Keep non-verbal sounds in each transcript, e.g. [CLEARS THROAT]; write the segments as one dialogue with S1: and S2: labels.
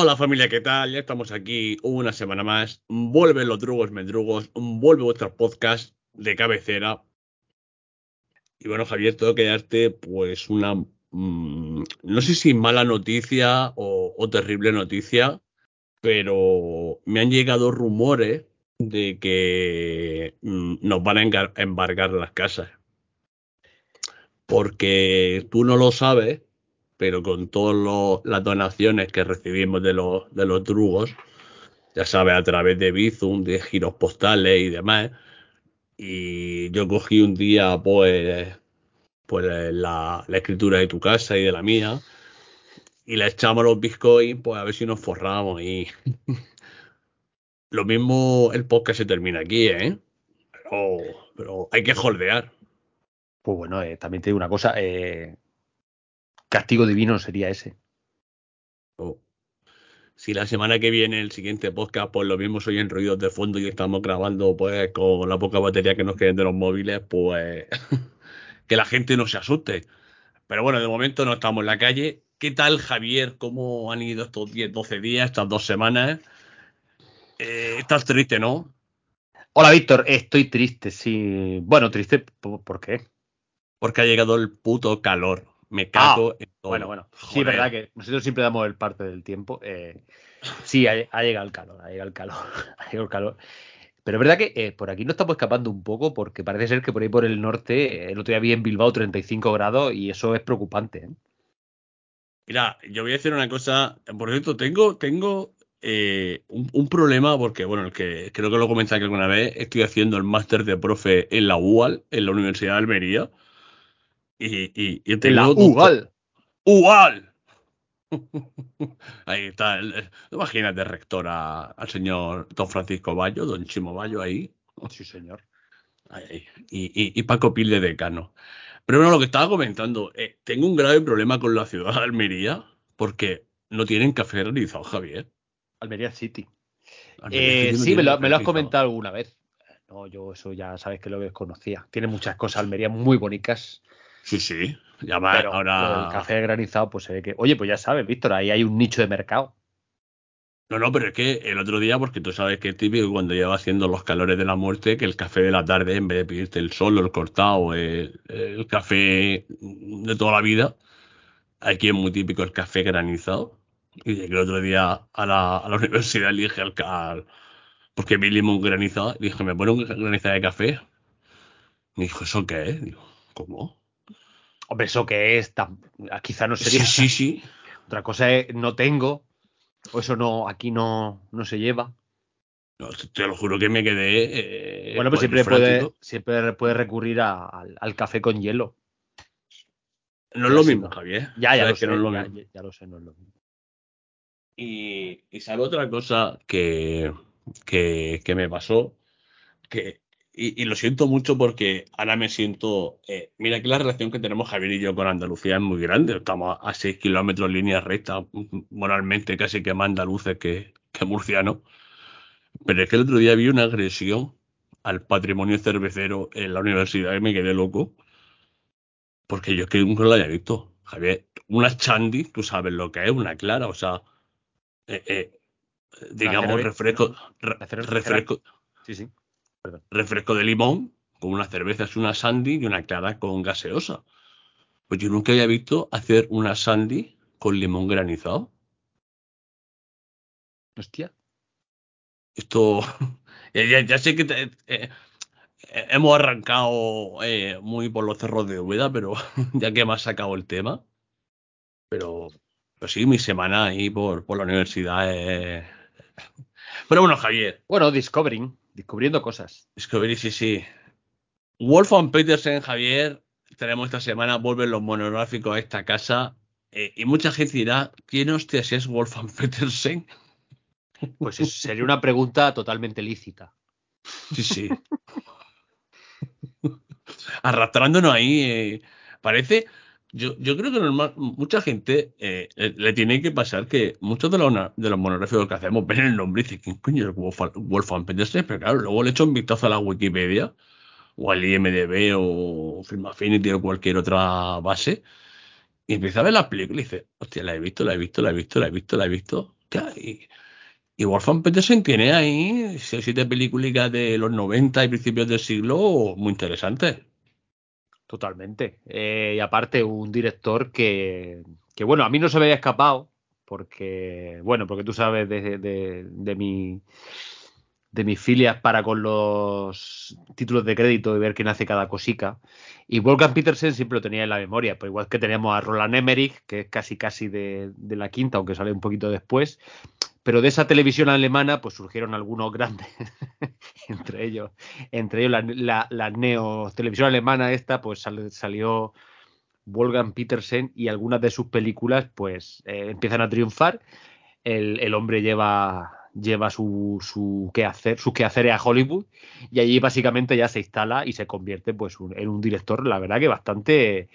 S1: Hola familia, ¿qué tal? Ya estamos aquí una semana más. Vuelven los drugos mendrugos, vuelve vuestro podcast de cabecera. Y bueno, Javier, tengo que darte pues una, mm, no sé si mala noticia o, terrible noticia, pero me han llegado rumores de que mm, nos van a embargar las casas. Porque tú no lo sabes, pero con todas las donaciones que recibimos de los, de los drugos, ya sabes, a través de Bizum, de giros postales y demás, y yo cogí un día, pues, pues la, la escritura de tu casa y de la mía, y le echamos los bitcoins, pues a ver si nos forramos. Y [LAUGHS] lo mismo el podcast se termina aquí, ¿eh? Pero, pero hay que holdear.
S2: Pues bueno, eh, también te digo una cosa, eh, castigo divino sería ese.
S1: Oh. Si la semana que viene el siguiente podcast, pues lo mismo soy en ruidos de fondo y estamos grabando pues con la poca batería que nos queden de los móviles, pues [LAUGHS] que la gente no se asuste. Pero bueno, de momento no estamos en la calle. ¿Qué tal, Javier? ¿Cómo han ido estos 10, 12 días, estas dos semanas? Eh, estás triste, ¿no?
S2: Hola Víctor, estoy triste, sí. Bueno, triste, ¿por, por qué?
S1: Porque ha llegado el puto calor. Me cago en todo.
S2: Bueno, bueno, sí, es verdad que nosotros siempre damos el parte del tiempo. eh, sí, ha, ha llegado el calor, ha llegado el calor, [LAUGHS] ha llegado el calor. Pero es verdad que eh, por aquí no estamos escapando un poco porque parece ser que por ahí por el norte, eh, el otro día vi en Bilbao 35 grados y eso es preocupante.
S1: Mira, yo voy a decir una cosa. Por cierto, tengo, tengo eh, un, un problema porque, bueno, el que creo que lo comenté aquí alguna vez, estoy haciendo el máster de profe en la UAL, en la Universidad de Almería. Y, y, y tengo
S2: la.
S1: ¡UAL! [LAUGHS] Ahí está. el- imagínate, rector, a- al señor don Francisco Bayo, don Chimo Bayo ahí.
S2: Sí, señor.
S1: Ahí. Y, y, Paco Pil de decano. Pero bueno, lo que estaba comentando, eh, tengo un grave problema con la ciudad de Almería porque no tienen café granizado, Javier.
S2: Almería City.
S1: Almería
S2: Eh,
S1: City no
S2: sí, me lo, me lo has comentado alguna vez. No, yo eso ya sabes que lo desconocía. Tiene muchas cosas Almería muy bonitas.
S1: Sí, sí. Y además,
S2: Pero
S1: ahora.
S2: el café granizado, pues se ve que. Oye, pues ya sabes, Víctor, ahí hay un nicho de mercado.
S1: No, no, pero es que el otro día, porque tú sabes que es típico cuando lleva haciendo los calores de la muerte, que el café de la tarde, en vez de pedirte el solo, el cortado, el, el café de toda la vida, aquí es muy típico el café granizado. Y llegué el otro día a la, a la [LAUGHS] universidad le dije al, al- porque vi limón granizado, y dije, ¿me pone un granizado de café? Me dijo, ¿eso qué es? Digo, ¿cómo?
S2: Hombre, eso que es. tan- Quizá no sería.
S1: Sí, sí, sí.
S2: Otra cosa es no tengo. O eso no, aquí no, no se lleva.
S1: No, te, lo juro que me quedé. eh,
S2: bueno, pues siempre puede,
S1: fanático.
S2: siempre puede recurrir a- al, al café con hielo.
S1: No es lo mismo. Javier.
S2: Ya, ya lo sé.
S1: no es lo
S2: ya,
S1: mismo.
S2: ya- ya lo sé, no es lo mismo.
S1: Y, y sabe otra cosa que, que, que me pasó, que, y, y lo siento mucho porque ahora me siento, eh, mira que la relación que tenemos Javier y yo con Andalucía es muy grande, estamos a 6 kilómetros línea recta, moralmente casi que más andaluces que, que murcianos, pero es que el otro día vi una agresión al patrimonio cervecero en la universidad y me quedé loco, porque yo es que nunca lo había visto, Javier, una chandy, tú sabes lo que es, una clara, o sea, eh, eh, digamos, refresco, re- refresco,
S2: Sí, sí.
S1: Refresco de limón con una cerveza es una sandy y una clara con gaseosa. Pues yo nunca había visto hacer una sandy con limón granizado.
S2: Hostia.
S1: Esto, [LAUGHS] ya, ya- sé que te- eh, eh, hemos arrancado eh, muy por los cerros de Úbeda, pero [LAUGHS] ya que me has sacado el tema. Pero, pero sí, mi semana ahí por, por la universidad es... [LAUGHS] Pero bueno, Javier,
S2: Bueno, discovering, descubriendo cosas.
S1: Discovery, sí, sí. Wolfgang Petersen, Javier, tenemos esta semana, vuelven los monográficos a esta casa. eh, y mucha gente dirá, ¿quién hostias es Wolfgang Petersen?
S2: Pues sería una pregunta totalmente lícita.
S1: Sí, sí. Arrastrándonos ahí. eh, parece. Yo, yo creo que normal, mucha gente eh, le tiene que pasar que muchos de los, de los monográficos que hacemos ven el nombre y dicen, ¿quién coño es Wolfgang, Petersen? Pero claro, luego le echo un vistazo a la Wikipedia o al IMDB o Film Affinity o cualquier otra base y empieza a ver la película y dice, hostia, la he visto, la he visto, la he visto, la he visto, la he visto. y, y Wolfgang Petersen tiene ahí siete películas de los 90 y principios del siglo muy interesantes.
S2: Totalmente. Eh, y aparte, un director que, que, bueno, a mí no se me había escapado, porque, bueno, porque tú sabes de, de, de mi de mis filias para con los títulos de crédito y ver quién hace cada cosica. Y Wolfgang Petersen siempre lo tenía en la memoria, pues igual que tenemos a Roland Emmerich, que es casi casi de, de, la quinta, aunque sale un poquito después. Pero de esa televisión alemana, pues surgieron algunos grandes, [LAUGHS] entre ellos, entre ellos la, la, neo televisión alemana esta, pues sal, salió Wolfgang Petersen y algunas de sus películas, pues eh, empiezan a triunfar. El, el hombre lleva lleva su, su quehacer, sus quehaceres a Hollywood y allí básicamente ya se instala y se convierte pues en un director, la verdad que bastante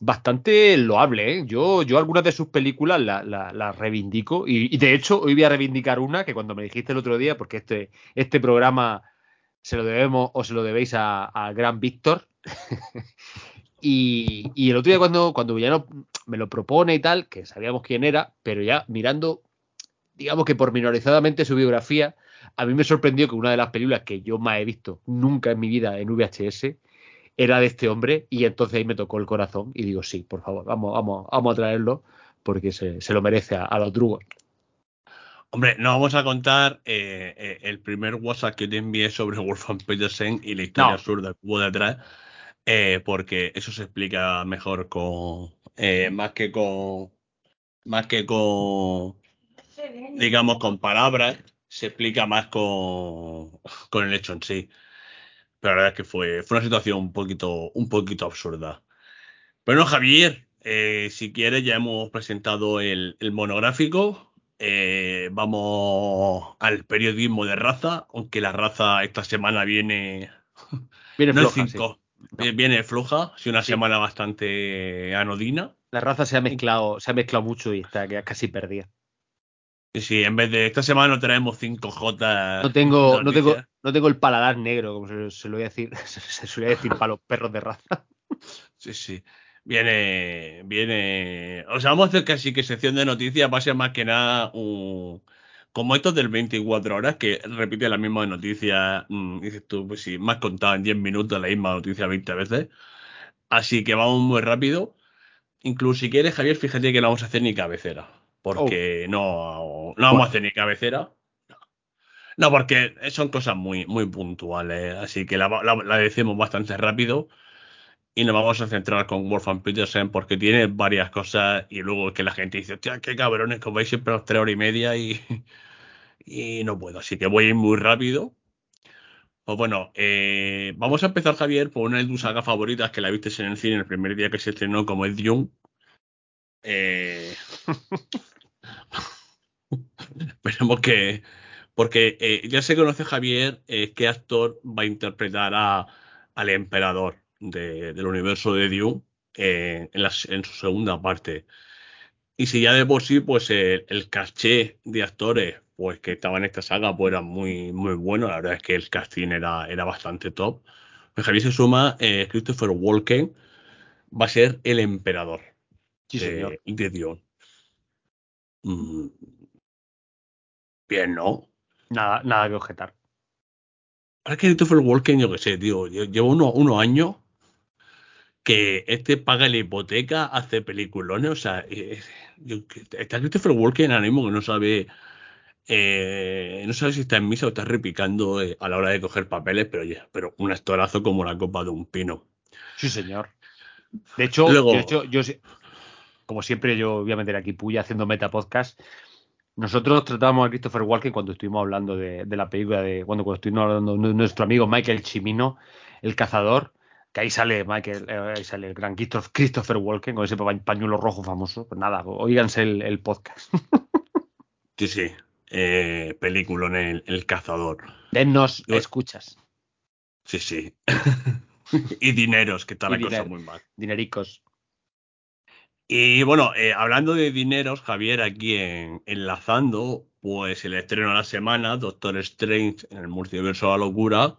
S2: bastante loable. ¿eh? Yo, yo algunas de sus películas las la, reivindico y, de hecho hoy voy a reivindicar una que cuando me dijiste el otro día, porque este, este programa se lo debemos o se lo debéis a, Gran Víctor. [LAUGHS] y, y, el otro día cuando, cuando ya no, me lo propone y tal, que sabíamos quién era, pero ya mirando digamos que por minorizadamente su biografía, a mí me sorprendió que una de las películas que yo más he visto nunca en mi vida en VHS era de este hombre y entonces ahí me tocó el corazón y digo, sí, por favor, vamos, vamos, vamos a traerlo porque se, se lo merece a, a, los drugos.
S1: Hombre, no vamos a contar eh, eh, el primer WhatsApp que te envié sobre [LAUGHS] Wolfgang Petersen y la historia no. absurda que hubo detrás, eh, porque eso se explica mejor con, más que con, más que con digamos, con palabras, se explica más con, con el hecho en sí. Pero la verdad es que fue, fue una situación un poquito, un poquito absurda. Bueno, Javier, eh, si quieres, ya hemos presentado el, el monográfico. Eh, vamos al periodismo de raza, aunque la raza esta semana viene.
S2: Viene [LAUGHS] no floja. Cinco,
S1: sí. Viene floja, sí, una sí. semana bastante anodina.
S2: La raza se ha mezclado, se ha mezclado mucho y está casi perdida.
S1: Sí, en vez de esta semana no traemos 5J.
S2: No tengo, no tengo, no tengo el paladar negro, como se, se lo voy a decir, [LAUGHS] se, suele decir para los perros de raza.
S1: Sí, sí. Viene, viene. O sea, vamos a hacer casi que sección de noticias va a ser más que nada un. Como estos del 24 horas, que repite la misma noticia, mmm, dices tú, pues sí, más contada en 10 minutos la misma noticia 20 veces. Así que vamos muy rápido. Incluso si quieres, Javier, fíjate que no vamos a hacer ni cabecera porque oh. no, no vamos a ni cabecera. No, porque son cosas muy, muy puntuales, así que la, la, la, decimos bastante rápido y nos vamos a centrar con Wolfgang Petersen porque tiene varias cosas y luego que la gente dice, hostia, qué cabrones, como veis siempre a las tres horas y media y, [LAUGHS] y no puedo, así que voy a ir muy rápido. Pues bueno, eh, vamos a empezar, Javier, por una de tus sagas favoritas que la viste en el cine el primer día que se estrenó, como es Dune. Eh... [LAUGHS] Esperemos que. Porque eh, ya se conoce Javier eh, qué actor va a interpretar al emperador de, del universo de Dune eh, en, su segunda parte. Y si ya de por sí, pues el, caché de actores pues que estaban en esta saga pues era muy, bueno. La verdad es que el casting era, bastante top. Pues Javier se suma, Christopher Walken va a ser el emperador
S2: sí,
S1: de, de Dune. Mm, Bien, ¿no?
S2: Nada, nada que objetar.
S1: Ahora que Christopher Walken, yo qué sé, tío, llevo unos, unos años que este paga la hipoteca, hace peliculones, o sea, eh, yo, está Christopher Walken ahora mismo que no sabe, eh, no sabe si está en misa o está repicando eh, a la hora de coger papeles, pero ya, pero un actorazo como la copa de un pino.
S2: Sí, señor. De hecho, Luego, de hecho yo, como siempre, yo voy a meter aquí puya haciendo meta podcast. Nosotros tratamos a Christopher Walken cuando estuvimos hablando de, de la película de cuando, cuando estuvimos hablando de nuestro amigo Michael Chimino, el cazador, que ahí sale Michael, eh, ahí sale el gran Christopher Walken con ese pañuelo rojo famoso. Pues nada, oíganse el, el podcast. [LAUGHS]
S1: sí, sí. Eh, película en el, el, cazador.
S2: Dennos Yo, escuchas.
S1: Sí, sí. [LAUGHS] y dineros, que está la cosa muy mal.
S2: Dinericos.
S1: Y bueno, eh, hablando de dineros, Javier, aquí en, enlazando, pues el estreno de la semana, Doctor Strange en el multiverso de la locura,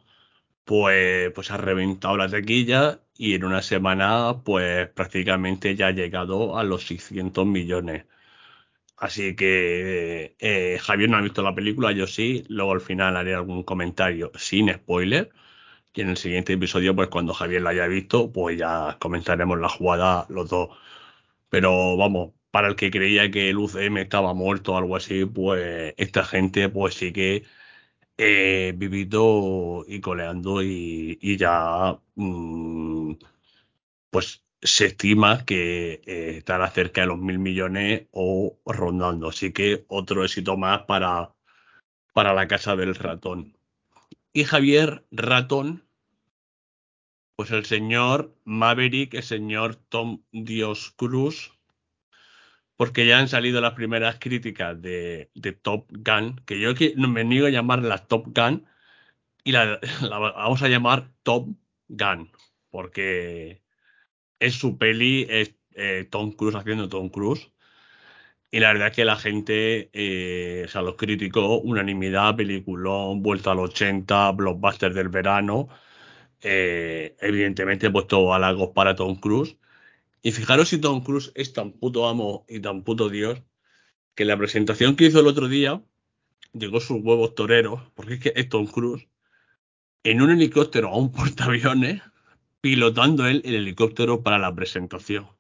S1: pues, pues ha reventado la taquilla y en una semana, pues prácticamente ya ha llegado a los 600 millones. Así que eh, Javier no ha visto la película, yo sí. Luego al final haré algún comentario sin spoiler. Y en el siguiente episodio, pues cuando Javier la haya visto, pues ya comenzaremos la jugada los dos. Pero vamos, para el que creía que el UCM estaba muerto o algo así, pues esta gente pues sigue eh, vivido y coleando y, ya mm, pues se estima que eh, estará cerca de los mil millones o rondando. Así que otro éxito más para, para la casa del ratón. Y Javier Ratón, pues el señor Maverick, el señor Tom Dios Cruz, porque ya han salido las primeras críticas de, Top Gun, que yo que me niego a llamarlas Top Gun, y [LAUGHS] la, vamos a llamar Top Gun, porque es su peli, es eh, Tom Cruise haciendo Tom Cruise. Y la verdad es que la gente, eh, o sea, los críticos, unanimidad, peliculón, vuelta al 80, blockbuster del verano. Eh, evidentemente he puesto halagos para Tom Cruise. Y fijaros si Tom Cruise es tan puto amo y tan puto Dios, que la presentación que hizo el otro día, llegó sus huevos toreros, porque es que es Tom Cruise, en un helicóptero a un [LAUGHS] portaaviones, pilotando él el helicóptero para la presentación. O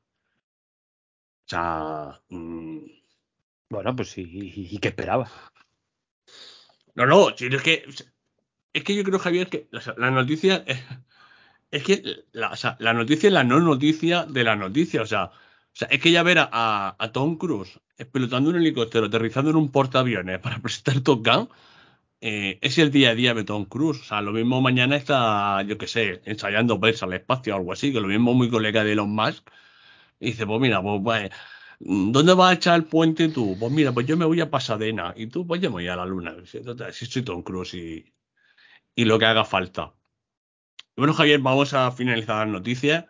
S1: sea.
S2: Mm. Bueno, pues sí, ¿y, qué esperaba?
S1: No, no, es que. Es que yo creo, Javier, que la, noticia es que la, noticia es la no noticia de la noticia. O sea, es que ya ver a, Tom Cruise explotando un helicóptero, aterrizando en un portaaviones para [LAUGHS] presentar Top Gun, eh, es el día a día de Tom Cruise. O sea, lo mismo mañana está, yo qué sé, ensayando verse al espacio o algo así, que lo mismo muy colega de Elon Musk. Y dice, pues mira, pues, pues ¿dónde vas a echar el puente tú? Pues mira, pues yo me voy a Pasadena y tú, pues yo me voy a la luna. Si soy Tom Cruise y, y lo que haga falta. Bueno, Javier, vamos a finalizar las noticias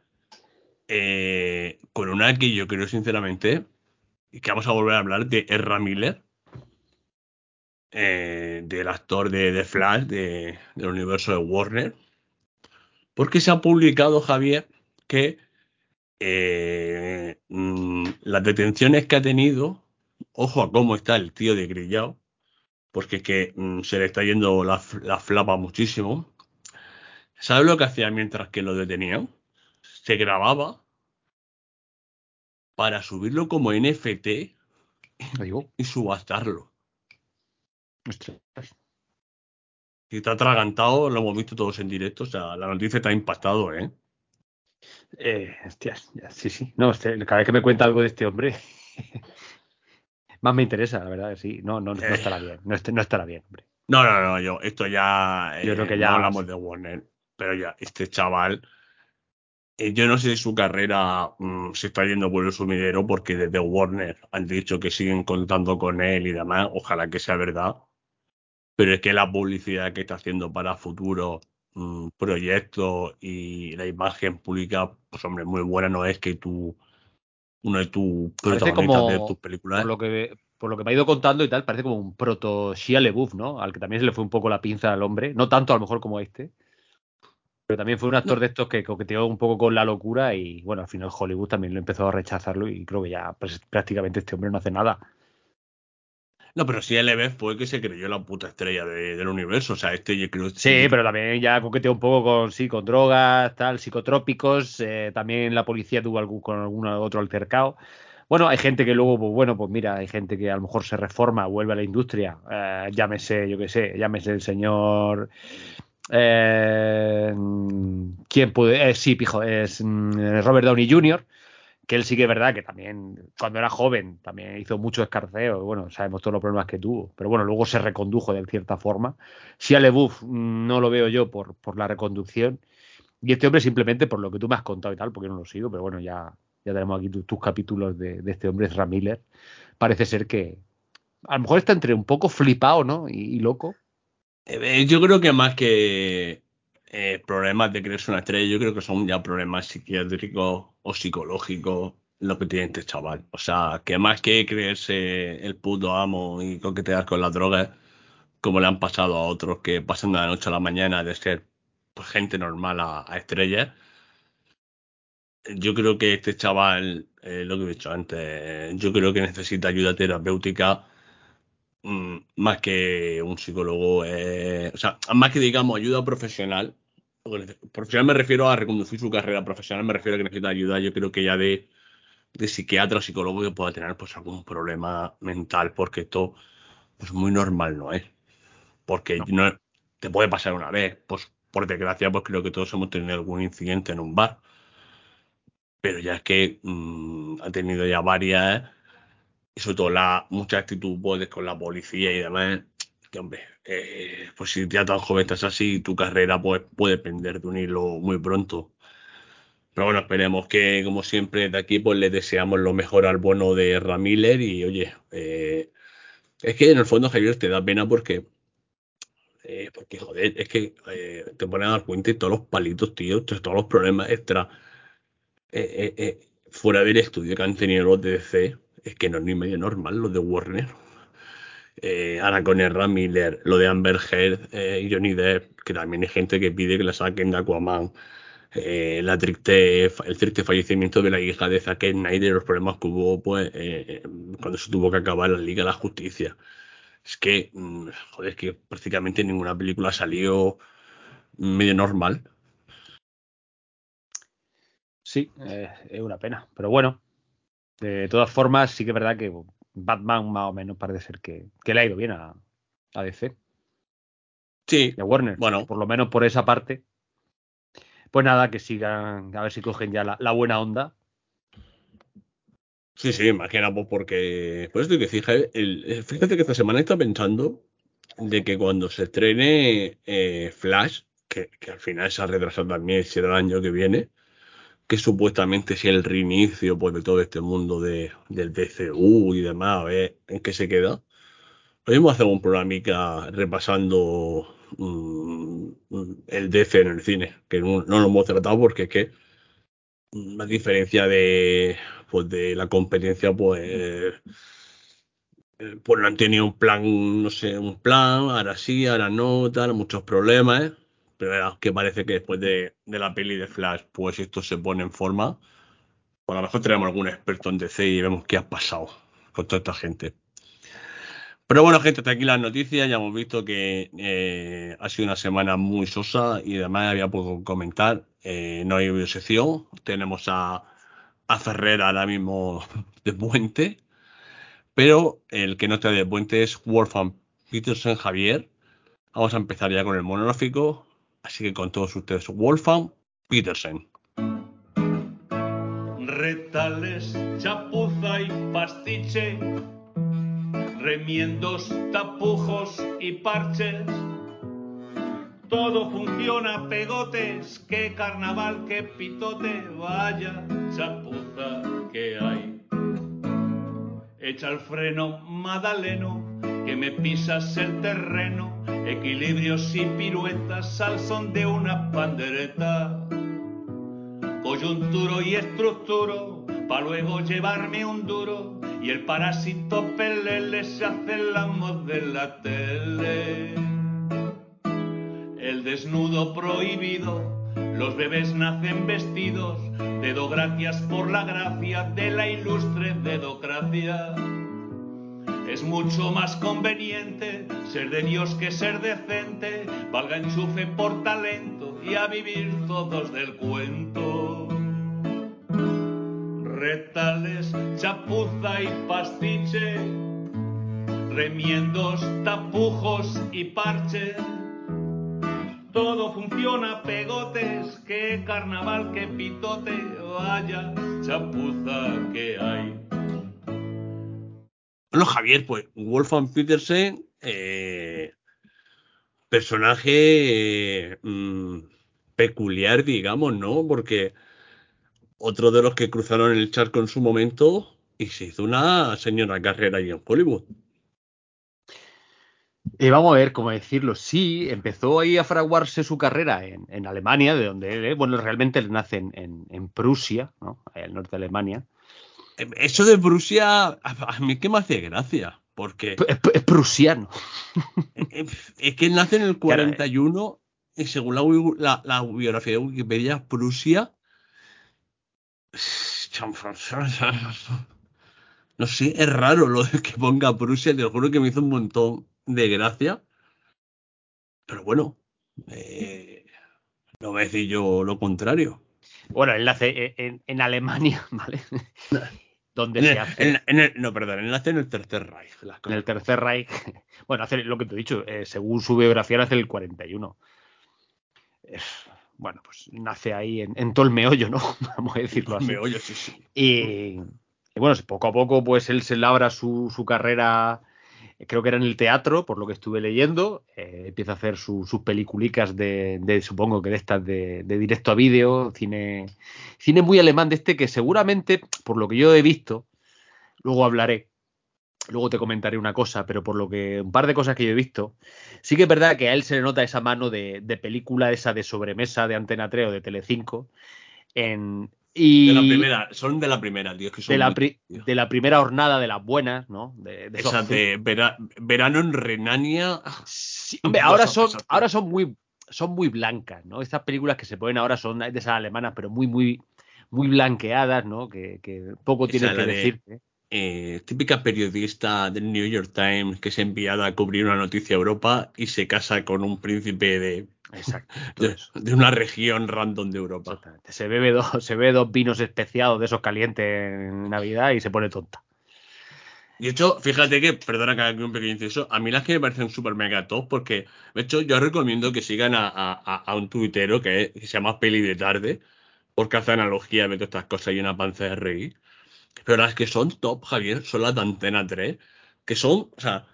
S1: eh, con una que yo creo sinceramente que vamos a volver a hablar de Erra Miller, eh, del actor de The Flash del universo de Warner, porque se ha publicado, Javier, que eh, mm, las detenciones que ha tenido, ojo a cómo está el tío de Grillao, porque es que mm, se le está yendo la, la flapa muchísimo. ¿Sabes lo que hacía mientras que lo detenían? Se grababa para subirlo como NFT y subastarlo. Si está atragantado, lo hemos visto todos en directo. O sea, la noticia está impactado, ¿eh?
S2: eh hostias, sí, sí. No, este, cada vez que me cuenta algo de este hombre, [LAUGHS] más me interesa, la verdad, sí. No, no, no eh. estará bien. No, no, estará bien, hombre.
S1: No, no, no, yo, esto ya. Yo creo que eh, ya. hablamos de Warner pero ya, este chaval, eh, yo no sé si su carrera mm, se está yendo por el sumidero porque desde Warner han dicho que siguen contando con él y demás, ojalá que sea verdad, pero es que la publicidad que está haciendo para futuros mm, proyectos y la imagen pública, pues hombre, muy buena no es que tú, uno de tus protagonistas de tus películas.
S2: Por lo que por lo que me ha ido contando y tal, parece como un proto Shia LeBouf, ¿no? Al que también se le fue un poco la pinza al hombre, no tanto a lo mejor como este, pero también fue un actor de estos que coqueteó un poco con la locura y bueno, al final Hollywood también lo empezó a rechazarlo y creo que ya pues, prácticamente este hombre no hace nada.
S1: No, pero sí LB fue que se creyó la puta estrella del universo. O sea, este yo creo
S2: Sí, pero también ya coqueteó un poco con sí, con drogas, tal, psicotrópicos. Eh, también la policía tuvo algún, con algún otro altercado. Bueno, hay gente que luego, pues bueno, pues mira, hay gente que a lo mejor se reforma, vuelve a la industria. Eh, llámese, yo qué sé, llámese el señor eh, ¿Quién puede? Eh, sí, pijo, es mm, Robert Downey Jr., que él sí que es verdad que también, cuando era joven, también hizo mucho escarceo. Bueno, sabemos todos los problemas que tuvo, pero bueno, luego se recondujo de cierta forma. Si a LeBouf mm, no lo veo yo por, por la reconducción, y este hombre simplemente por lo que tú me has contado y tal, porque no lo sigo, pero bueno, ya, ya tenemos aquí tus capítulos de, este hombre, Ramiller. Parece ser que a lo mejor está entre un poco flipado, ¿no? y loco,
S1: eh, yo creo que más que eh, problemas de creerse una estrella, yo creo que son ya problemas psiquiátricos o psicológicos lo que tiene este chaval. O sea, que más que creerse el puto amo y coquetear con las drogas, como le han pasado a otros que pasan de la noche a la mañana de ser gente normal a, estrellas. yo creo que este chaval, eh, lo que he dicho antes, yo creo que necesita ayuda terapéutica mm, más que un psicólogo, eh, o sea, más que digamos ayuda profesional. Profesional me refiero a reconducir su carrera profesional, me refiero a que necesita ayuda, yo creo que ya de, de psiquiatra o psicólogo que pueda tener pues algún problema mental, porque esto pues muy normal no es. Porque
S2: No.
S1: no, te puede pasar una vez, pues por desgracia, pues creo que todos hemos tenido algún incidente en un bar. Pero ya es que mm, ha tenido ya varias, y sobre todo la mucha actitud pues, con la policía y demás, que hombre, eh, pues si ya tan joven estás así, tu carrera pues puede pender de un hilo muy pronto. Pero bueno, esperemos que, como siempre, de aquí pues le deseamos lo mejor al bueno de Ramiller y oye, eh, es que en el fondo Javier te da pena porque, eh, porque joder, es que eh, te pones a dar cuenta de todos los palitos, tío, todos los problemas extra fuera del estudio que han tenido los DC, es que no es ni medio normal los de Warner. Eh, ahora con Ezra Miller, lo de Amber Heard eh, y Johnny Depp, que también hay gente que pide que la saquen de Aquaman. Eh, la triste, el triste fallecimiento de la hija de Zack Snyder, los problemas que hubo pues, eh, cuando se tuvo que acabar la Liga de la Justicia. Es que, mm, joder, es que prácticamente ninguna película salió medio normal.
S2: Sí, es una pena. Pero bueno, de todas formas, sí que es verdad que Batman más o menos parece ser que, que le ha ido bien a, a DC
S1: Sí,
S2: y a Warner.
S1: bueno,
S2: Por lo menos por esa parte. Pues nada, que sigan, a ver si cogen ya la, la buena onda.
S1: Sí, sí, imagina, pues porque. Por eso hay que fíjate, el, el- fíjate que esta semana está pensando de que cuando se estrene eh, Flash, que, que al final se ha retrasado también, será el año que viene, que supuestamente sea el reinicio pues, de todo este mundo de, del DCU y demás, a ver en qué se queda. Podemos hacer un programica repasando mm, mm, el DC en el cine, que no, lo hemos tratado porque es que a diferencia de, pues de la competencia, pues, eh, pues no han tenido un plan, no sé, un plan, ahora sí, ahora no, tal, muchos problemas, ¿eh? Pero que parece que después de, de la peli de Flash, pues esto se pone en forma. Pues a lo mejor tenemos algún experto en DC y vemos qué ha pasado con toda esta gente. Pero bueno, gente, hasta aquí las noticias. Ya hemos visto que eh, ha sido una semana muy sosa y además había poco comentar. Eh, no hay sección. Tenemos a, a Ferrer ahora mismo [LAUGHS] de puente. Pero el que no está de puente es Wolfgang Petersen Javier. Vamos a empezar ya con el monográfico. Así que con todos ustedes, Wolfgang Petersen.
S3: Retales, chapuza y pastiche, remiendos, tapujos y parches. Todo funciona, pegotes, qué carnaval, qué pitote, vaya chapuza que hay. Echa el freno, Madaleno, que me pisas el terreno, equilibrios y piruetas al son de una pandereta coyunturo y estructuro, pa' luego llevarme un duro, y el parásito pelele se hace el amo de la tele. El desnudo prohibido, los bebés nacen vestidos, dedo gracias por la gracia de la ilustre dedocracia. Es mucho más conveniente ser de Dios que ser decente, valga enchufe por talento y a vivir todos del cuento. Retales, chapuza y pastiche, remiendos, tapujos y parche. Todo funciona, pegotes, qué carnaval, qué pitote, vaya chapuza que hay.
S1: Bueno, Javier, pues Wolfgang Petersen, eh, personaje eh, mm, peculiar, digamos, ¿no? Porque otro de los que cruzaron el charco en su momento y se hizo una señora carrera ahí en Hollywood.
S2: Y vamos a ver cómo decirlo. Sí, empezó ahí a fraguarse su carrera en, Alemania, de donde él, eh, bueno, realmente él nace en, en, en Prusia, ¿no? Al norte de Alemania.
S1: Eh, Eso de Prusia, a, a mí que me hace gracia, porque
S2: Es, es prusiano. [LAUGHS]
S1: eh, es que él nace en el 41 y según la, wi- la- la biografía de Wikipedia, Prusia [LAUGHS] No sé, es raro lo de que ponga Prusia, te lo juro que me hizo un montón de gracia. Pero bueno, eh, no voy a decir yo lo contrario.
S2: Bueno, él nace en, en Alemania, [LAUGHS] ¿vale? [LAUGHS] donde
S1: En
S2: se hace
S1: en- en el- no, perdón, él nace en el Tercer Reich. las
S2: en el Tercer Reich. [LAUGHS] Bueno, hace lo que te he dicho, eh, según su biografía, nace en el 41. Eh, Bueno, pues nace ahí en, en todo el meollo, ¿no? Vamos a decirlo así.
S1: Me oye, sí, sí.
S2: Y, y bueno, poco a poco, pues él se labra su, su carrera, eh, creo que era en el teatro, por lo que estuve leyendo. Eh, empieza a hacer su- sus peliculicas de, de, supongo que de estas de, de directo a vídeo, cine, cine muy alemán de este que seguramente, por lo que yo he visto, luego hablaré. Luego te comentaré una cosa, pero por lo que un par de cosas que yo he visto, sí que es verdad que a él se le nota esa mano de, de película esa de sobremesa de Antena 3 o de Telecinco. En, y,
S1: De la primera, son de la primera, tío. es que son
S2: de la, pri-
S1: tío.
S2: de la primera jornada de las buenas, ¿no? De, de
S1: Esa de vera- verano en Renania.
S2: Sí, hombre, ahora son, ahora son muy, son muy blancas, ¿no? Estas películas que se ponen ahora son de esas alemanas, pero muy, muy, muy blanqueadas, ¿no? Que, que poco
S1: Esa,
S2: tienen que
S1: de-
S2: decirte.
S1: eh, típica periodista del New York Times que es enviada a cubrir una noticia a Europa y se casa con un príncipe de,
S2: Exacto. [LAUGHS]
S1: de, una región random de Europa.
S2: Exactamente. Se bebe dos, se bebe dos vinos especiados de esos calientes en Navidad y se pone tonta.
S1: De hecho, fíjate que, perdona que haga un pequeño inciso, a mí las que me parecen súper mega top, porque, de hecho, yo recomiendo que sigan a, a- a- a un tuitero que, es- que se llama Peli de Tarde, porque hace analogía de estas cosas y una panza de reír. Pero las que son top, Javier, son las de Antena 3, que son, o sea,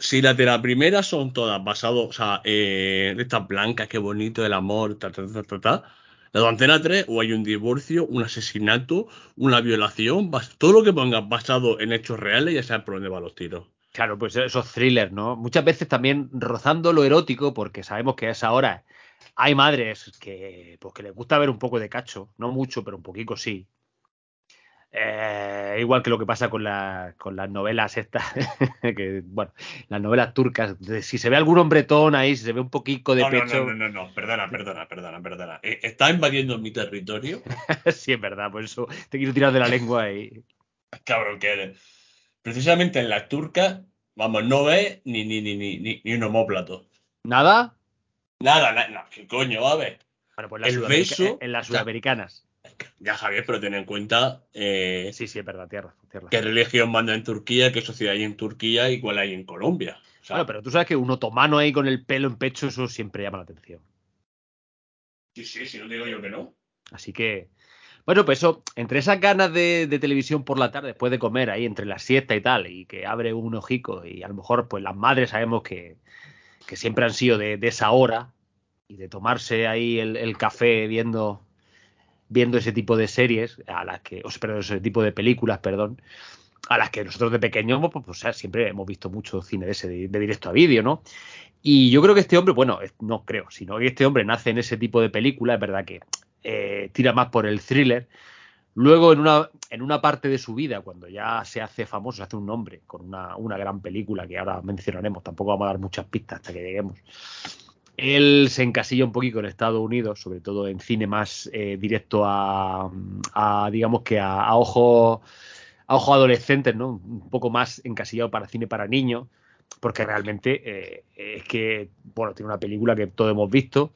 S1: si las de la primera son todas basadas, o sea, eh, estas blancas, qué bonito el amor, ta, ta, ta, ta, ta. La de Antena 3, o hay un divorcio, un asesinato, una violación, todo lo que pongas basado en hechos reales, ya sabes por dónde van los tiros.
S2: Claro, pues esos thrillers, ¿no? Muchas veces también rozando lo erótico, porque sabemos que a esa hora hay madres que, pues, que les gusta ver un poco de cacho, no mucho, pero un poquito sí. Eh, igual que lo que pasa con, la- con las novelas estas, [LAUGHS] que, bueno, las novelas turcas, de si se ve algún hombretón ahí, si se ve un poquito de
S1: No,
S2: pecho,
S1: no, no, no, no, perdona, perdona, perdona, perdona. Eh, Está invadiendo mi territorio, [LAUGHS]
S2: sí es verdad, por eso te quiero tirar de la lengua y... [LAUGHS]
S1: cabrón que eres. Precisamente en las turcas, vamos, no ves ni, ni, ni, ni, ni, un homóplato.
S2: ¿Nada?
S1: Nada, nada, no, ¿qué coño, va a ver?
S2: Bueno, pues las
S1: El beso-
S2: en las sudamericanas.
S1: Ya, Javier, pero ten en cuenta eh,
S2: Sí, sí, es verdad, tierra, tierra.
S1: qué religión manda en Turquía, qué sociedad hay en Turquía y cuál hay en Colombia. O sea,
S2: Bueno, pero tú sabes que un otomano ahí con el pelo en pecho, eso siempre llama la atención.
S1: Sí, sí, si no digo yo que no.
S2: Así que, bueno, pues eso, entre esas ganas de, de televisión por la tarde, después de comer ahí entre la siesta y tal, y que abre un ojico, y a lo mejor, pues las madres sabemos que, que siempre han sido de, de esa hora, y de tomarse ahí el, el café viendo, viendo ese tipo de series, a las que, ese tipo de películas, perdón, a las que nosotros de pequeños, pues, pues, siempre hemos visto mucho cine de ese, de, directo a vídeo, ¿no? Y yo creo que este hombre, bueno, no creo, sino que este hombre nace en ese tipo de película, es verdad que eh, tira más por el thriller. Luego, en una, en una parte de su vida, cuando ya se hace famoso, se hace un nombre con una, una gran película que ahora mencionaremos, tampoco vamos a dar muchas pistas hasta que lleguemos. Él se encasilla un poquito en Estados Unidos, sobre todo en cine más eh, directo a, a, digamos que a, a ojos a ojo adolescentes, ¿no? Un poco más encasillado para cine para niños, porque realmente eh, es que, bueno, tiene una película que todos hemos visto.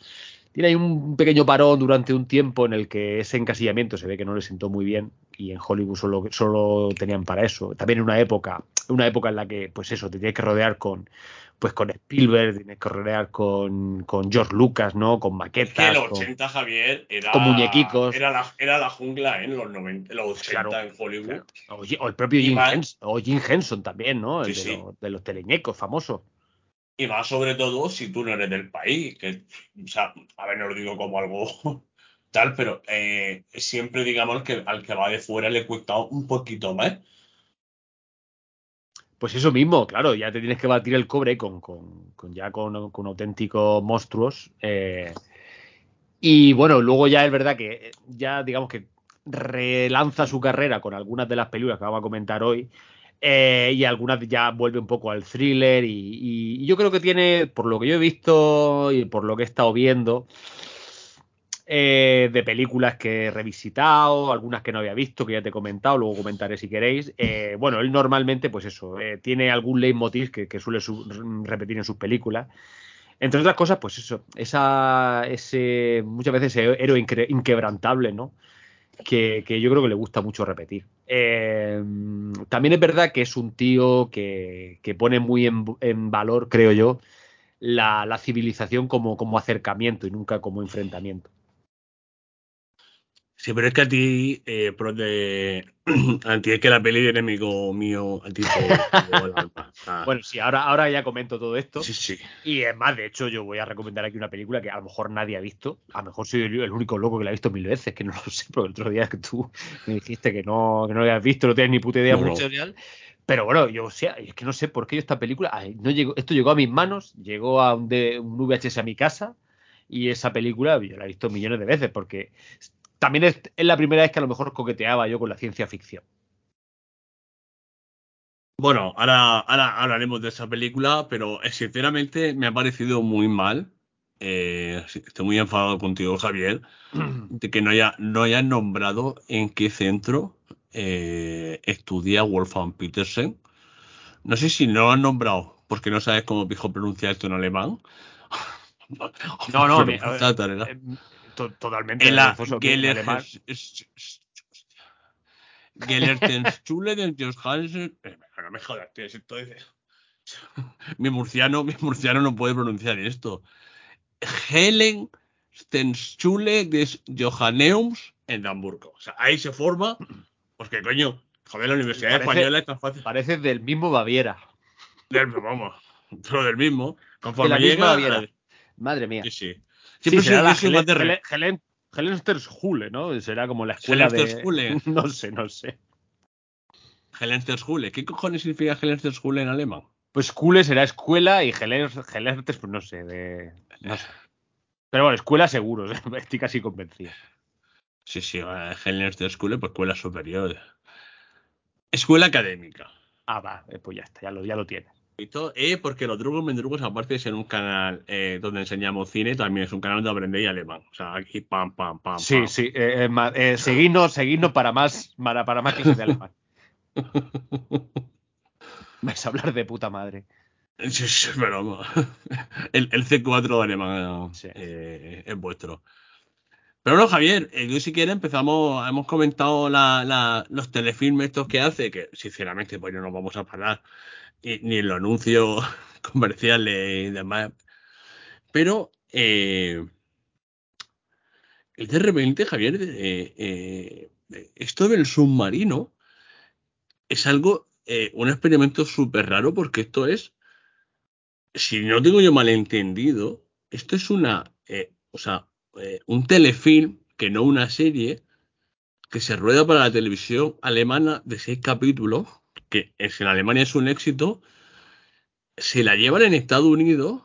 S2: Tiene ahí un pequeño parón durante un tiempo en el que ese encasillamiento se ve que no le sentó muy bien y en Hollywood solo, solo tenían para eso. También en una época, una época en la que, pues eso, te tienes que rodear con, pues con Spielberg, tienes que rodear con, con George Lucas, ¿no? Con
S1: Es
S2: maquetas.
S1: que los
S2: con-
S1: 80, Javier, era.
S2: con muñequicos.
S1: Era la, era la jungla ¿eh? en los 90, en los 80
S2: Claro,
S1: en Hollywood.
S2: Claro. O, o el propio Jim Henson, o Jim Henson también, ¿no? El
S1: Sí,
S2: de,
S1: sí.
S2: Los, de los teleñecos famosos.
S1: Y más sobre todo si tú no eres del país, que, o sea, a ver, no lo digo como algo [LAUGHS] tal, pero eh, siempre digamos que al que va de fuera le cuesta un poquito más.
S2: Pues eso mismo, claro, ya te tienes que batir el cobre con, con, ya con, con auténticos monstruos. eh, y bueno, luego ya es verdad que ya digamos que relanza su carrera con algunas de las películas que vamos a comentar hoy. eh, y algunas ya vuelve un poco al thriller. Y- y yo creo que tiene, por lo que yo he visto y por lo que he estado viendo, eh, de películas que he revisitado, algunas que no había visto, que ya te he comentado, luego comentaré si queréis. Eh, bueno, él normalmente, pues eso, eh, tiene algún leitmotiv que, suele su- repetir en sus películas. Entre otras cosas, pues eso, ese, muchas veces ese héroe inquebrantable, ¿no? Que, que yo creo que le gusta mucho repetir. También es verdad que es un tío que, que pone muy en, en valor, creo yo, la, la civilización como, como acercamiento y nunca como enfrentamiento.
S1: Sí, pero es que a ti, eh, pro de... [CLEARS THROAT] a ti es que la peli de enemigo mío, a ti. Ah,
S2: Bueno, sí, ahora, ahora ya comento todo esto.
S1: sí, sí.
S2: Y es más, de hecho, yo voy a recomendar aquí una película que a lo mejor nadie ha visto. A lo mejor soy el único loco que la ha visto mil veces, que no lo sé, porque el otro día que tú me dijiste que no, que no la habías visto, no tienes ni puta idea
S1: No, no.
S2: mucho real. Pero bueno, yo o sea, es que no sé por qué yo esta película, ay, no llegó, esto llegó a mis manos, llegó a un, de- un VHS a mi casa y esa película yo la he visto millones de veces porque también es, es la primera vez que a lo mejor coqueteaba yo con la ciencia ficción.
S1: Bueno, ahora, ahora hablaremos de esa película, pero eh, sinceramente me ha parecido muy mal. eh, estoy muy enfadado contigo, Javier, [CLEARS THROAT] de que no haya, no nombrado en qué centro eh, estudia Wolfgang Petersen. No sé si no lo has nombrado porque no sabes cómo pijo pronunciar esto en alemán.
S2: No, no, [LAUGHS] me- to- totalmente
S1: En la
S2: vergonzoso que en alemán-
S1: Gellertenschule de Johansen. Eh, No me jodas, tío. [LAUGHS] Mi murciano, mi murciano no puede pronunciar esto. Helenstenschule des Johanneums en Hamburgo. O sea, ahí se forma. Porque, coño, joder, la Universidad
S2: Parece-
S1: Española es tan fácil.
S2: Parece del mismo Baviera.
S1: Del, vamos, [LAUGHS] pero del mismo.
S2: De
S1: Conforme
S2: misma
S1: llega.
S2: Baviera. Madre mía.
S1: Sí, sí.
S2: Sí,
S1: Siempre
S2: será
S1: soy-
S2: la
S1: de
S2: Helen,
S1: re-
S2: Helen, Helensterschule, ¿no? Será como la escuela de... [LAUGHS] No sé, no sé.
S1: Helensterschule. ¿Qué cojones significa Helensterschule en alemán?
S2: Pues Schule será escuela y Helenters, pues no sé, de... No sé. Pero bueno, escuela seguro, [LAUGHS] estoy casi convencido.
S1: Sí, sí, eh, Helensterschule, pues escuela superior. Escuela académica.
S2: Ah, va, eh, pues ya está, ya lo, ya lo tienes.
S1: Eh, porque los drugos mendrugos, aparte de ser un canal eh, donde enseñamos cine, también es un canal donde aprendéis alemán. O sea, aquí pam, pam, pam.
S2: Sí,
S1: pam.
S2: sí, eh, eh, eh, seguidnos, seguidnos para más, para, para más clases de alemán. [LAUGHS] Vais a hablar de puta madre.
S1: Sí, sí, pero. El, el C4 de alemán
S2: Sí.
S1: es vuestro. Pero no, Javier, yo si quieres empezamos, hemos comentado la, la- los telefilmes estos que hace, que sinceramente pues no nos vamos a parar ni en los anuncios [LAUGHS] comerciales y demás. Pero eh, de repente, Javier, eh, eh, esto del submarino es algo, eh, un experimento súper raro porque esto es si no tengo yo malentendido, esto es una, o sea, un telefilm, que no una serie, que se rueda para la televisión alemana de seis capítulos, que es, en Alemania es un éxito, se la llevan en Estados Unidos,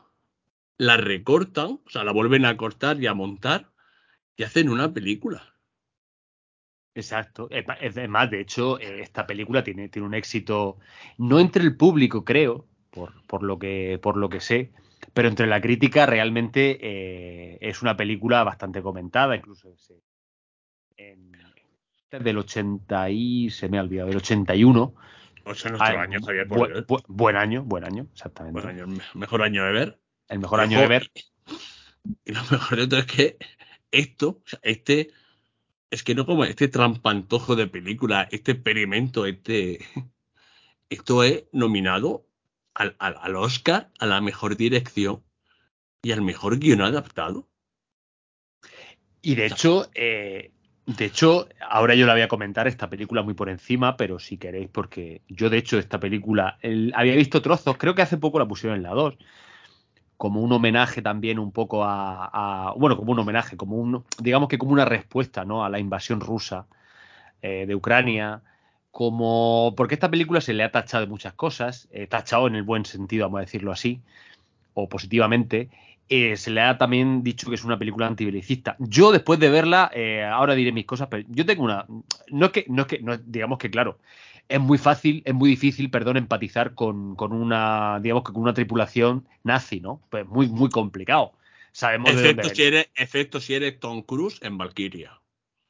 S1: la recortan, o sea, la vuelven a cortar y a montar, y hacen una película.
S2: Exacto. Es más, de hecho, eh, esta película tiene, tiene un éxito, no entre el público, creo, por, por lo que, por lo que sé, pero entre la crítica realmente eh, es una película bastante comentada, incluso se- en, del 80 y se me ha olvidado, del 81.
S1: O sea, nuestro
S2: Ah,
S1: año, Javier,
S2: bu-
S1: por Dios.
S2: bu- buen año, buen año, exactamente.
S1: Buen año, me- mejor año de ver.
S2: El mejor año de ver. [LAUGHS]
S1: Y lo mejor de todo es que esto, o sea, este, es que no como este trampantojo de película, este experimento, este, [LAUGHS] esto es nominado al, al, al Oscar a la mejor dirección y al mejor guion adaptado.
S2: Y de hecho, eh, de hecho, ahora yo la voy a comentar esta película muy por encima, pero si queréis, porque yo de hecho esta película el- había visto trozos, creo que hace poco la pusieron en la 2, como un homenaje también un poco a, a- bueno, como un homenaje, como un, digamos que como una respuesta, ¿no? A la invasión rusa eh, de Ucrania, como porque esta película se le ha tachado de muchas cosas, eh, tachado en el buen sentido, vamos a decirlo así, o positivamente, eh, se le ha también dicho que es una película antibelicista. Yo después de verla, eh, ahora diré mis cosas, pero yo tengo una, no es que, no es que, no, digamos que claro, es muy fácil, es muy difícil, perdón, empatizar con, con una, digamos que con una tripulación nazi, ¿no? Pues muy, muy complicado. sabemos de
S1: si, eres, efecto si eres Tom Cruise en Valkyria.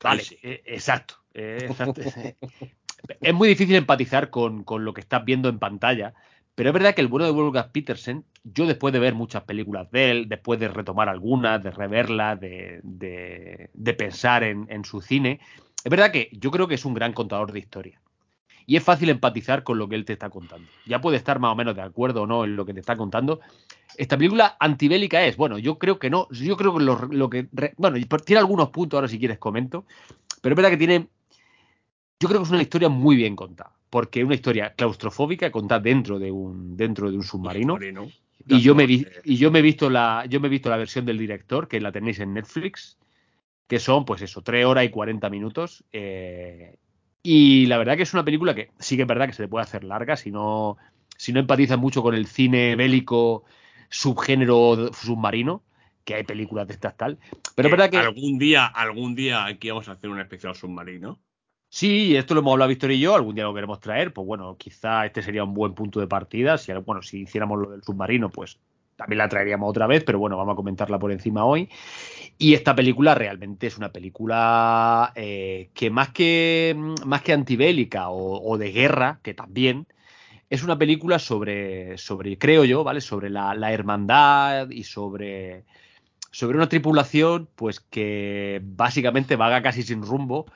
S2: Vale,
S1: sí.
S2: eh, exacto. exacto. [LAUGHS] es muy difícil empatizar con, con lo que estás viendo en pantalla, pero es verdad que el bueno de Wolfgang Petersen, yo después de ver muchas películas de él, después de retomar algunas, de reverlas, de, de- pensar en, su cine, es verdad que yo creo que es un gran contador de historia. Y es fácil empatizar con lo que él te está contando. Ya puede estar más o menos de acuerdo o no en lo que te está contando. Esta película antibélica es, bueno, yo creo que no, yo creo que lo, lo que, bueno, tiene algunos puntos, ahora si quieres comento, pero es verdad que tiene, yo creo que es una historia muy bien contada, porque es una historia claustrofóbica contada dentro de un, dentro de un submarino.
S1: Submarino.
S2: Y yo me vi- y yo me he visto la, yo me he visto la versión del director, que la tenéis en Netflix, que son, pues eso, 3 horas y 40 minutos. eh, y la verdad que es una película que sí que es verdad que se le puede hacer larga si no, si no empatizas mucho con el cine bélico subgénero submarino, que hay películas de estas tal. Pero es verdad que
S1: algún día, algún día aquí vamos a hacer un especial submarino.
S2: Sí, esto lo hemos hablado Víctor y yo, algún día lo queremos traer, pues bueno, quizá este sería un buen punto de partida, si bueno, si hiciéramos lo del submarino, pues también la traeríamos otra vez, pero bueno, vamos a comentarla por encima hoy. Y esta película realmente es una película eh, que más que más que antibélica o, de guerra, que también, es una película sobre, sobre creo yo, ¿vale? Sobre la, la hermandad y sobre, sobre una tripulación, pues que básicamente vaga casi sin rumbo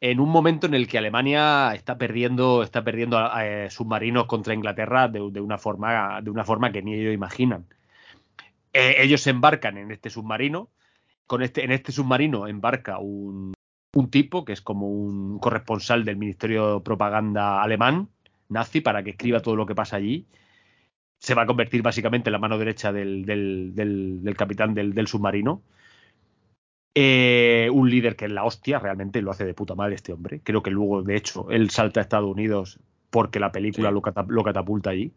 S2: en un momento en el que Alemania está perdiendo, está perdiendo eh, submarinos contra Inglaterra de, una forma, de una forma que ni ellos imaginan. Eh, ellos se embarcan en este submarino. Este, en este submarino embarca un, un tipo que es como un corresponsal del Ministerio de Propaganda alemán, nazi, para que escriba todo lo que pasa allí. Se va a convertir básicamente en la mano derecha del capitán del, submarino. Eh, un líder que es la hostia, realmente lo hace de puta madre este hombre. Creo que luego, de hecho, él salta a Estados Unidos porque la película sí. lo, catap lo, catapulta allí.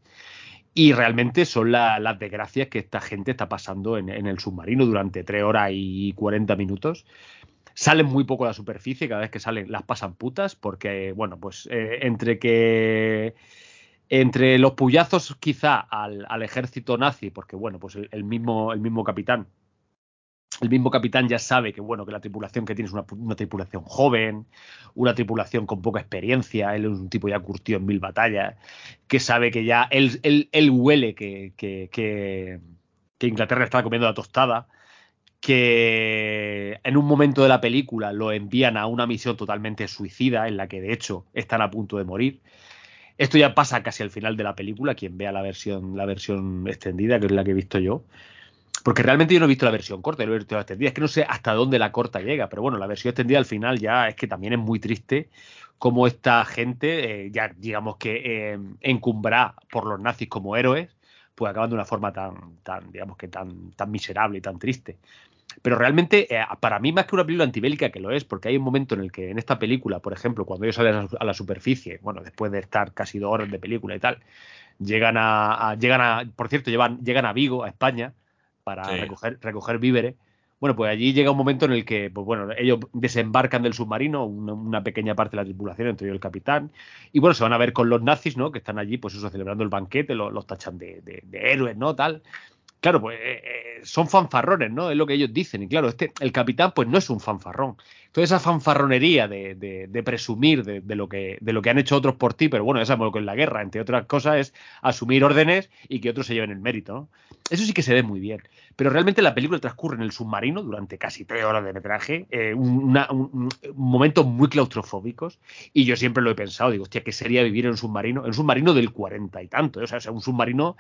S2: Y realmente son la, las desgracias que esta gente está pasando en, en, el submarino durante 3 horas y 40 minutos. Salen muy poco a la superficie, cada vez que salen las pasan putas, porque, bueno, pues eh, entre que. Entre los puyazos, quizá al, al, ejército nazi, porque, bueno, pues el, el mismo, el mismo capitán el mismo capitán ya sabe que bueno que la tripulación que tiene es una, tripulación joven, una tripulación con poca experiencia, él es un tipo ya curtido en mil batallas, que sabe que ya él, él, él huele que, que, que, que, Inglaterra está comiendo la tostada, que en un momento de la película lo envían a una misión totalmente suicida, en la que de hecho están a punto de morir. Esto ya pasa casi al final de la película, quien vea la versión, la versión extendida, que es la que he visto yo. Porque realmente yo no he visto la versión corta, yo he visto extendida. Es que no sé hasta dónde la corta llega, pero bueno, la versión extendida al final ya es que también es muy triste cómo esta gente, eh, ya digamos que eh, encumbrada por los nazis como héroes, pues acaban de una forma tan, tan digamos que tan, tan miserable y tan triste. Pero realmente, eh, para mí, más que una película antibélica, que lo es, porque hay un momento en el que en esta película, por ejemplo, cuando ellos salen a la superficie, bueno, después de estar casi dos horas de película y tal, llegan a, a llegan a, por cierto, llevan, llegan a Vigo, a España, para sí. recoger, recoger víveres. Bueno, pues allí llega un momento en el que, pues bueno, ellos desembarcan del submarino, una, una, pequeña parte de la tripulación, entre ellos el capitán, y bueno, se van a ver con los nazis, ¿no? Que están allí, pues eso, celebrando el banquete, los, los tachan de, de, de, héroes, ¿no? Tal. Claro, pues eh, son fanfarrones, ¿no? Es lo que ellos dicen. Y claro, este, el capitán, pues no es un fanfarrón. Toda esa fanfarronería de, de, de presumir de, lo que, de lo que han hecho otros por ti, pero bueno, que es la guerra, entre otras cosas, es asumir órdenes y que otros se lleven el mérito, ¿no? Eso sí que se ve muy bien. Pero realmente la película transcurre en el submarino durante casi tres horas de metraje, eh, una, un, momentos muy claustrofóbicos, y yo siempre lo he pensado, digo, hostia, ¿qué sería vivir en un submarino? En un submarino del cuarenta y tanto, ¿eh? o sea, un submarino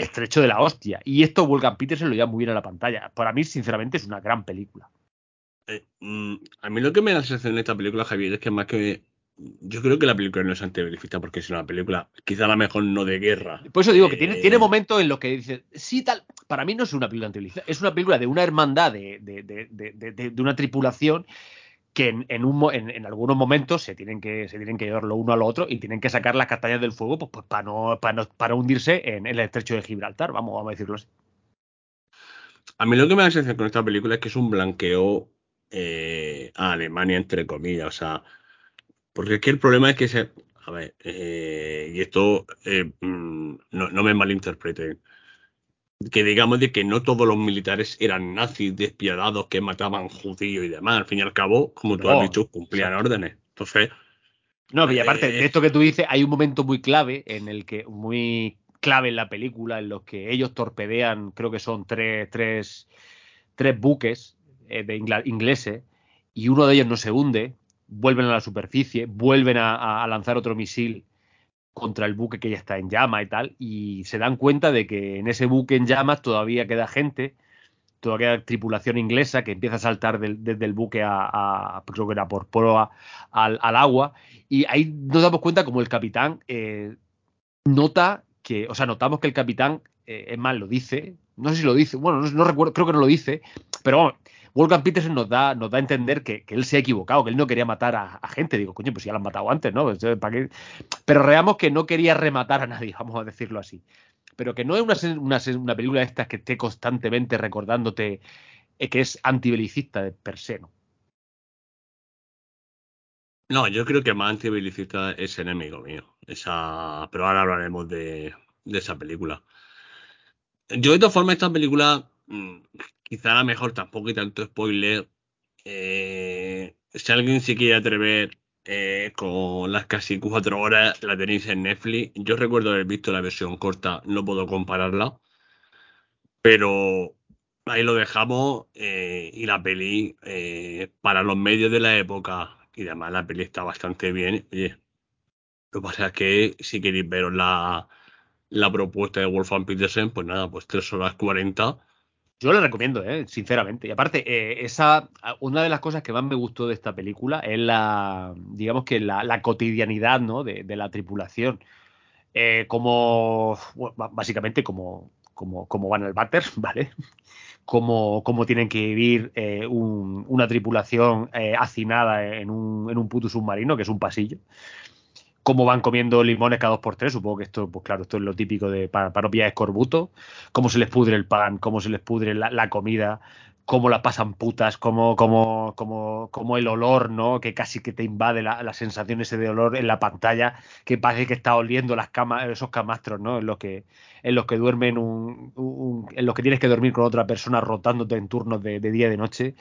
S2: estrecho de la hostia. Y esto Wolfgang Petersen lo lleva muy bien a la pantalla. Para mí, sinceramente, es una gran película.
S1: Eh, mm, a mí lo que me da la sensación de esta película, Javier, es que más que. Yo creo que la película no es antibelicista porque es una película, quizá a lo mejor no de guerra.
S2: Por eso digo que tiene, tiene momentos en los que dices, sí, tal. Para mí no es una película antibelicista, es una película de una hermandad, de, de, de, de una tripulación que en, en, un, en, en, algunos momentos se tienen que se llevar lo uno a lo otro y tienen que sacar las castañas del fuego pues, pues para no hundirse en, el estrecho de Gibraltar vamos vamos a decirlo así.
S1: A mí lo que me da la sensación con esta película es que es un blanqueo eh, a Alemania entre comillas o sea porque es que el problema es que se a ver eh, y esto eh, no, no me malinterpreten que digamos de que no todos los militares eran nazis despiadados que mataban judíos y demás. Al fin y al cabo, como tú
S2: No,
S1: has dicho, cumplían
S2: exacto.
S1: órdenes. Entonces,
S2: No, y aparte
S1: Eh,
S2: de esto que tú dices, hay un momento muy clave en el que, muy clave en la película, en los que ellos torpedean, creo que son tres, tres, tres buques eh, de ingla- ingleses, y uno de ellos no se hunde, vuelven a la superficie, vuelven a, a- a lanzar otro misil contra el buque que ya está en llama y tal, y se dan cuenta de que en ese buque en llamas todavía queda gente, todavía queda tripulación inglesa que empieza a saltar del- desde el buque a, creo que era por proa al, agua, y ahí nos damos cuenta como el capitán eh, nota que, o sea, notamos que el capitán, eh, es más, lo dice, no sé si lo dice, bueno, no, no recuerdo, creo que no lo dice, pero vamos, Wolfgang Petersen nos da, nos da a entender que, él se ha equivocado, que él no quería matar a, gente. Digo, coño, pues ya lo han matado antes, ¿no? Pues, eh. Pero veamos que no quería rematar a nadie, [LAUGHS] vamos a decirlo así. Pero que no es una, una, una película de estas que esté constantemente recordándote eh, que es antibelicista de per se, ¿no?
S1: no, yo creo que más antibelicista es enemigo mío. Esa, pero ahora hablaremos de, de esa película. Yo, de todas formas, esta película, mm, quizá a lo mejor tampoco hay tanto spoiler. Eh, si alguien se quiere atrever eh, con las casi cuatro horas, la tenéis en Netflix. Yo recuerdo haber visto la versión corta, no puedo compararla. Pero ahí lo dejamos eh, y la peli, para los medios de la época y demás, la peli está bastante bien. Oye, lo que pasa es que si queréis veros la, la propuesta de Wolfgang Petersen, pues nada, pues 3 horas 40.
S2: Yo la recomiendo, ¿eh? sinceramente. Y aparte, eh, esa, una de las cosas que más me gustó de esta película es la, digamos que la, la cotidianidad, ¿no? de, de la tripulación. Eh, como, básicamente como, como, como van al váter, [LAUGHS] ¿vale? Cómo, cómo tienen que vivir eh, un- una tripulación eh, hacinada en un, en un puto submarino, que es un pasillo. Cómo van comiendo limones cada dos por tres, supongo que esto, pues claro, esto es lo típico de para, pillar escorbuto. Cómo se les pudre el pan, cómo se les pudre la, la comida, cómo la pasan putas, cómo, cómo, cómo, cómo el olor, ¿no? Que casi que te invade la, la sensación ese de olor en la pantalla, que parece que está oliendo las camas, esos camastros, ¿no? En los que, en los que duermen un, un- en los que tienes que dormir con otra persona rotándote en turnos de, de día y de noche.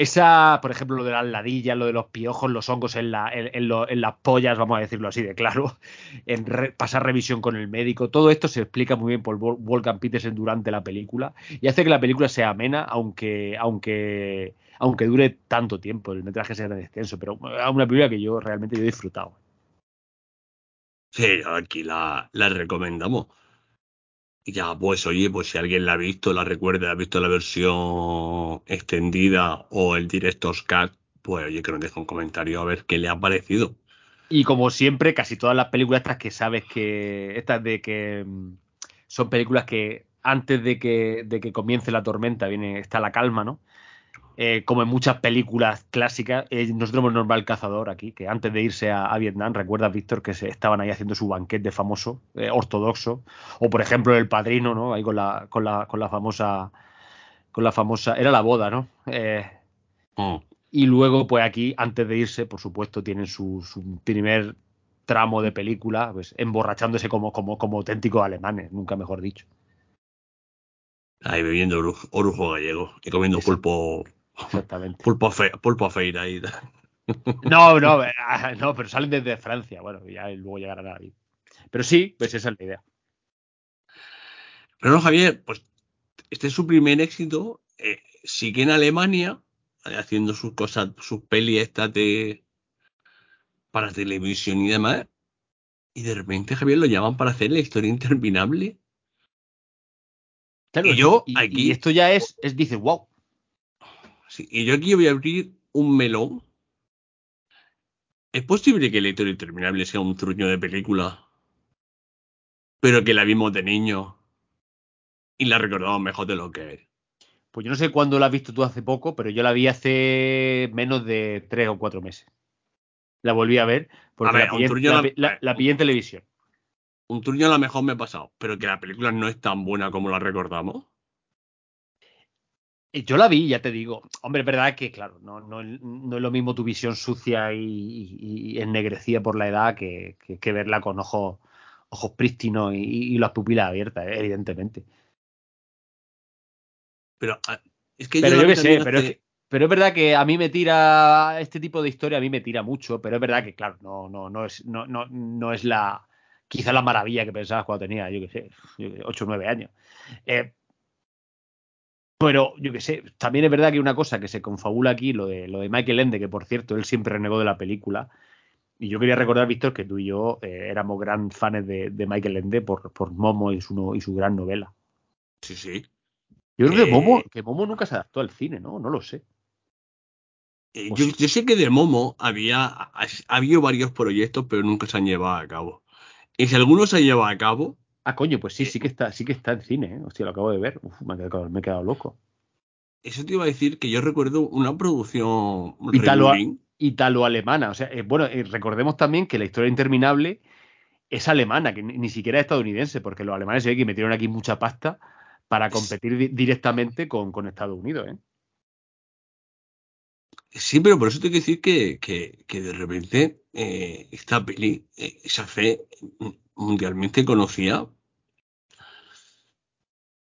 S2: Esa, por ejemplo, lo de las ladillas, lo de los piojos, los hongos en, la, en, en en las pollas, vamos a decirlo así de claro, [LAUGHS] en pasar revisión con el médico, todo esto se explica muy bien por Vol- Wolfgang Petersen durante la película y hace que la película sea amena, aunque, aunque, aunque dure tanto tiempo, el metraje sea tan extenso, pero es una película que yo realmente he disfrutado.
S1: Sí, aquí la, la recomendamos. Ya, pues oye, pues si alguien la ha visto, la recuerda, ha visto la versión extendida o el Director's Cut, pues oye, que nos deje un comentario a ver qué le ha parecido.
S2: Y como siempre, casi todas las películas estas que sabes que. Estas de que. mm, Son películas que antes de que, de que comience la tormenta viene, está la calma, ¿no? Eh, como en muchas películas clásicas, eh, nosotros hemos normal cazador aquí, que antes de irse a, a Vietnam, recuerdas, Víctor, que se estaban ahí haciendo su banquete famoso, eh, ortodoxo, o por ejemplo el padrino, ¿no? Ahí con la, con la, con la famosa, con la famosa, era la boda, ¿no? Eh,
S1: Mm.
S2: y luego, pues aquí, antes de irse, por supuesto, tienen su, su primer tramo de película, pues emborrachándose como, como, como auténticos alemanes, nunca mejor dicho.
S1: Ahí bebiendo orujo, gallego y comiendo
S2: Eso.
S1: pulpo,
S2: Exactamente.
S1: pulpo, fe- pulpo feira tal.
S2: No, no, [LAUGHS] ah, no, pero salen desde Francia, bueno, ya luego llegarán a David. Pero sí, pues esa es la idea.
S1: Pero no, Javier, pues este es su primer éxito. eh, sigue en Alemania eh, haciendo sus cosas, sus pelis estas de para televisión y demás. Y de repente, Javier, lo llaman para hacer la historia interminable.
S2: Claro,
S1: Y yo
S2: y,
S1: aquí-
S2: y esto ya es, es dices, wow.
S1: Sí, y yo aquí voy a abrir un melón. ¿Es posible que historia interminable sea un truño de película? Pero que la vimos de niño y la recordamos mejor de lo que es.
S2: Pues yo no sé cuándo la has visto tú hace poco, pero yo la vi hace menos de tres o cuatro meses. La volví a ver porque
S1: A ver,
S2: la, pillé,
S1: truño
S2: la la- pillé en televisión.
S1: Un truño a lo mejor me ha pasado, pero que la película no es tan buena como la recordamos.
S2: Yo la vi, ya te digo. Hombre, es verdad que, claro, no, no, no es lo mismo tu visión sucia y, y- y ennegrecida por la edad que, que- que verla con ojos, ojos prístinos y, y las pupilas abiertas, evidentemente.
S1: Pero ah, es que
S2: Pero yo
S1: creo
S2: qué sé, pero es, que- pero es verdad que a mí me tira este tipo de historia, a mí me tira mucho, pero es verdad que, claro, no, no, no es, no, no, no es la quizá la maravilla que pensabas cuando tenía, yo qué sé, 8 o 9 años. Eh, pero yo qué sé, también es verdad que una cosa que se confabula aquí, lo de, lo de Michael Ende, que por cierto, él siempre renegó de la película. Y yo quería recordar, Víctor, que tú y yo eh, éramos gran fans de, de Michael Ende por, por Momo y su, y su gran novela.
S1: Sí, sí.
S2: Yo creo que
S1: Eh,
S2: Momo, que Momo nunca se adaptó al cine, ¿no? No lo sé.
S1: Eh, yo, sé que de Momo había, ha, ha habido varios proyectos, pero nunca se han llevado a cabo. Y si alguno se ha llevado a cabo,
S2: Ah, coño, pues sí, sí que está, sí que está en cine, ¿eh? Hostia, lo acabo de ver. Uf, me he quedado, me he quedado loco.
S1: eso te iba a decir que yo recuerdo una producción
S2: Italo-. Italo-alemana. O sea, eh, bueno, eh, recordemos también que la historia interminable es alemana, que ni, ni siquiera es estadounidense, porque los alemanes se ve que metieron aquí mucha pasta para competir di- directamente con, con Estados Unidos, ¿eh?
S1: Sí, pero por eso tengo que decir que, que, que de repente eh, esta peli eh, se hace mundialmente conocida.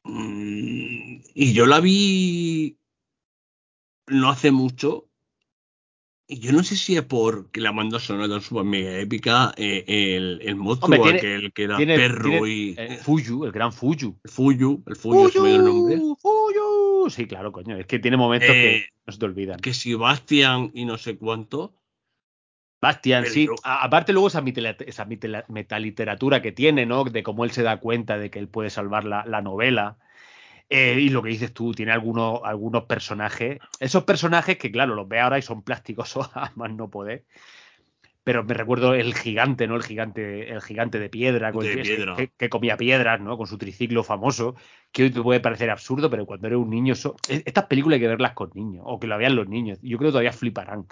S1: Mm, Y yo la vi no hace mucho. Y yo no sé si es porque la banda sonora tan mega épica, eh, el, el monstruo
S2: Hombre, tiene-
S1: aquel que era
S2: Tiene,
S1: perro
S2: tiene,
S1: y
S2: eh, Fuyu, el gran Fuyu.
S1: el Fuyu, el Fuyu, dio el nombre.
S2: Fuyu. Sí, claro, coño. Es que tiene momentos que
S1: Eh,
S2: no se te olvidan.
S1: Que si Bastian y no sé cuánto.
S2: Bastian, sí. A- aparte luego esa, mitela- esa mitela- metaliteratura que tiene, ¿no? De cómo él se da cuenta de que él puede salvar la, la novela. Eh, y lo que dices tú, tiene algunos, algunos personajes. Esos personajes que, claro, los ve ahora y son plásticos más no poder. Pero me recuerdo el gigante, ¿no? El gigante, el gigante de piedra, con
S1: De
S2: que-
S1: piedra.
S2: Que, que comía piedras, ¿no? Con su triciclo famoso, que hoy te puede parecer absurdo, pero cuando eres un niño, eso- e- estas películas hay que verlas con niños, o que lo vean los niños. Yo creo que todavía fliparán.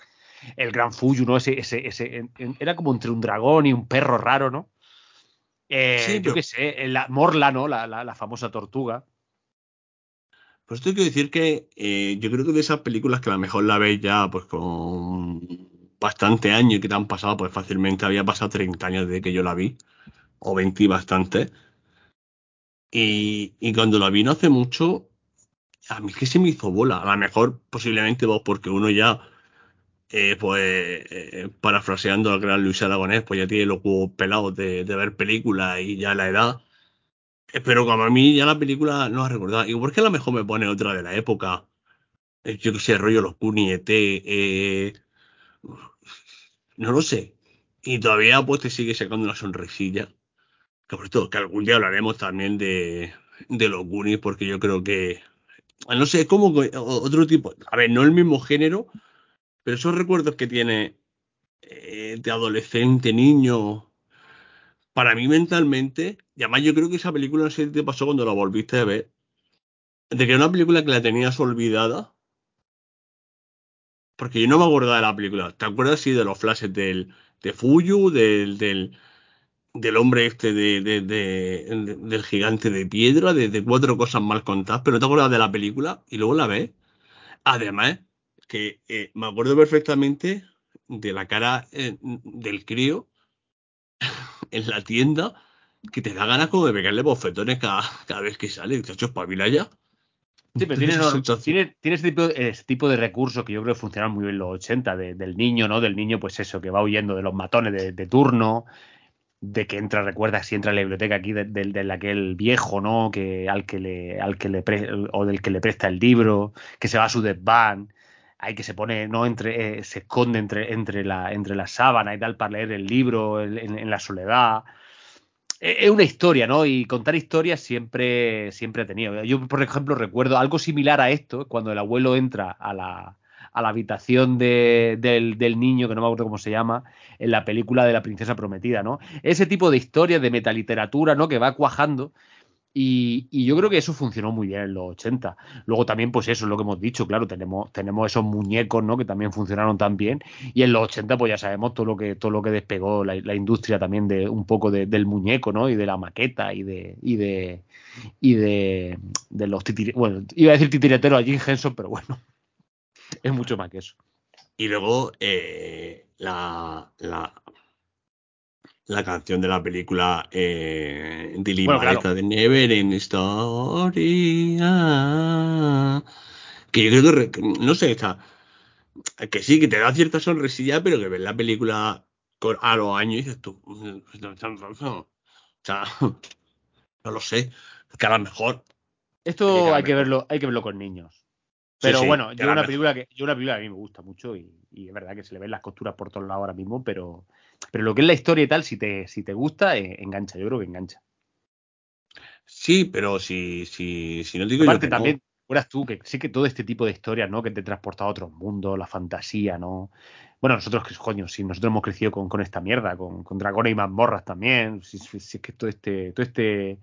S2: El gran Fuyu, ¿no? Ese, ese, ese, en- en- era como entre un dragón y un perro raro, ¿no? Eh,
S1: Sí,
S2: yo
S1: pero-
S2: qué sé, la Morla, ¿no? La, la, la famosa tortuga.
S1: Pues esto quiero decir que eh, yo creo que de esas películas que a lo mejor la ves ya pues con bastante años y que te han pasado, pues fácilmente había pasado 30 años desde que yo la vi, o 20 y bastante. Y, y cuando la vi no hace mucho, a mí es que se me hizo bola. A lo mejor posiblemente vos, porque uno ya, eh, pues, eh, parafraseando al gran Luis Aragonés, pues ya tiene los huevos pelados de, de ver películas y ya la edad. Eh, Pero como a mí ya la película no ha recordado. Y por qué a lo mejor me pone otra de la época. Eh, Yo que sé, rollo los Goonies, ET, eh, no lo sé. Y todavía pues te sigue sacando una sonrisilla. Que por cierto, que algún día hablaremos también de, de los Goonies, porque yo creo que. No sé, es como otro tipo. A ver, no el mismo género, pero esos recuerdos que tiene eh, de adolescente, niño, para mí mentalmente, y además yo creo que esa película no sé te pasó cuando la volviste a ver, de que era una película que la tenías olvidada, porque yo no me acordaba de la película. ¿Te acuerdas sí de los flashes del, de Fuyu, del, del, hombre este de, de- de- de- del gigante de piedra, de, de cuatro cosas mal contadas, pero no te acuerdas de la película y luego la ves? Además, que eh, me acuerdo perfectamente de la cara eh, del crío [LAUGHS] en la tienda que te da ganas como de pegarle bofetones cada, cada vez que sale. "Chacho, espabila ya.
S2: Sí, pero tiene, [LAUGHS] tiene, tiene ese, tipo, ese tipo de recursos que yo creo que funcionan muy bien en los 80, de- del niño, ¿no? Del niño, pues eso, que va huyendo de los matones de, de turno, de que entra, recuerda, si entra a la biblioteca aquí del de, aquel viejo, ¿no? Que al que le, al que le pre- o del que le presta el libro, que se va a su desván, ahí que se pone, ¿no? Entre, eh, se esconde entre, entre la, entre la sábana y tal para leer el libro en, la soledad. Es es una historia, ¿no? Y contar historias siempre, siempre ha tenido. Yo, por ejemplo, recuerdo algo similar a esto, cuando el abuelo entra a la, a la habitación de- del, del niño, que no me acuerdo cómo se llama, en la película de la princesa prometida, ¿no? Ese tipo de historias de metaliteratura, ¿no? Que va cuajando. Y, y yo creo que eso funcionó muy bien en los 80. Luego también, pues eso es lo que hemos dicho, claro, tenemos, tenemos esos muñecos, ¿no? Que también funcionaron tan bien. Y en los 80, pues ya sabemos todo lo que, todo lo que despegó la, industria también de un poco de- del muñeco, ¿no? Y de la maqueta y de. y de. y de, de los titire- Bueno, iba a decir titireteros a Jim Henson, pero bueno. [LAUGHS] Es mucho más que eso.
S1: Y luego eh, la, la canción de la película eh,
S2: Bueno, claro.
S1: De Never Ending Story. ah, que yo creo que, re- no sé, está, que sí, que te da cierta sonrisilla, pero que ves la película con- a los años y dices tú, o sea, [LAUGHS] no lo sé, que a lo mejor,
S2: Esto hay que verlo, hay que verlo con niños. Pero
S1: sí,
S2: bueno, yo una película que yo una película que a mí me gusta mucho y, y es verdad que se le ven las costuras por todos lados ahora mismo, pero pero lo que es la historia y tal, si te si te gusta, eh, engancha, yo creo que engancha.
S1: sí, pero si, si, si no digo yo
S2: Aparte
S1: que no.
S2: también, fueras tú, que sí que todo este tipo de historias, ¿no? Que te transporta a otros mundos, la fantasía, ¿no? Bueno, nosotros, que coño, si nosotros hemos crecido con, con esta mierda, con, con dragones y mazmorras también, si, si- si es que todo este, todo este,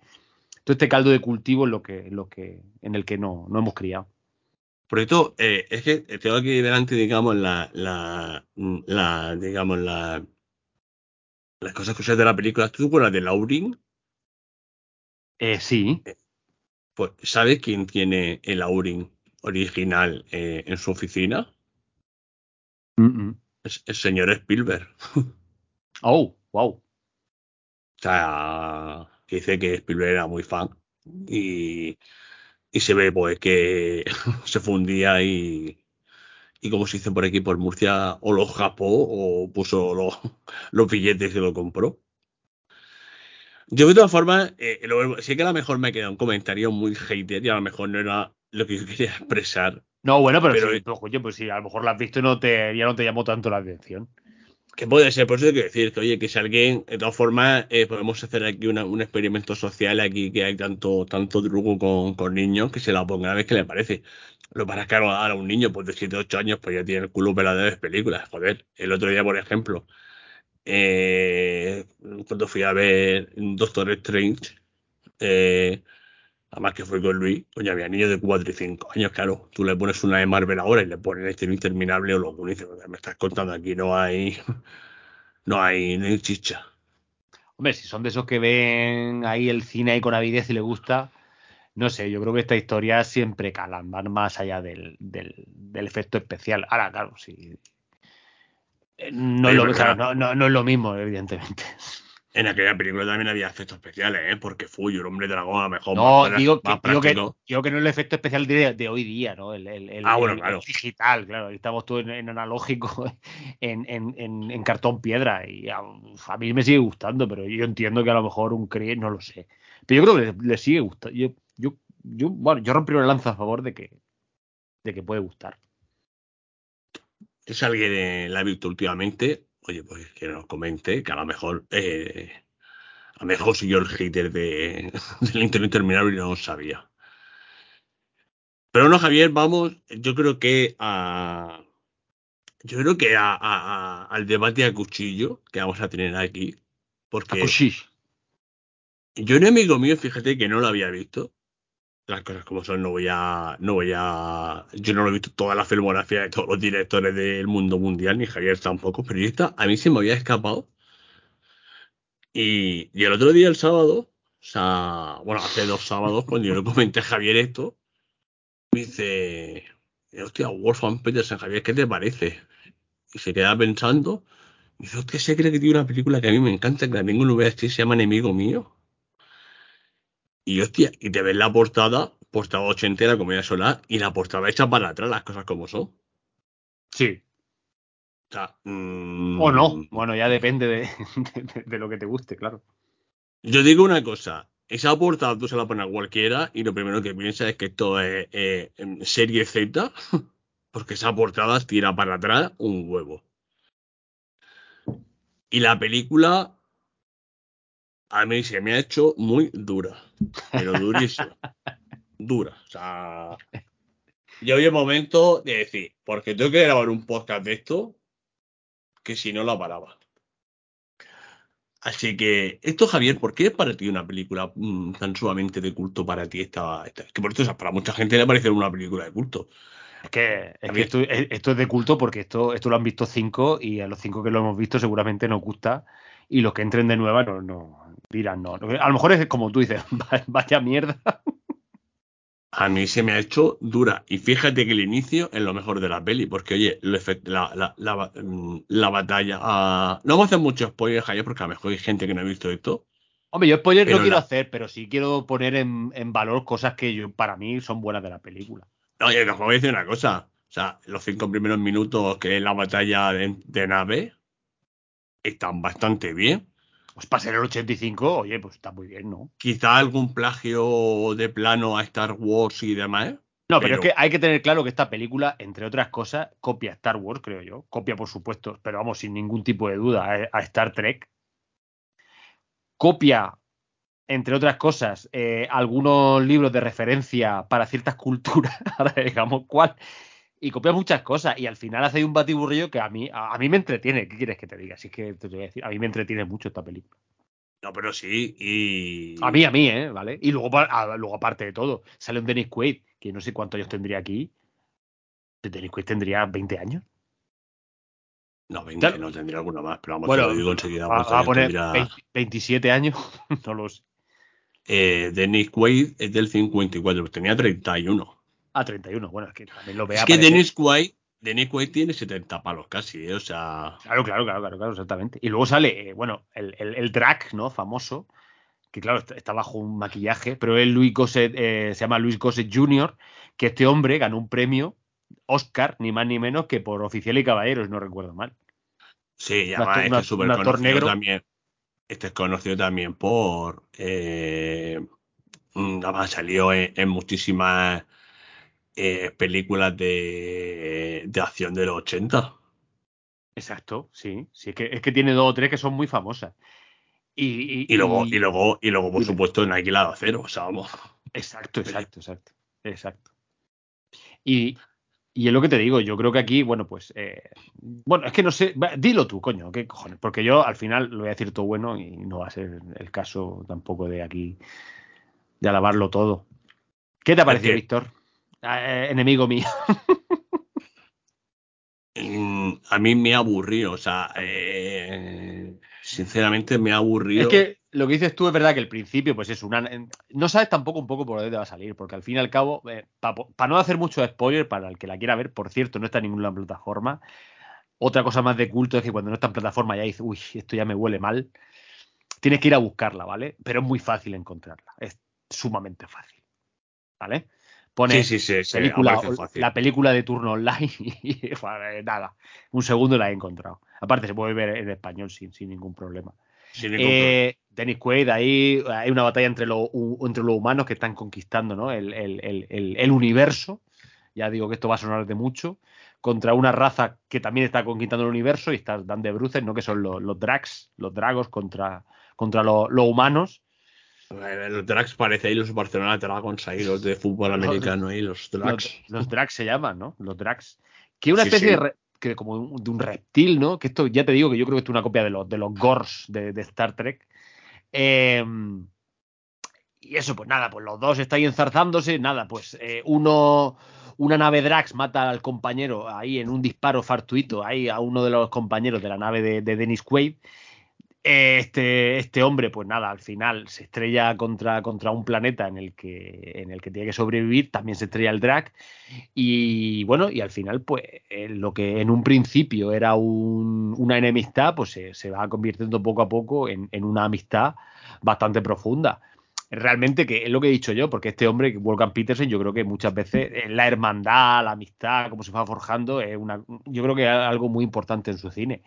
S2: todo este caldo de cultivo es lo que, lo que, en el que no, no hemos criado.
S1: Por esto, eh, es que tengo aquí delante, digamos, la, la, la digamos, la, las cosas que usas de la película. ¿Tú te acuerdas de Laurin?
S2: Eh, sí,
S1: Pues, ¿sabes quién tiene el Laurin original eh, en su oficina?
S2: Mm, mm.
S1: Es el señor Spielberg. [LAUGHS]
S2: Oh, wow.
S1: O sea, dice que Spielberg era muy fan. Y, y se ve, pues, que [LAUGHS] se fundía y, y como se dice por aquí, por Murcia, o lo japó o puso los, [LAUGHS] los billetes y lo compró. Yo de todas formas, eh, lo- sí que a lo mejor me queda un comentario muy hater y a lo mejor no era lo que yo quería expresar.
S2: No, bueno, pero,
S1: Pero-
S2: sí, pero, coño, pues sí, a lo mejor la has visto y no te, ya no te llamó tanto la atención.
S1: Que puede ser, por eso hay que decir que, oye, que si alguien, de todas formas, eh, podemos hacer aquí una- un experimento social aquí que hay tanto, tanto truco con, con niños que se la pongan a ver qué le parece. Lo para es que un niño pues de 7 8 años pues ya tiene el culo pelado de películas. Joder, el otro día, por ejemplo, eh, cuando fui a ver Doctor Strange, eh, además que fue con Luis, coño, había niños de 4 y 5 años, claro. Tú le pones una de Marvel ahora y le pones este interminable o lo que dice, me estás contando aquí, no hay, no hay ni chicha.
S2: Hombre, si son de esos que ven ahí el cine ahí con avidez y le gusta, no sé, yo creo que esta historia siempre calan, van más allá del, del, del efecto especial. Ahora, claro, sí. Eh, No, es lo,
S1: pero
S2: claro,
S1: claro.
S2: no, no- no es lo mismo, evidentemente.
S1: En aquella película también había efectos especiales, ¿eh? Porque fui el hombre dragón, a lo mejor
S2: No,
S1: más,
S2: digo que, digo, que,
S1: práctico.
S2: digo que no es el efecto especial de, de hoy día, ¿no? El, el- el-
S1: Ah, bueno,
S2: el-
S1: claro.
S2: digital, claro. Ahí Estamos todos en, en analógico, [LAUGHS] en, en, en, en cartón piedra. Y a, a mí me sigue gustando, pero yo entiendo que a lo mejor un CRE, no lo sé. Pero yo creo que le, le sigue gustando. Yo, yo, yo, bueno, yo rompí una lanza a favor de que, de que puede gustar.
S1: Si alguien eh, la ha visto últimamente, oye, pues que nos comente, que a lo mejor, eh, a lo mejor soy yo el hater de, [LAUGHS] del Internet Terminable y no lo sabía. Pero no, Javier, vamos, yo creo que a. Yo creo que a, a- a- al debate a cuchillo que vamos a tener aquí. Porque yo un amigo mío, fíjate que no lo había visto. Las cosas como son, no voy a. No voy a. Yo no lo he visto toda la filmografía de todos los directores del mundo mundial, ni Javier tampoco, pero esta a mí se me había escapado. Y, y el otro día, el sábado, o sea, bueno, hace dos sábados, cuando yo le comenté a Javier esto, me dice, hostia, Wolfgang Petersen, Javier, ¿qué te parece? Y se queda pensando, y dice, hostia, se cree que tiene una película que a mí me encanta, que la tengo en VHS, se llama Enemigo Mío. Y hostia, y te ves la portada, portada ochentera, como ya sola, y la portada hecha para atrás, las cosas como son.
S2: Sí.
S1: O sea, mm,
S2: O no. Bueno, ya depende [LAUGHS] de, de- de lo que te guste, claro.
S1: Yo digo una cosa, esa portada tú se la pones a cualquiera y lo primero que piensa es que esto es eh, em, serie Z, [LAUGHS] porque esa portada tira para atrás un huevo. Y la película a mí se me ha hecho muy dura, pero durísima. [LAUGHS] dura. O sea, yo había momento de decir, porque tengo que grabar un podcast de esto, que si no la paraba. Así que, esto, Javier, ¿por qué es para ti una película mm, tan sumamente de culto para ti esta, esta- Que por esto, o sea, para mucha gente le parece una película de culto.
S2: Es que, es esto, es- esto es de culto porque esto, esto lo han visto cinco y a los cinco que lo hemos visto seguramente nos gusta y los que entren de nueva no, no dirán no. A lo mejor es como tú dices, [LAUGHS] "Va- vaya mierda.
S1: A mí se me ha hecho dura. Y fíjate que el inicio es lo mejor de la peli, porque oye, la, mm, la, batalla. Ah, no vamos a hacer mucho spoiler, Javier, porque a lo mejor hay gente que no ha visto esto.
S2: Hombre, yo spoiler no quiero hacer, pero sí quiero poner en, valor cosas que yo, para mí son buenas de la película.
S1: Oye, os voy a decir una cosa. O sea, los cinco primeros minutos que es la batalla de nave están bastante bien.
S2: Pues para ser el 85, oye, pues está muy bien, ¿no?
S1: Quizá algún plagio de plano a Star Wars y demás.
S2: No, pero, es que hay que tener claro que esta película, entre otras cosas, copia Star Wars, creo yo. Copia, por supuesto, pero vamos, sin ningún tipo de duda, a, Star Trek. Copia, entre otras cosas, eh, algunos libros de referencia para ciertas culturas. [LAUGHS] Ahora digamos cuál y copia muchas cosas y al final hace un batiburrillo que a mí, a, mí me entretiene. ¿Qué quieres que te diga? Si es que te voy a decir, a mí me entretiene mucho esta película.
S1: No, pero sí, y.
S2: A mí, a mí, ¿eh? ¿Vale? Y luego, luego aparte de todo, sale un Dennis Quaid, que no sé cuántos años tendría aquí. Dennis Quaid tendría 20 años.
S1: No, 20 no tendría alguno más, pero vamos,
S2: bueno,
S1: te lo digo enseguida.
S2: Va, a poner 27 años, [LAUGHS] no los.
S1: Eh, Dennis Quaid es del 54, pues tenía 31.
S2: A 31, bueno, es que también lo vea.
S1: Es que Dennis Quaid, Dennis Quaid tiene 70 palos casi, ¿eh? o sea.
S2: Claro, claro, claro, claro, exactamente. Y luego sale, eh, bueno, el, el, el drag, ¿no? Famoso, que claro, está, bajo un maquillaje, pero él Luis Gosset, eh, se llama Luis Gosset Jr., que este hombre ganó un premio Oscar, ni más ni menos que por Oficial y Caballeros, no recuerdo mal.
S1: Sí, ya va, es que es súper conocido también. Este es conocido también por. Eh, mm, salió en muchísimas eh, películas de, de, acción de los 80.
S2: Exacto, sí. sí es, que, es que tiene dos o tres que son muy famosas. Y,
S1: y, luego, y, luego, y luego, por supuesto, en Alquilado Cero, o sea, vamos.
S2: Exacto, exacto, exacto. Exacto. Y, y es lo que te digo, yo creo que aquí, bueno, pues. Eh, bueno, es que no sé. Dilo tú, coño, ¿qué cojones? Porque yo al final lo voy a decir todo bueno y no va a ser el caso tampoco de aquí. de alabarlo todo. ¿Qué te ha parecido, Víctor? Eh, enemigo mío.
S1: Mm, a mí me ha aburrido, o sea, eh, sinceramente me ha aburrido.
S2: Es que lo que dices tú es verdad que el principio, pues es una. No sabes tampoco un poco por dónde va a salir, porque al fin y al cabo, eh, para no hacer mucho spoiler, para el que la quiera ver, por cierto, no está en ninguna plataforma. Otra cosa más de culto es que cuando no está en plataforma ya dices, uy, esto ya me huele mal. Tienes que ir a buscarla, ¿vale? Pero es muy fácil encontrarla. Es sumamente fácil. ¿Vale? Pone la película de turno online y [LAUGHS] nada, un segundo la he encontrado. Aparte se puede ver en español sin, sin ningún problema. Eh, Dennis Quaid, ahí hay una batalla entre, los entre los humanos que están conquistando ¿no? el, el, universo. Ya digo que esto va a sonar de mucho. Contra una raza que también está conquistando el universo y están de bruces, ¿no? Que son los, los drags, los dragos contra, contra los humanos.
S1: Los Drags parece ahí los Barcelona Dragons ahí, los de fútbol americano ahí, los Drags.
S2: Los, Drags se llaman, ¿no? Los Drags. Que una especie de que como de un reptil, ¿no? Que esto ya te digo que yo creo que es una copia de los, de los Gors de, Star Trek. Em, y eso, pues nada, pues los dos están enzarzándose, nada, pues eh, uno, una nave Drax mata al compañero ahí en un disparo fartuito, ahí a uno de los compañeros de la nave de, de Dennis Quaid este, este hombre, pues nada, al final se estrella contra, contra un planeta en el, que, en el que tiene que sobrevivir, también se estrella el drag, y bueno, y al final, pues eh, lo que en un principio era una enemistad, pues se, va convirtiendo poco a poco en, una amistad bastante profunda. Realmente, que es lo que he dicho yo, porque este hombre, Wolfgang Petersen, yo creo que muchas veces eh, la hermandad, la amistad, cómo se va forjando, es una, yo creo que es algo muy importante en su cine.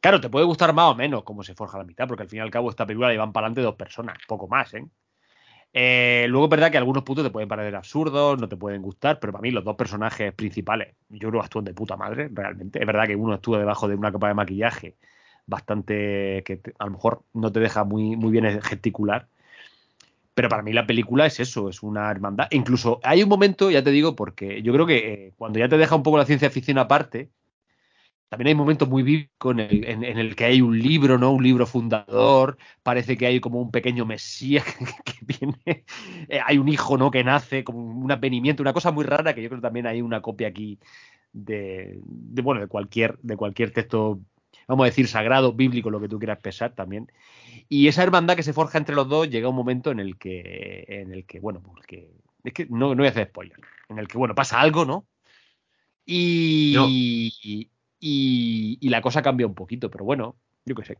S2: Claro, te puede gustar más o menos cómo se forja la mitad, porque al fin y al cabo esta película llevan para adelante dos personas, poco más, ¿eh? ¿eh? luego es verdad que algunos puntos te pueden parecer absurdos, no te pueden gustar, pero para mí los dos personajes principales, yo creo actúan de puta madre, realmente. Es verdad que uno actúa debajo de una capa de maquillaje bastante que a lo mejor no te deja muy, muy bien gesticular. Pero para mí la película es eso, es una hermandad. Incluso hay un momento, ya te digo, porque yo creo que eh, cuando ya te deja un poco la ciencia ficción aparte, también hay momentos muy vivos en el, que hay un libro, ¿no? Un libro fundador, parece que hay como un pequeño mesías [LAUGHS] que, viene, eh, hay un hijo, ¿no? Que nace, como un avenimiento, una cosa muy rara que yo creo que también hay una copia aquí de, bueno, de cualquier, de cualquier texto, vamos a decir, sagrado, bíblico, lo que tú quieras pensar también. Y esa hermandad que se forja entre los dos llega un momento en el que, en el que bueno, pues que Es que no, no voy a hacer spoiler. En el que, bueno, pasa algo, ¿no? Y,
S1: No.
S2: Y, y la cosa cambia un poquito, pero bueno, yo qué sé.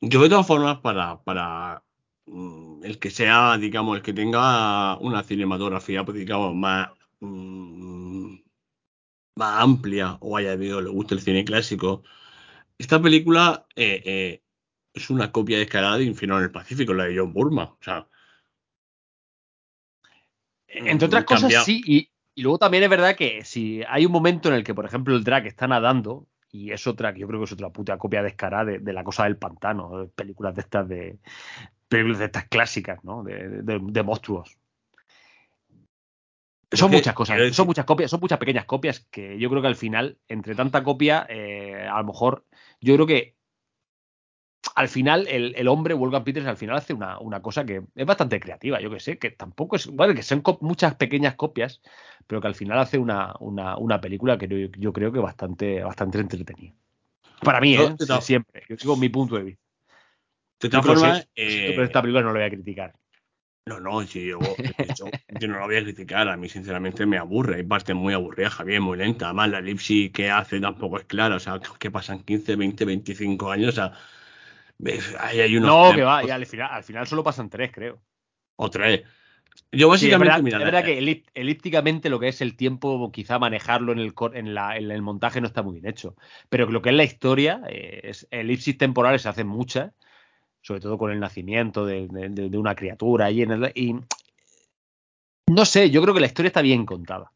S1: Yo de todas formas, para, para mm, el que sea, digamos, el que tenga una cinematografía, pues digamos, más, mm, más amplia o haya habido, le guste el cine clásico, esta película eh, eh, es una copia descarada de Infierno en el Pacífico, la de John Burma. O sea,
S2: Entre otras
S1: mm,
S2: cosas, sí. Y, y luego también es verdad que si hay un momento en el que, por ejemplo, el drag está nadando, y es otra, que yo creo que es otra puta copia descarada de, de la cosa del pantano, de películas de estas de. películas de estas clásicas, ¿no? De, de- monstruos. Son muchas cosas, son muchas copias, son muchas pequeñas copias que yo creo que al final, entre tanta copia, eh, a lo mejor, yo creo que al final el, el hombre, Wolfgang Peters, al final hace una, una cosa que es bastante creativa, yo que sé, que tampoco es, bueno, que son muchas pequeñas copias, pero que al final hace una, una, una película que yo, yo creo que bastante, bastante entretenida. Para mí, ¿eh? siempre, yo sigo mi punto de vista.
S1: de todas
S2: Yo creo que
S1: formas,
S2: sí,
S1: eh,
S2: pero esta película no la voy a criticar.
S1: No, no, si yo, yo no la voy a criticar. A mí, sinceramente, me aburre. Hay partes muy aburridas, Javier, muy lenta. Además, la elipsis que hace tampoco es clara. O sea, que pasan 15, 20, 25 años. O sea, ahí hay unos.
S2: No, que va, y al final, al final solo pasan tres, creo.
S1: O tres. Yo,
S2: Sí, es
S1: básicamente,
S2: verdad, es verdad que elípticamente lo que es el tiempo, quizá manejarlo en el, en, la- en el montaje no está muy bien hecho. Pero lo que es la historia, eh, es, elipsis temporales se hacen muchas, sobre todo con el nacimiento de, de- de- de una criatura y, en el- y no sé, yo creo que la historia está bien contada.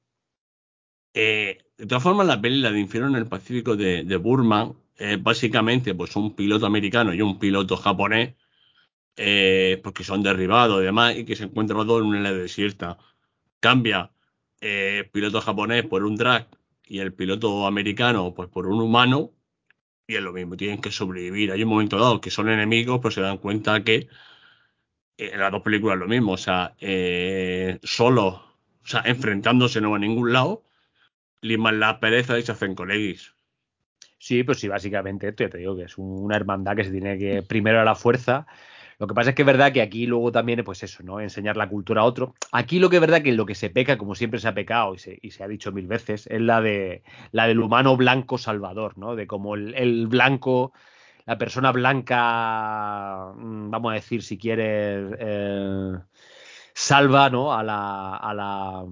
S1: eh, de todas formas, la peli, la de Infierno en el Pacífico de, de Burman, básicamente, pues, un piloto americano y un piloto japonés, eh, porque son derribados y demás, y que se encuentran los dos en una desierta. Cambia eh, piloto japonés por un drag y el piloto americano pues por un humano y es lo mismo, tienen que sobrevivir. Hay un momento dado que son enemigos, pues se dan cuenta que eh, en las dos películas lo mismo, o sea, eh, o sea, enfrentándose no a ningún lado, liman la pereza y se hacen colegis.
S2: Sí, pues sí, básicamente esto ya te digo que es un- una hermandad que se tiene que primero a la fuerza. Lo que pasa es que es verdad que aquí luego también, pues eso, ¿no? Enseñar la cultura a otro. Aquí lo que es verdad que lo que se peca, como siempre se ha pecado y se, y se ha dicho mil veces, es la de la del humano blanco salvador, ¿no? De como el, el blanco, la persona blanca, mm, vamos a decir, si quieres, eh, salva, ¿no? A la, a la,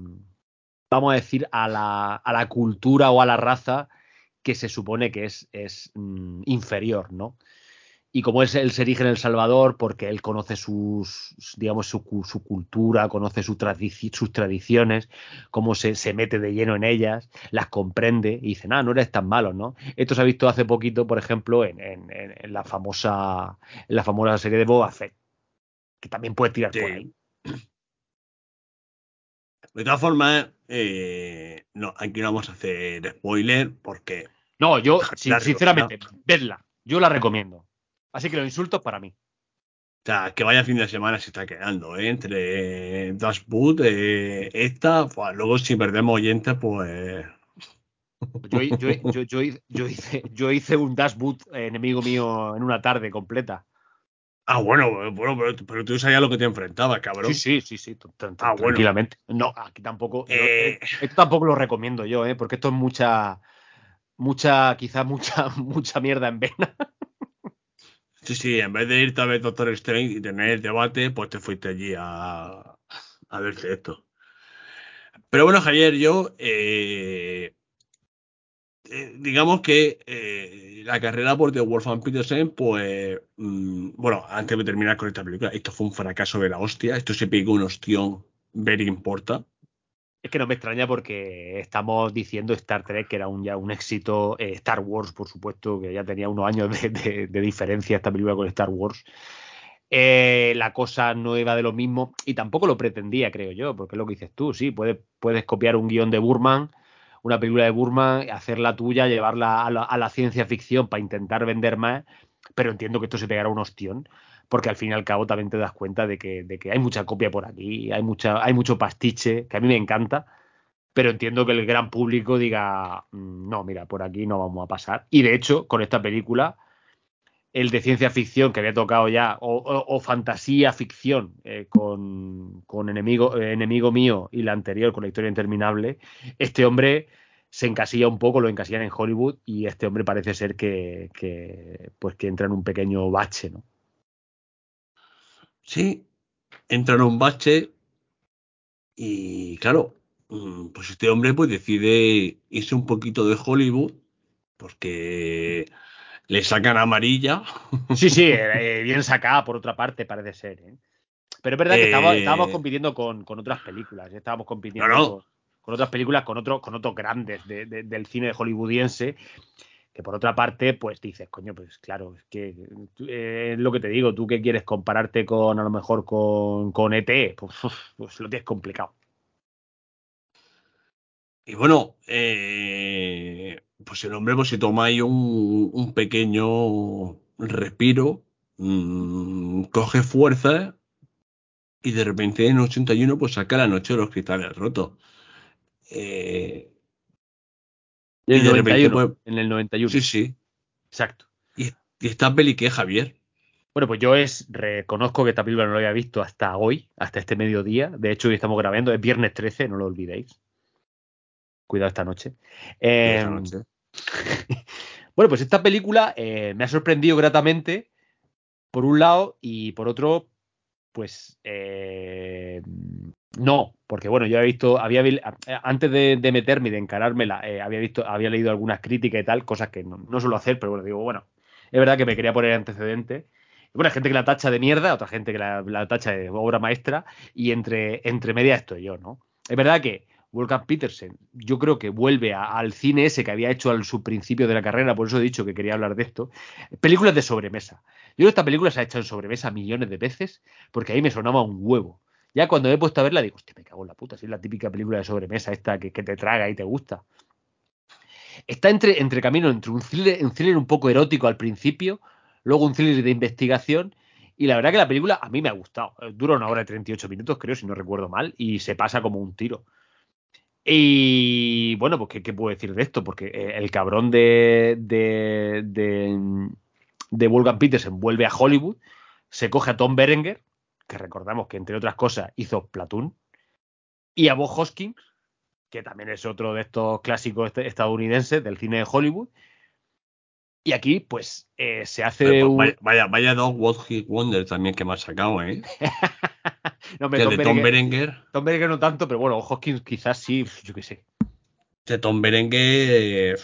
S2: vamos a decir, a la, a la cultura o a la raza que se supone que es, es mm, inferior, ¿no? Y como es, él se erige en El Salvador porque él conoce sus, digamos, su, su cultura, conoce su tradici- sus tradiciones, cómo se, se mete de lleno en ellas, las comprende y dice, ah, no eres tan malo, ¿no? Esto se ha visto hace poquito, por ejemplo, en, en- la famosa en la famosa serie de Boba Fett, que también puedes tirar
S1: Sí.
S2: por ahí.
S1: De todas formas, eh, no, aquí no vamos a hacer spoiler porque
S2: No, yo, sin- sinceramente, vedla, yo la recomiendo. Así que los insultos para mí.
S1: O sea, que vaya fin de semana se está quedando, ¿eh? Entre Das Boot, eh, esta, pues, luego si perdemos oyentes, pues.
S2: Yo, yo, yo, yo, hice- yo hice, yo hice un dashboot eh, enemigo mío en una tarde completa.
S1: Ah, bueno, bueno, pero, pero tú sabías lo que te enfrentabas, cabrón.
S2: Sí, sí, sí, sí,
S1: Ah, bueno.
S2: tranquilamente. No, aquí tampoco.
S1: Eh.
S2: eh, esto tampoco lo recomiendo yo, ¿eh? Porque esto es mucha, mucha, quizás mucha, [LAUGHS] mucha mierda en vena.
S1: Sí, sí, en vez de irte a ver Doctor Strange y tener el debate, pues te fuiste allí a, a verte esto. Pero bueno, Javier, yo. eh, eh, digamos que eh, la carrera por The Wolfgang Petersen, pues. mm, bueno, antes de terminar con esta película, esto fue un fracaso de la hostia. Esto se pegó un ostión very importa.
S2: Es que no me extraña porque estamos diciendo Star Trek, que era un, ya un éxito. eh, Star Wars, por supuesto, que ya tenía unos años de, diferencia esta película con Star Wars. La cosa no iba de lo mismo y tampoco lo pretendía, creo yo, porque es lo que dices tú. Sí, puedes, puedes copiar un guion de Burman, una película de Burman, hacerla tuya, llevarla a la, a la ciencia ficción para intentar vender más, pero entiendo que esto se pegará un ostión, porque al fin y al cabo también te das cuenta de que, de que hay mucha copia por aquí, hay, mucha, hay mucho pastiche, que a mí me encanta, pero entiendo que el gran público diga, "Mm, no, mira, por aquí no vamos a pasar. Y de hecho, con esta película, el de ciencia ficción que había tocado ya, o, fantasía ficción eh, con, con enemigo, enemigo mío y la anterior con la historia interminable, este hombre se encasilla un poco, lo encasillan en Hollywood y este hombre parece ser que, que, pues que entra en un pequeño bache, ¿no?
S1: Sí, entra en un bache y claro, mm, pues este hombre pues decide irse un poquito de Hollywood porque le sacan amarilla. [LAUGHS]
S2: Sí, sí, eh, bien sacada por otra parte parece ser. ¿eh? Pero es verdad que estábamos, eh, compitiendo con, otras películas, estábamos compitiendo Con, otras películas, con, otros con otros grandes del cine hollywoodiense que por otra parte, pues dices, coño, pues claro, es que es lo que te digo, tú que quieres compararte con, a lo mejor, con, con ET, pues, pues, lo tienes complicado.
S1: Y bueno, eh, pues el hombre pues se toma ahí un, pequeño respiro, mm, coge fuerza y de repente en 81 pues saca la noche de los cristales rotos. Eh,
S2: y el, 91, pues, en el 91.
S1: Sí, sí.
S2: Exacto.
S1: ¿Y, esta peli qué, Javier?
S2: Bueno, pues yo es, reconozco que esta película no la había visto hasta hoy, hasta este mediodía. De hecho, hoy estamos grabando, es viernes 13, no lo olvidéis. Cuidado esta noche. Em, [LAUGHS] bueno, pues esta película eh, me ha sorprendido gratamente, por un lado, y por otro, pues eh, no, porque bueno, yo había visto, había antes de, meterme y de encarármela, eh, había visto, había leído algunas críticas y tal, cosas que no, suelo hacer, pero bueno, digo, bueno, es verdad que me quería poner antecedente. bueno, hay gente que la tacha de mierda, otra gente que la, tacha de obra maestra, y entre, entre medias estoy yo, ¿no? Es verdad que Wolfgang Petersen, yo creo que vuelve al cine ese que había hecho al su principio de la carrera, por eso he dicho que quería hablar de esto. Películas de sobremesa. Yo creo que esta película se ha hecho en sobremesa millones de veces, porque ahí me sonaba un huevo. Ya cuando me he puesto a verla, digo, hostia, me cago en la puta, si es la típica película de sobremesa esta que, te traga y te gusta. Está entre, entre camino entre un thriller, un thriller un poco erótico al principio, luego un thriller de investigación y la verdad que la película a mí me ha gustado. Dura una hora y 38 minutos, creo, si no recuerdo mal, y se pasa como un tiro. Y bueno, pues ¿qué, puedo decir de esto? Porque eh, el cabrón de, de, de, de Wolfgang Petersen vuelve a Hollywood, se coge a Tom Berenger, que recordamos que entre otras cosas hizo Platoon, y a Bob Hoskins, que también es otro de estos clásicos estadounidenses del cine de Hollywood. Y aquí, pues, eh, se hace
S1: un... Vaya, vaya dos Wonder también que me ha sacado, ¿eh? [LAUGHS] no, me, Tom, de Tom Berenger.
S2: Tom Berenger no tanto, pero bueno, Hoskins quizás sí, yo qué sé.
S1: De Tom Berenger...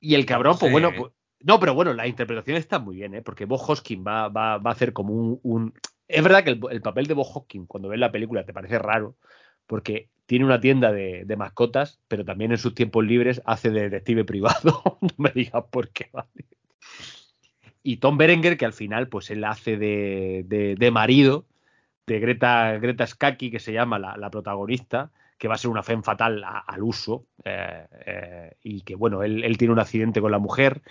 S2: y el cabrón, pues bueno, pues, no, pero bueno, la interpretación está muy bien, ¿eh? porque Bob Hoskin va, va, a hacer como un, Es verdad que el, papel de Bob Hoskin, cuando ves la película, te parece raro, porque tiene una tienda de, mascotas, pero también en sus tiempos libres hace de detective privado. [LAUGHS] no me digas por qué, vale. Y Tom Berenger, que al final, pues él hace de, de, marido de Greta, Greta Skaki, que se llama la, protagonista, que va a ser una fe fatal al uso, eh, eh, y que bueno, él, él, tiene un accidente con la mujer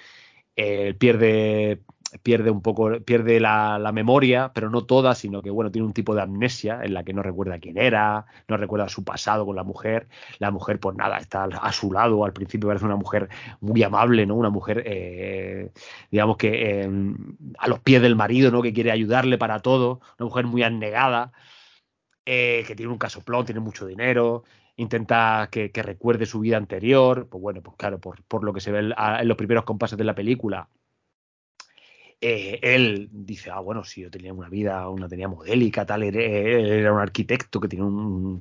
S2: eh, pierde, pierde un poco, pierde la, memoria, pero no toda, sino que bueno, tiene un tipo de amnesia en la que no recuerda quién era, no recuerda su pasado con la mujer. La mujer, pues nada, está a su lado. Al principio parece una mujer muy amable, ¿no? Una mujer, eh, digamos que em, a los pies del marido, ¿no? Que quiere ayudarle para todo. Una mujer muy anegada. Eh, que tiene un casoplón, tiene mucho dinero, intenta que, recuerde su vida anterior, pues bueno, pues claro, por, lo que se ve en los primeros compases de la película, eh, él dice, ah, bueno, si yo tenía una vida, una tenía modélica, tal, era un arquitecto que tiene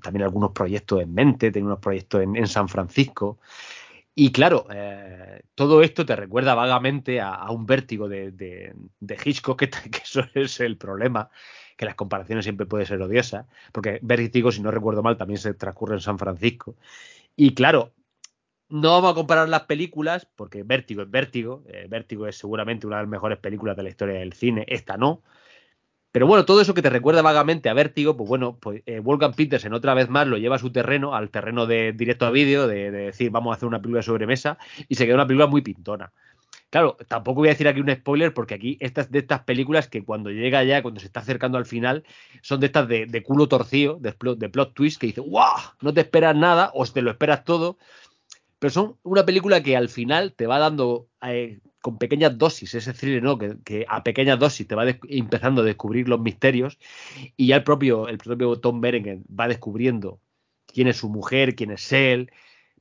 S2: también algunos proyectos en mente, tiene unos proyectos en, San Francisco. Y claro, eh, todo esto te recuerda vagamente a, un vértigo de, de, Hitchcock, que, [LAUGHS] que, eso es el problema, que las comparaciones siempre pueden ser odiosas, porque Vértigo, si no recuerdo mal, también se transcurre en San Francisco. Y claro, no vamos a comparar las películas, porque Vértigo es Vértigo, eh, Vértigo es seguramente una de las mejores películas de la historia del cine, esta no. Pero bueno, todo eso que te recuerda vagamente a Vértigo, pues bueno, pues eh, Wolfgang Petersen otra vez más lo lleva a su terreno, al terreno de directo a vídeo, de, de, decir vamos a hacer una película de sobremesa, y se queda una película muy pintona. Claro, tampoco voy a decir aquí un spoiler porque aquí estas de estas películas que cuando llega ya, cuando se está acercando al final, son de estas de, culo torcido, de, plot, twist, que dice, ¡guau! No te esperas nada o te lo esperas todo. Pero son una película que al final te va dando eh, con pequeñas dosis, ese thriller, ¿no? Que, a pequeñas dosis te va empezando a descubrir los misterios y ya el propio, el propio Tom Berenger va descubriendo quién es su mujer, quién es él,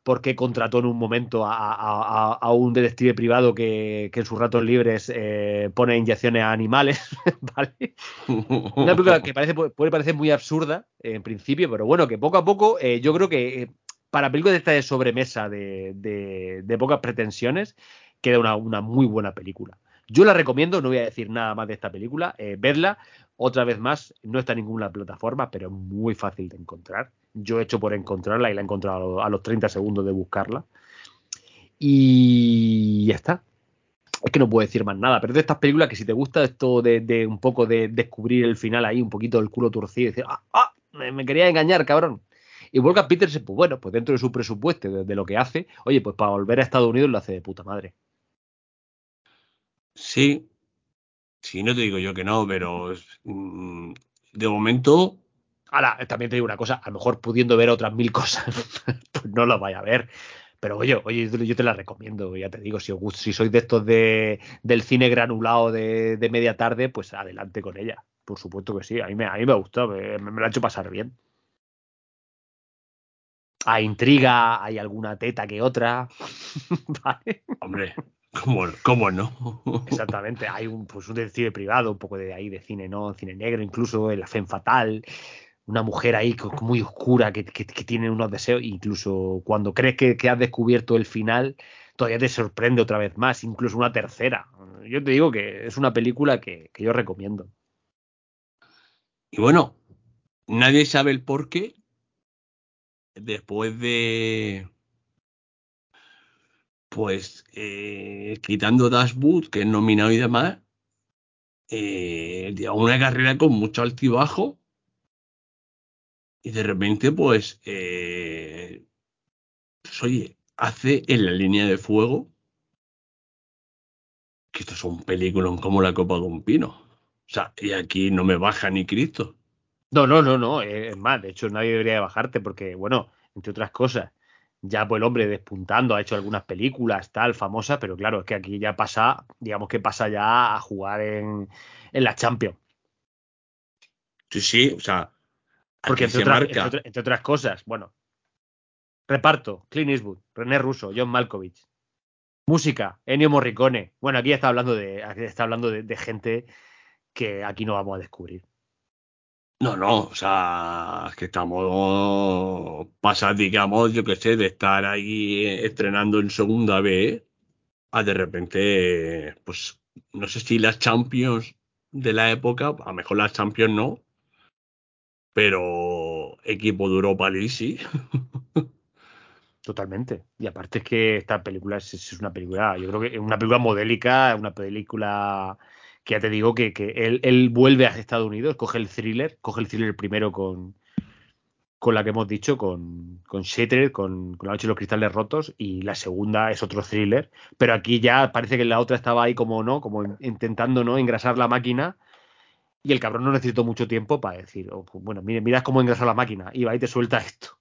S2: por qué contrató en un momento a, un detective privado que, en sus ratos libres eh, pone inyecciones a animales, [LAUGHS] ¿vale? Una película que parece, puede parecer muy absurda en principio, pero bueno, que poco a poco eh, yo creo que para películas de esta de sobremesa de pocas pretensiones, queda una, muy buena película. Yo la recomiendo, no voy a decir nada más de esta película, eh, otra vez más, no está en ninguna plataforma, pero es muy fácil de encontrar. Yo he hecho por encontrarla y la he encontrado a los 30 segundos de buscarla. Y ya está. Es que no puedo decir más nada, pero de estas películas que si te gusta esto de, un poco de descubrir el final ahí, un poquito del culo torcido y decir, ah, ah me, quería engañar, cabrón. Y Volga Peterson, pues bueno, pues dentro de su presupuesto, de, de, lo que hace, oye, pues para volver a Estados Unidos lo hace de puta madre.
S1: Sí, sí, no te digo yo que no, pero mm, de momento.
S2: Ahora, también te digo una cosa, a lo mejor pudiendo ver otras mil [LAUGHS] cosas, pues no lo vaya a ver. Pero oye, oye, yo te la recomiendo, ya te digo, si, si sois de estos de, del cine granulado de, media tarde, pues adelante con ella. Por supuesto que sí, a mí me, a mí me gustó, me, me lo ha hecho pasar bien. Hay intriga, hay alguna teta que otra. [LAUGHS]
S1: ¿Vale? Hombre, ¿Cómo, ¿Cómo, no?
S2: Exactamente, hay un, pues un detective privado, un poco de ahí de cine, ¿no? Cine negro, incluso en la Femme Fatal, una mujer ahí muy oscura que, tiene unos deseos, incluso cuando crees que, has descubierto el final, todavía te sorprende otra vez más, incluso una tercera. Yo te digo que es una película que, que yo recomiendo.
S1: Y bueno, nadie sabe el por qué. Después de pues eh, quitando Dashwood, que es nominado y demás, eh, una carrera con mucho altibajo y de repente pues, eh, pues, oye, hace en la línea de fuego que esto es un película como la copa de un pino. O sea, y aquí no me baja ni Cristo.
S2: No, no, no, no, es más, de hecho nadie debería bajarte porque, bueno, entre otras cosas, ya pues el hombre despuntando, ha hecho algunas películas, tal, famosas, pero claro, es que aquí ya pasa, digamos que pasa ya a jugar en, en la Champions.
S1: Sí, sí, o sea.
S2: Porque entre, entre, otras cosas, bueno. Reparto, Clint Eastwood, René Russo, John Malkovich. Música, Ennio Morricone. Bueno, aquí está hablando de, está hablando de gente que aquí no vamos a descubrir.
S1: No, no, o sea, es que estamos pasando, digamos, yo qué sé, de estar ahí estrenando en segunda B a de repente, pues, no sé si las Champions de la época, a lo mejor las Champions no, pero equipo de Europa League sí.
S2: Totalmente. Y aparte es que esta película es, es, una película, yo creo que es una película modélica, una película que ya te digo que, él, vuelve a Estados Unidos, coge el thriller, coge el thriller primero con, con la que hemos dicho, con, con con, con La noche y los cristales rotos, y la segunda es otro thriller, pero aquí ya parece que la otra estaba ahí como no, como intentando no engrasar la máquina, y el cabrón no necesitó mucho tiempo para decir, oh, pues bueno, mira, mira cómo engrasar la máquina, y va y te suelta esto.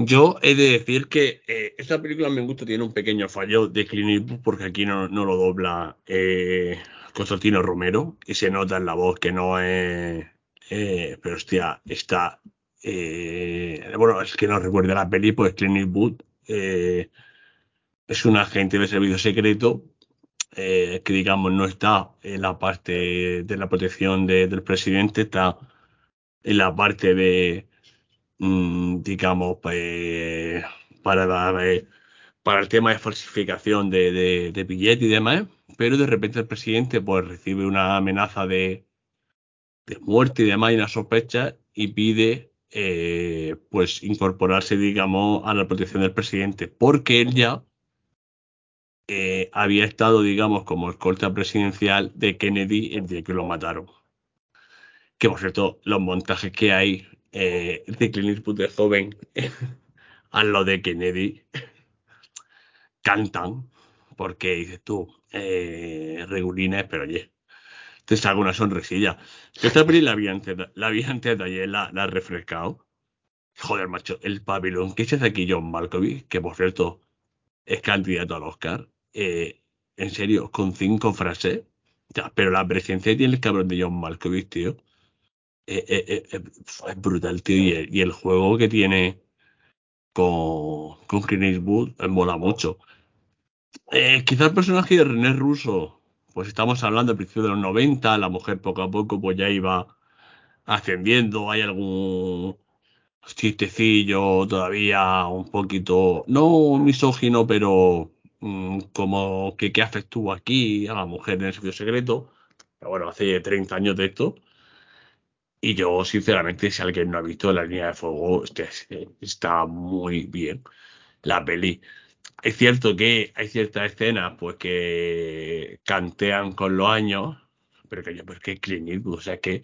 S1: Yo he de decir que eh, esta película me gusta, tiene un pequeño fallo de Clint porque aquí no, lo dobla eh, Constantino Romero y se nota en la voz que no es. Eh, pero hostia, está. Eh, bueno, es que no recuerdo la peli, pues Clint Eastwood es un agente de servicio secreto que, digamos, no está en la parte de la protección del presidente, está en la parte de digamos, pues, para, eh, para el tema de falsificación de, de, billetes y demás, pero de repente el presidente pues recibe una amenaza de, de muerte y demás y una sospecha y pide eh, pues incorporarse, digamos, a la protección del presidente, porque él ya eh, había estado, digamos, como escolta presidencial de Kennedy el día que lo mataron. Que por cierto, los montajes que hay eh, de Clint Eastwood joven [LAUGHS] a lo de Kennedy cantan, porque dices tú, eh, pero oye, te salgo una sonrisilla. Esta peli la vi antes, la vi antes de ayer, la, la refrescado. Joder, macho, el papelón que hace aquí John Malkovich, que por cierto es candidato al Oscar, eh, en serio, con cinco frases, pero la presencia tiene el cabrón de John Malkovich, tío, eh, eh, eh, es brutal, tío, y el, juego que tiene con, con Clint eh, mola mucho. Eh, quizá el personaje de René Russo, pues estamos hablando al principio de los 90, la mujer poco a poco pues ya iba ascendiendo, hay algún chistecillo todavía un poquito, no misógino, pero mm, como que qué haces tú aquí a la mujer en el servicio secreto. Pero bueno, hace 30 años de esto. Y yo, sinceramente, si alguien no ha visto La línea de fuego, está muy bien la peli. Es cierto que hay ciertas escenas pues que cantean con los años, pero que yo, pero es que Clint Eastwood, o sea, es que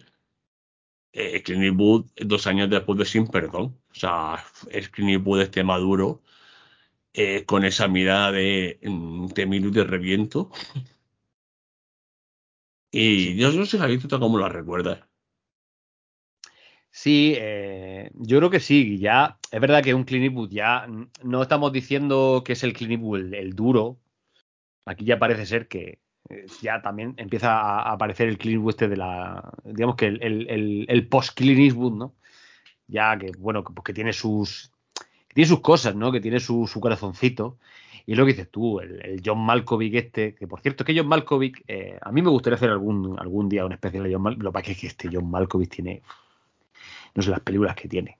S1: eh, Clint Eastwood dos años después de Sin Perdón, o sea, es Clint Eastwood este maduro eh, con esa mirada de mm, te miro y te reviento. Y yo no sé si la has visto cómo la recuerdas.
S2: Sí, eh, yo creo que sí. Ya es verdad que un Clint ya no estamos diciendo que es el Clint el, el duro. Aquí ya parece ser que eh, ya también empieza a, aparecer el Clint este de la, digamos que el, post Clint ¿no? Ya que bueno, que, pues que tiene sus que tiene sus cosas, ¿no? Que tiene su, su corazoncito. Y lo que dices tú, el, el John Malkovich este, que por cierto es que John Malkovich, eh, a mí me gustaría hacer algún algún día un especial de John Malkovich. Lo que pasa es que este John Malkovich tiene no sé las películas que tiene.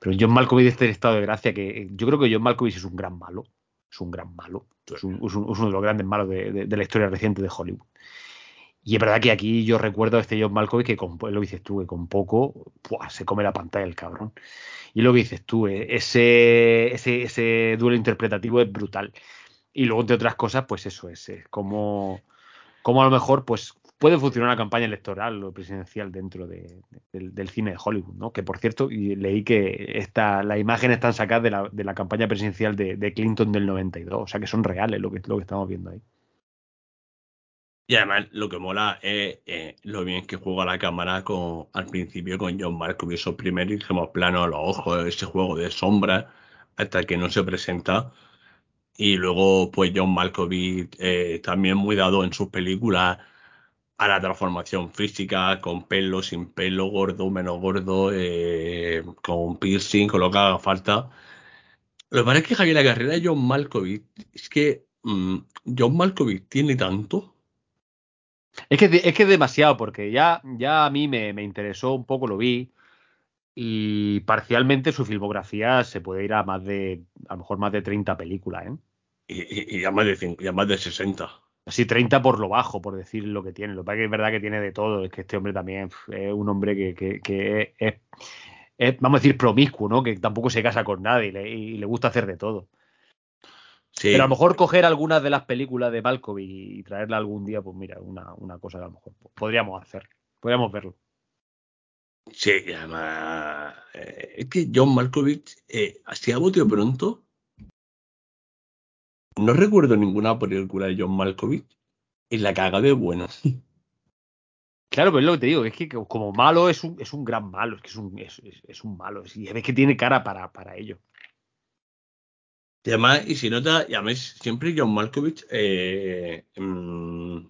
S2: Pero John Malkovich de este estado de gracia, que eh, yo creo que John Malkovich es un gran malo. Es un gran malo. Es, un, es, un, es uno de los grandes malos de, de, de, la historia reciente de Hollywood. Y es verdad que aquí yo recuerdo a este John Malkovich que con, lo dices tú, que con poco se come la pantalla el cabrón. Y lo que dices tú, eh, ese, ese, ese duelo interpretativo es brutal. Y luego, entre otras cosas, pues eso es, es como, como a lo mejor, pues puede funcionar una campaña electoral o presidencial dentro de, de, del cine de Hollywood, ¿no? Que por cierto, y leí que esta, las imágenes están sacadas de la, de la campaña presidencial de, Clinton del 92, o sea que son reales lo que, lo que estamos viendo ahí.
S1: Y además lo que mola es eh, lo bien que juega la cámara con, al principio con John Malkovich, esos primeros dijimos plano a los ojos, ese juego de sombras, hasta que no se presenta. Y luego, pues John Malkovich eh, también muy dado en sus películas a la transformación física, con pelo, sin pelo, gordo, menos gordo, eh, con piercing, con lo que haga falta. Lo que pasa es que Javier, la carrera de John Malkovich, es que mmm, John Malkovich tiene tanto
S2: es que, es que demasiado, porque ya, ya a mí me, me, interesó un poco, lo vi, y parcialmente su filmografía se puede ir a más de, a lo mejor más de 30 películas, ¿eh?
S1: Y, y, y a, más de, y a más de 60.
S2: Así 30 por lo bajo, por decir lo que tiene. Lo que pasa es que es verdad que tiene de todo. Es que este hombre también es un hombre que, que, que es, es, vamos a decir, promiscuo, ¿no? Que tampoco se casa con nadie y le, y le gusta hacer de todo. Sí. Pero a lo mejor coger algunas de las películas de Malkovich y traerla algún día, pues mira, una, una cosa que a lo mejor podríamos hacer. Podríamos verlo.
S1: Sí, además, eh, es que John Malkovich, eh, así a bote pronto, no recuerdo ninguna película de John Malkovich en la caga de bueno. [LAUGHS]
S2: Claro, pero es lo que te digo, es que como malo es un, es un gran malo, es que es un, es, un malo, y ves que tiene cara para, para ello.
S1: Y además, y si nota, y además siempre John Malkovich, eh, mmm,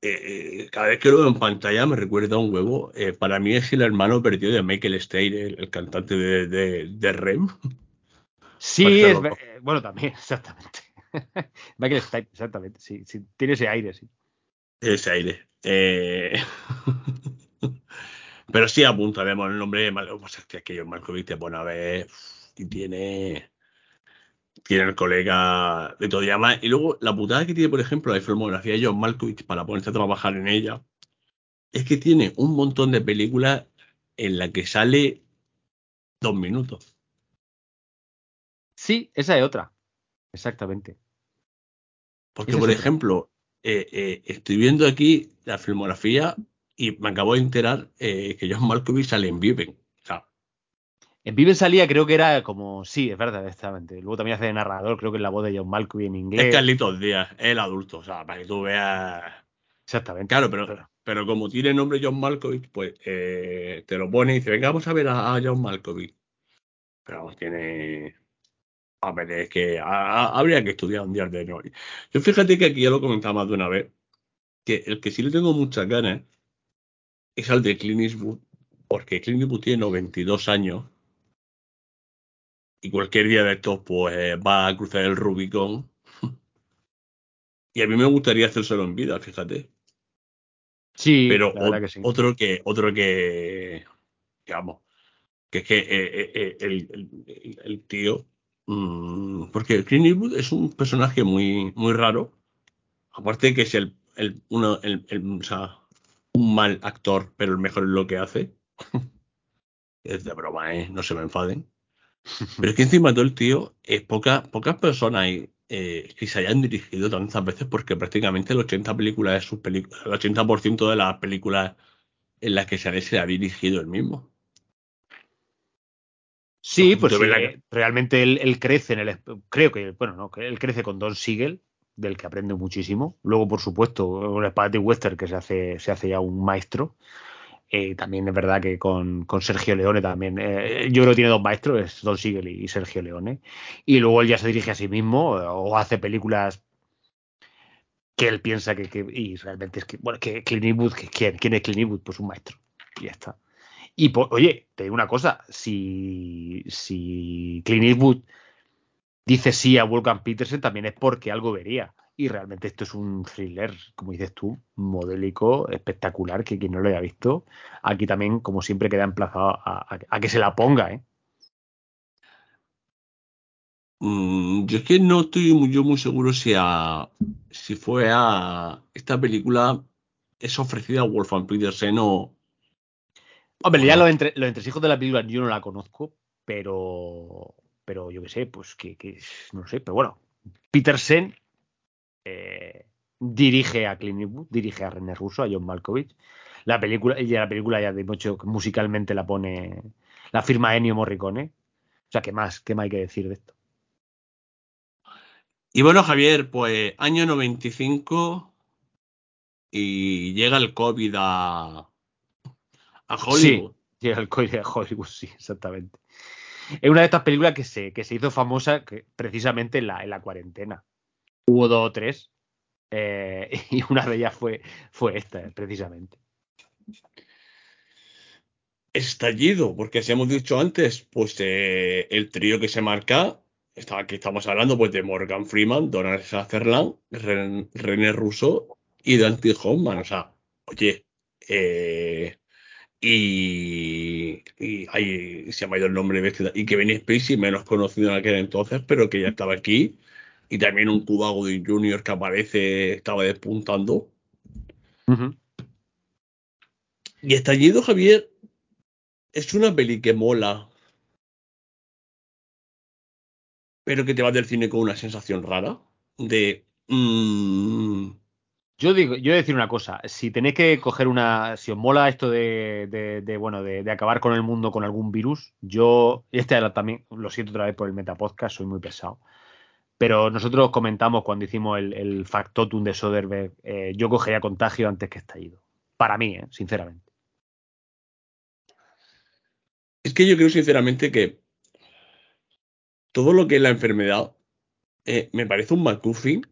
S1: eh, cada vez que lo veo en pantalla me recuerda a un huevo. Eh, para mí es el hermano perdido de Michael Stein, el, el cantante de, de, de, Rem. [LAUGHS]
S2: Sí, es, bueno, también, [LAUGHS] exactamente. Michael Stein, exactamente, sí, sí, tiene ese aire, sí.
S1: Ese aire. Eh... [LAUGHS] Pero sí apuntaremos el nombre. Pues es que Malkovich te pone a ver y tiene tiene el colega de todo llama y luego la putada que tiene por ejemplo la filmografía de John Malkovich para ponerse a trabajar en ella es que tiene un montón de películas en la que sale dos minutos
S2: sí esa es otra exactamente
S1: porque por ejemplo eh, eh, estoy viendo aquí la filmografía y me acabo de enterar eh, que John Malkovich sale en Viven
S2: en Viven salía, creo que era como. Sí, es verdad, exactamente. Luego también hace de narrador, creo que es la voz de John Malkovich en inglés.
S1: Es Carlitos Díaz, es el adulto, o sea, para que tú veas.
S2: Exactamente.
S1: Claro, pero, pero como tiene nombre John Malkovich, pues eh, te lo pone y dice, venga, vamos a ver a, John Malkovich. Pero vamos, tiene... A ver, es que habría que estudiar un día de hoy. Yo fíjate que aquí ya lo comentaba más de una vez, que el que sí le tengo muchas ganas es al de Clint Eastwood, porque Clint Eastwood tiene 92 años y cualquier día de estos pues va a cruzar el Rubicon. [LAUGHS] y a mí me gustaría hacérselo en vida, fíjate.
S2: Sí,
S1: pero otro que, otro que, digamos, que es que eh, eh, eh, el, tío, mm, porque Clint Eastwood es un personaje muy, muy raro, aparte que es el, el, uno, el, o sea, un mal actor, pero el mejor en lo que hace. [LAUGHS] es de broma, ¿eh? no se me enfaden. [LAUGHS] Pero es que encima todo el tío, es pocas personas eh, que se hayan dirigido tantas veces porque prácticamente el 80 películas de sus películas, el 80% de las películas en las que sale se ha dirigido él mismo.
S2: Sí, pues realmente él, crece en el creo que bueno, no, que él crece con Don Siegel, del que aprende muchísimo. Luego, por supuesto, un Spaghetti Western que se hace se hace ya un maestro. Eh, también es verdad que con, Sergio Leone también. Eh, yo creo que tiene dos maestros, es Don Siegel y, Sergio Leone. Y luego él ya se dirige a sí mismo o hace películas que él piensa que, y realmente es que, bueno, que Clint Eastwood, ¿quién, ¿quién es Clint Eastwood? Pues un maestro. Y ya está. Y oye, te digo una cosa, si, si Clint Eastwood dice sí a Wolfgang Petersen, también es porque algo vería. Y realmente esto es un thriller, como dices tú, modélico, espectacular, que quien no lo haya visto, aquí también, como siempre, queda emplazado a, que se la ponga, ¿eh?
S1: Mm, yo es que no estoy muy, yo muy seguro si a, si fue a esta película es ofrecida a Wolfgang Petersen o.
S2: Hombre, ya los, entre, los entresijos de la película yo no la conozco, pero. Pero yo qué sé, pues que, que no sé, pero bueno. Petersen eh, dirige a Clint Eastwood, dirige a René Russo, a John Malkovich. La película, ya la película ya de mucho musicalmente la pone, la firma Ennio Morricone. O sea, ¿qué más? ¿Qué más hay que decir de esto?
S1: Y bueno, Javier, pues año 95 y llega el COVID a, a Hollywood.
S2: Sí, llega el a Hollywood, sí, exactamente. Es una de estas películas que se, que se hizo famosa precisamente en la, en la cuarentena hubo dos o tres. Eh, [LAUGHS] y una de ellas fue, fue esta, precisamente.
S1: Estallido, porque si hemos dicho antes, pues eh, el trío que se marca, está, aquí estamos hablando pues de Morgan Freeman, Donald Sutherland, René Russo y Dante Hoffman. O sea, oye, eh, y, y ahí se me ha ido el nombre de y que Benny Spacey, menos conocido en aquel entonces, pero que ya estaba aquí y también un Cuba Gooding Jr. que aparece, estaba despuntando. Y Estallido, Javier, es una peli que mola, pero que te vas del cine con una sensación rara de... Mm,
S2: yo digo, yo voy a decir una cosa, si tenéis que coger una, si os mola esto de, de, bueno, de, acabar con el mundo con algún virus, yo, este también, lo siento otra vez por el metapodcast, soy muy pesado, pero nosotros comentamos cuando hicimos el, factotum de Soderbergh, eh, yo cogería contagio antes que estallido. Para mí, eh, sinceramente.
S1: Es que yo creo sinceramente que todo lo que es la enfermedad eh, me parece un McGuffin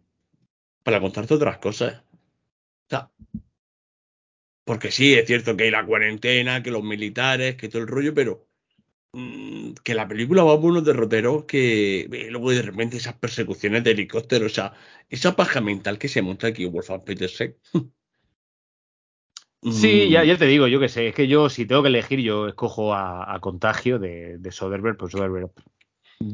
S1: para contarte otras cosas. Sea, porque sí, es cierto que hay la cuarentena, que los militares, que todo el rollo, pero Mm, que la película va por unos derroteros que luego de repente esas persecuciones de helicópteros, o sea, esa paja mental que se monta aquí Wolfgang Petersen. [LAUGHS]
S2: Sí, ya, ya, te digo, yo que sé, es que yo si tengo que elegir, yo escojo a, Contagio de, de, Soderbergh, pues Soderbergh,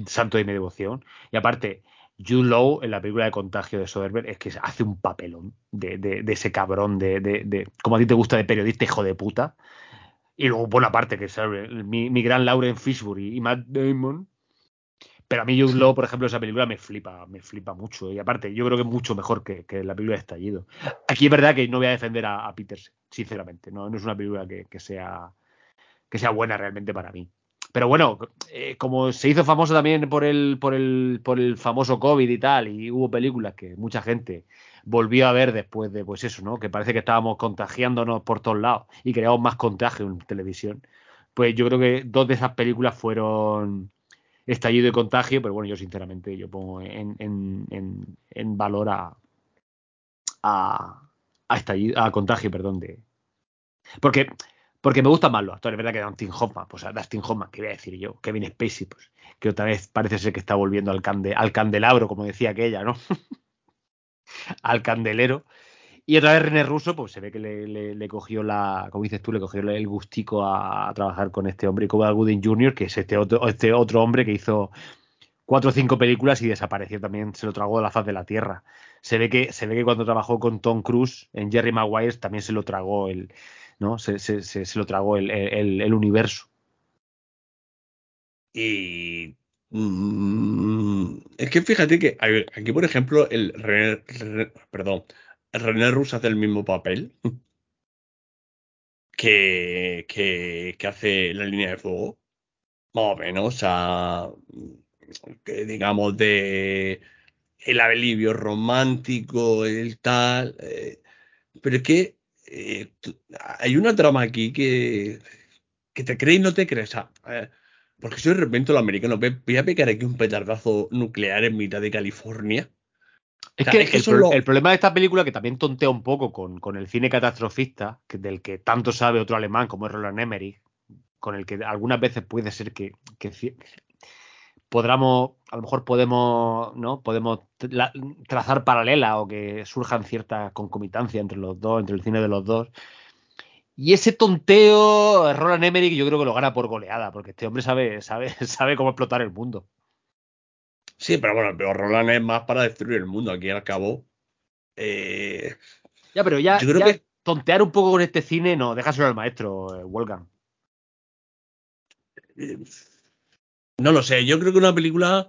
S2: santo de mi devoción. Y aparte, Jude Law en la película de Contagio de Soderbergh es que hace un papelón de, de, de ese cabrón, de, de, como a ti te gusta de periodista, hijo de puta. Y luego, buena parte, que mi, mi gran Lauren Fishburne y, Matt Damon. Pero a mí Jude Law, por ejemplo, esa película me flipa, me flipa mucho. Y aparte, yo creo que es mucho mejor que, la película de Estallido. Aquí es verdad que no voy a defender a, a Peters, sinceramente. No, no es una película que, sea, que sea buena realmente para mí. Pero bueno, eh, como se hizo famoso también por el, por, el, por el famoso COVID y tal, y hubo películas que mucha gente volvió a ver después de, pues eso, ¿no? Que parece que estábamos contagiándonos por todos lados y creamos más contagio en televisión. Pues yo creo que dos de esas películas fueron Estallido y Contagio, pero bueno, yo sinceramente yo pongo en, en, en, valor a, a, a, estallido, a Contagio, perdón, de... Porque porque me gustan más los actores, ¿verdad? Que Dustin Hoffman, pues a Dustin Hoffman, ¿qué voy a decir yo? Kevin Spacey, pues, que otra vez parece ser que está volviendo al, al candelabro, como decía aquella, ¿no? [LAUGHS] al candelero. Y otra vez René Russo, pues se ve que le, cogió la, como dices tú, le cogió el gustico a, trabajar con este hombre, como Gooding Jr., que es este otro, este otro hombre que hizo cuatro o cinco películas y desapareció también, se lo tragó de la faz de la tierra. Se ve que, se ve que cuando trabajó con Tom Cruise en Jerry Maguire también se lo tragó el, ¿no? Se, se, se, lo tragó el, el, universo.
S1: Y mm, es que fíjate que aquí, por ejemplo, el René, perdón, el René Rus hace el mismo papel que, que, que, hace la línea de fuego. Más o menos, o sea, que digamos de el alivio romántico, el tal. Eh, pero es que eh, hay una trama aquí que, que te crees y no te crees. Eh, porque soy de repente lo americano. Voy a pegar aquí un petardazo nuclear en mitad de California.
S2: Es que, el, problema de esta película, que también tontea un poco con, con el cine catastrofista, que, del que tanto sabe otro alemán como es Roland Emmerich, con el que algunas veces puede ser que, que podamos, a lo mejor podemos, ¿no? Podemos trazar paralela o que surjan cierta concomitancia entre los dos, entre el cine de los dos. Y ese tonteo, Roland Emmerich, yo creo que lo gana por goleada, porque este hombre sabe, sabe, [LAUGHS] sabe cómo explotar el mundo.
S1: Sí, pero bueno, pero Roland es más para destruir el mundo, aquí al cabo. Eh,
S2: ya, pero ya, creo que... tontear un poco con este cine, no, déjaselo al maestro, eh, Wolfgang.
S1: Eh, no lo sé, yo creo que una película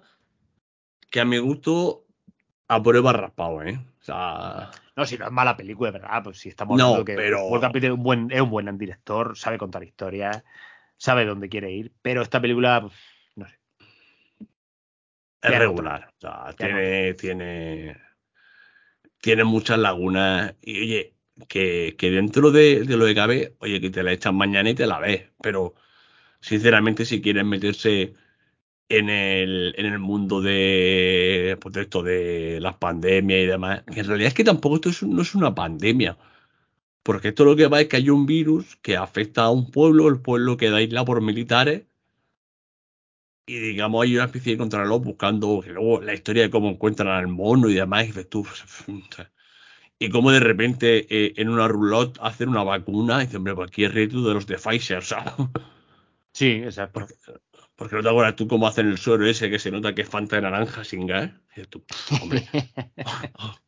S1: que a mi gusto aprueba raspado, ¿eh? O sea.
S2: No, si no es mala película, ¿verdad? Pues si estamos hablando que
S1: pero...
S2: es un buen, es un buen director, sabe contar historias, sabe dónde quiere ir, pero esta película, pues, no sé.
S1: Es regular. O sea, tiene, tiene, tiene muchas lagunas. Y oye, que, que dentro de, de, lo que cabe, oye, que te la echan mañana y te la ves. Pero, sinceramente, si quieres meterse en el, en el mundo de, pues esto de las pandemias y demás. En realidad es que tampoco esto no es una pandemia. Porque esto lo que va es que hay un virus que afecta a un pueblo, el pueblo queda aislado por militares. Y digamos, hay una especie de contrarreloj buscando luego la historia de cómo encuentran al mono y demás. Y tú, [LAUGHS] y cómo de repente eh, en una roulotte hacen una vacuna. Y dicen, hombre, pues aquí es de los de Pfizer, [LAUGHS] ¿sabes?
S2: Sí, exacto.
S1: Porque no te acuerdas tú cómo hacen el suero ese que se nota que es Fanta de naranja sin gas. [LAUGHS]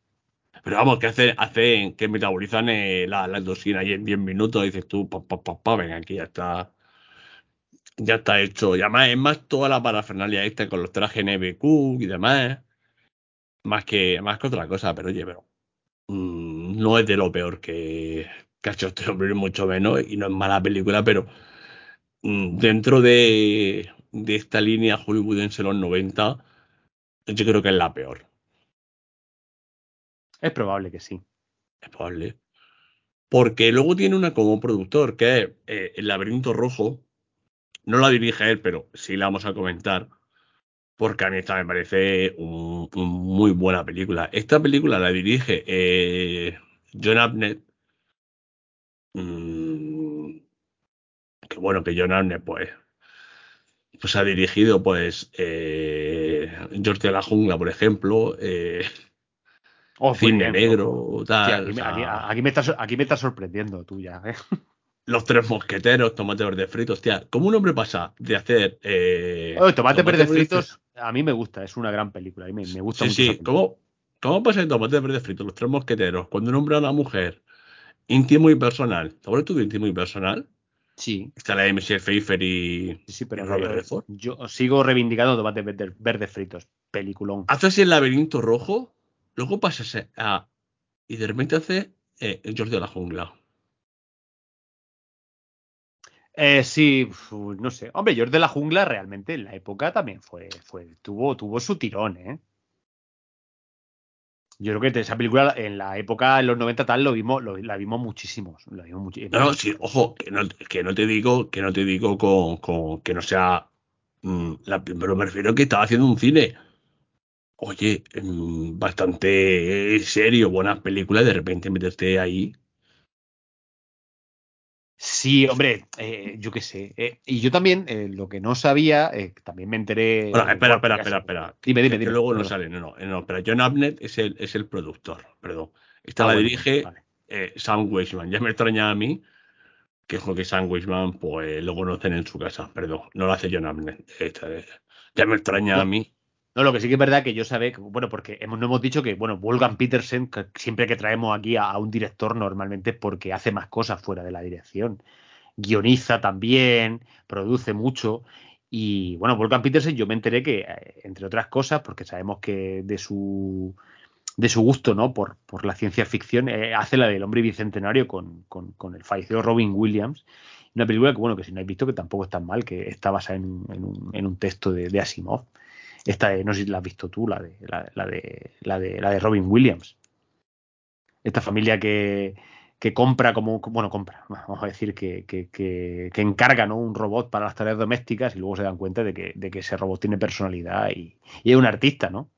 S1: Pero vamos, que hacen, hacen que metabolizan eh, la, la endosina ahí en 10 minutos. Y dices tú, pa, pa, pa, pa, venga, aquí ya está. Ya está hecho. Y además es más toda la parafernalia esta con los trajes NBQ y demás. Más que, más que otra cosa, pero oye, pero. Mmm, no es de lo peor que, que ha hecho este hombre, mucho menos. Y no es mala película, pero mm, dentro de, de esta línea hollywoodense en los 90, yo creo que es la peor.
S2: Es probable que sí.
S1: Es probable. Porque luego tiene una como productor, que es eh, El laberinto rojo. No la dirige él, pero sí la vamos a comentar. Porque a mí esta me parece un, muy buena película. Esta película la dirige eh, John Abnett. Mm, que bueno, que John Abnett, pues, pues ha dirigido pues eh, George de la Jungla, por ejemplo, eh,
S2: oh,
S1: Cine Negro, tal.
S2: aquí, me estás, aquí me estás sorprendiendo tú ya. ¿eh? [LAUGHS]
S1: Los tres mosqueteros, tomate verde fritos, hostia, ¿cómo un hombre pasa de hacer... Eh,
S2: tomate, verde fritos, a mí me gusta, es una gran película, a mí me, gusta
S1: sí,
S2: mucho.
S1: Sí, ¿Cómo, ¿cómo pasa de tomate verde fritos, los tres mosqueteros, cuando un hombre a una mujer íntimo y personal, ¿sobre todo íntimo y personal?
S2: Sí.
S1: Está la de Michelle Pfeiffer y,
S2: sí, pero Robert Yo sigo reivindicando tomates verdes, fritos. Peliculón.
S1: Haces el laberinto rojo, luego pasas a. Y de repente hace eh, George de la jungla.
S2: Eh, sí, no sé. Hombre, George de la Jungla realmente en la época también fue, fue tuvo, tuvo su tirón, ¿eh? Yo creo que esa película en la época, en los 90 tal, lo vimos, lo- la vimos muchísimos. La vimos muchi-
S1: No, no, sí, ojo, que no, que no te digo, que no te digo con, con- que no sea. mm, la- pero me refiero a que estaba haciendo un cine. Oye, mm, bastante serio, buenas películas, y de repente meterte ahí.
S2: Sí, hombre, eh, yo qué sé. eh, y yo también, eh, lo que no sabía, eh, también me enteré.
S1: Bueno, espera, espera, espera, espera.
S2: Dime, dime,
S1: que
S2: dime.
S1: luego no sale, no, no, no, pero John Abnett es el, es el productor, perdón. Esta
S2: Ah,
S1: la
S2: bueno,
S1: dirige
S2: vale.
S1: Sam Weisman. Ya me extraña a mí que es lo que Sam Weisman pues lo conocen en su casa, perdón. No lo hace John Abnett. esta ya me extraña a mí.
S2: No, lo que sí que es verdad que yo sabe, que, bueno, porque no hemos dicho que, bueno, Wolfgang Petersen, siempre que traemos aquí a, un director, normalmente es porque hace más cosas fuera de la dirección. Guioniza también, produce mucho. Y bueno, Wolfgang Petersen, yo me enteré que, eh, entre otras cosas, porque sabemos que de su de su gusto, ¿no? Por, por la ciencia ficción, eh, hace la del hombre bicentenario con, con, con el fallecido Robin Williams. Una película que, bueno, que si no habéis visto, que tampoco es tan mal, que está basada en en un, en un texto de Asimov. Esta de, no sé si la has visto tú, la de, la, la de, la de, la de Robin Williams. Esta familia que, que compra como, bueno, compra, [LAUGHS] vamos a decir que, que, que, que encarga ¿no? un robot para las tareas domésticas y luego se dan cuenta de que, de que ese robot tiene personalidad y, y es un artista, ¿no?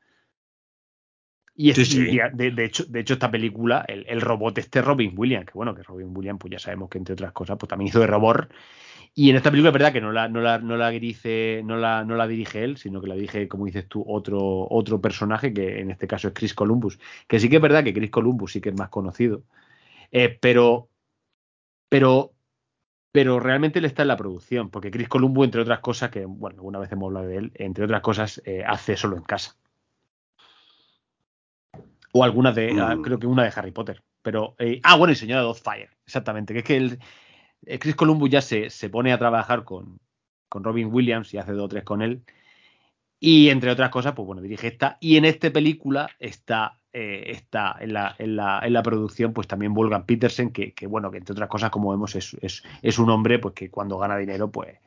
S2: Y, es-
S1: Sí, sí.
S2: y de, de hecho, de hecho, esta película, el, el robot este Robin Williams, que bueno, que Robin Williams, pues ya sabemos que entre otras cosas, pues también hizo de robot. Y en esta película es verdad que no la, no la, no la dirige, no la, no la dirige él, sino que la dirige, como dices tú, otro, otro personaje, que en este caso es Chris Columbus. Que sí que es verdad que Chris Columbus sí que es más conocido. Eh, pero, pero, pero realmente él está en la producción, porque Chris Columbus, entre otras cosas, que bueno, alguna vez hemos hablado de él, entre otras cosas, eh, hace solo en casa. O algunas de,
S1: Mm.
S2: ah, creo que una de Harry Potter. Pero, eh, ah, bueno, y Señora Doubtfire, exactamente, que es que eh, Chris Columbus ya se, se pone a trabajar con, con Robin Williams y hace dos o tres con él. Y entre otras cosas, pues bueno, dirige esta. Y en esta película está, eh, está en, la, en, la, en la producción, pues también Wolfgang Petersen, que, que, bueno, que entre otras cosas, como vemos, es, es, es un hombre pues que cuando gana dinero, pues